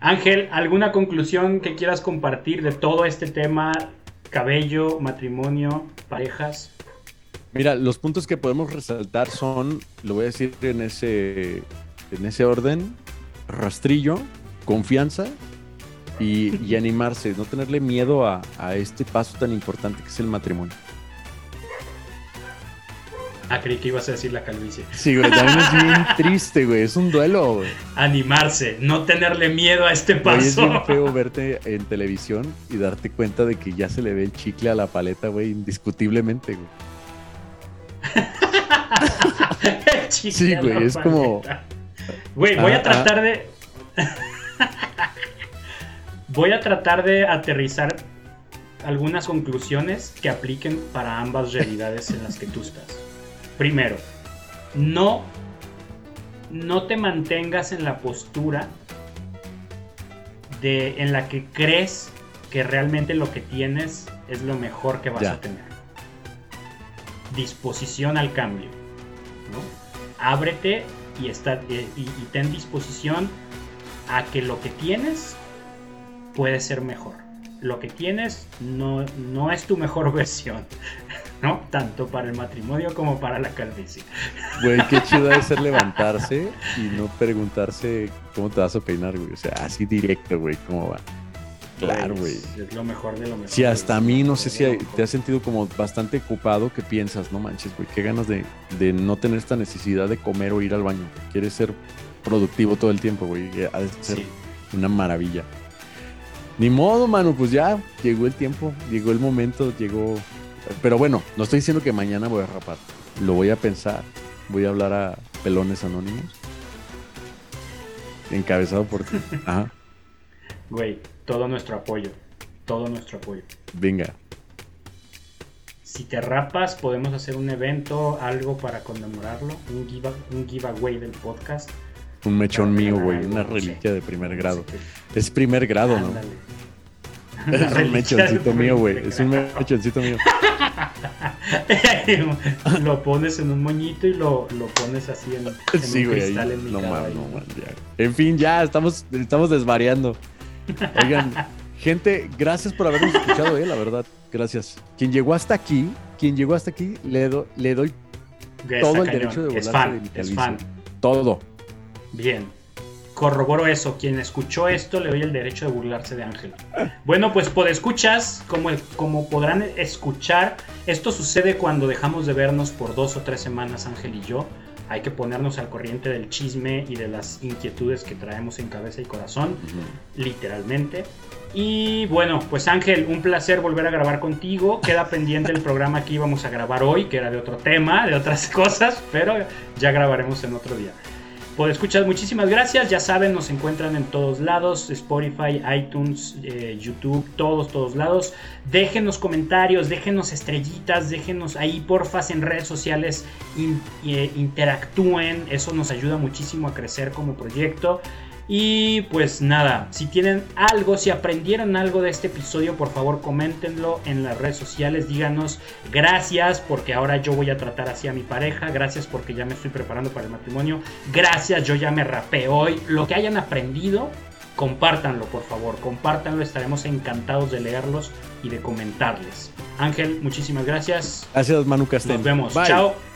Ángel, ¿alguna conclusión que quieras compartir de todo este tema? Cabello, matrimonio, parejas. Mira, los puntos que podemos resaltar son, lo voy a decir en ese, en ese orden, rastrillo, confianza y, animarse, no tenerle miedo a, este paso tan importante que es el matrimonio. Ah, creí que ibas a decir la calvicie. Sí, güey, también es bien triste, güey. Es un duelo, güey. Animarse, no tenerle miedo a este paso. es bien feo verte en televisión y darte cuenta de que ya se le ve el chicle a la paleta, güey, indiscutiblemente, güey. sí, güey, es como. Güey, voy a ah, tratar ah. de. Voy a tratar de aterrizar algunas conclusiones que apliquen para ambas realidades en las que tú estás. Primero, no, no te mantengas en la postura de, en la que crees que realmente lo que tienes es lo mejor que vas a tener. Disposición al cambio. Ábrete y, está, y ten disposición a que lo que tienes puede ser mejor. Lo que tienes no, no es tu mejor versión, ¿no? Tanto para el matrimonio como para la calvicie. Güey, qué chido es ser levantarse y no preguntarse cómo te vas a peinar, güey. O sea, así directo, güey, cómo va. Claro, güey. Es lo mejor de lo mejor. Si hasta a mí, no sé si te has sentido como bastante ocupado, que piensas, no manches, güey, qué ganas de, no tener esta necesidad de comer o ir al baño. Quieres ser productivo todo el tiempo, güey. Ha de ser una maravilla. Ni modo, mano, pues ya llegó el tiempo, llegó el momento, llegó. Pero bueno, no estoy diciendo que mañana voy a rapar. Lo voy a pensar. Voy a hablar a pelones anónimos. Encabezado por ti. Ajá. Güey, todo nuestro apoyo. Todo nuestro apoyo. Venga. Si te rapas, podemos hacer un evento, algo para conmemorarlo. Un, un giveaway del podcast. Un mechón mío, güey. Una reliquia de primer grado. Es primer grado, ¿no? Es un mechoncito mío, güey. Es un mechoncito mío. lo pones en un moñito y lo, lo pones así en, en sí, un cristal en mi no, man, no, man, En fin, ya estamos, estamos desvariando. Oigan, gente, gracias por habernos escuchado, eh, la verdad. Gracias. Quien llegó hasta aquí, quien llegó hasta aquí, le, le doy todo el derecho de volar. Es fan, es fan. Todo. Bien. Corroboro eso. Quien escuchó esto le doy el derecho de burlarse de Ángel. Bueno, pues por escuchas, como, como podrán escuchar, esto sucede cuando dejamos de vernos por dos o tres semanas, Ángel y yo hay que ponernos al corriente del chisme y de las inquietudes que traemos en cabeza y corazón, literalmente. Y bueno, pues Ángel, un placer volver a grabar contigo. Queda pendiente el programa que íbamos a grabar hoy, que era de otro tema, de otras cosas, pero ya grabaremos en otro día. Por escuchar, muchísimas gracias. Ya saben, nos encuentran en todos lados: Spotify, iTunes, eh, YouTube, todos, todos lados. Déjenos comentarios, déjenos estrellitas, déjenos ahí, porfas, en redes sociales. Eh, interactúen, eso nos ayuda muchísimo a crecer como proyecto. Y pues nada, si tienen algo, si aprendieron algo de este episodio, por favor coméntenlo en las redes sociales, díganos gracias porque ahora yo voy a tratar así a mi pareja, gracias porque ya me estoy preparando para el matrimonio, gracias, yo ya me rapé hoy, lo que hayan aprendido, compártanlo por favor, compártanlo, estaremos encantados de leerlos y de comentarles. Ángel, muchísimas gracias. Gracias Manu Castel. Nos vemos, chao.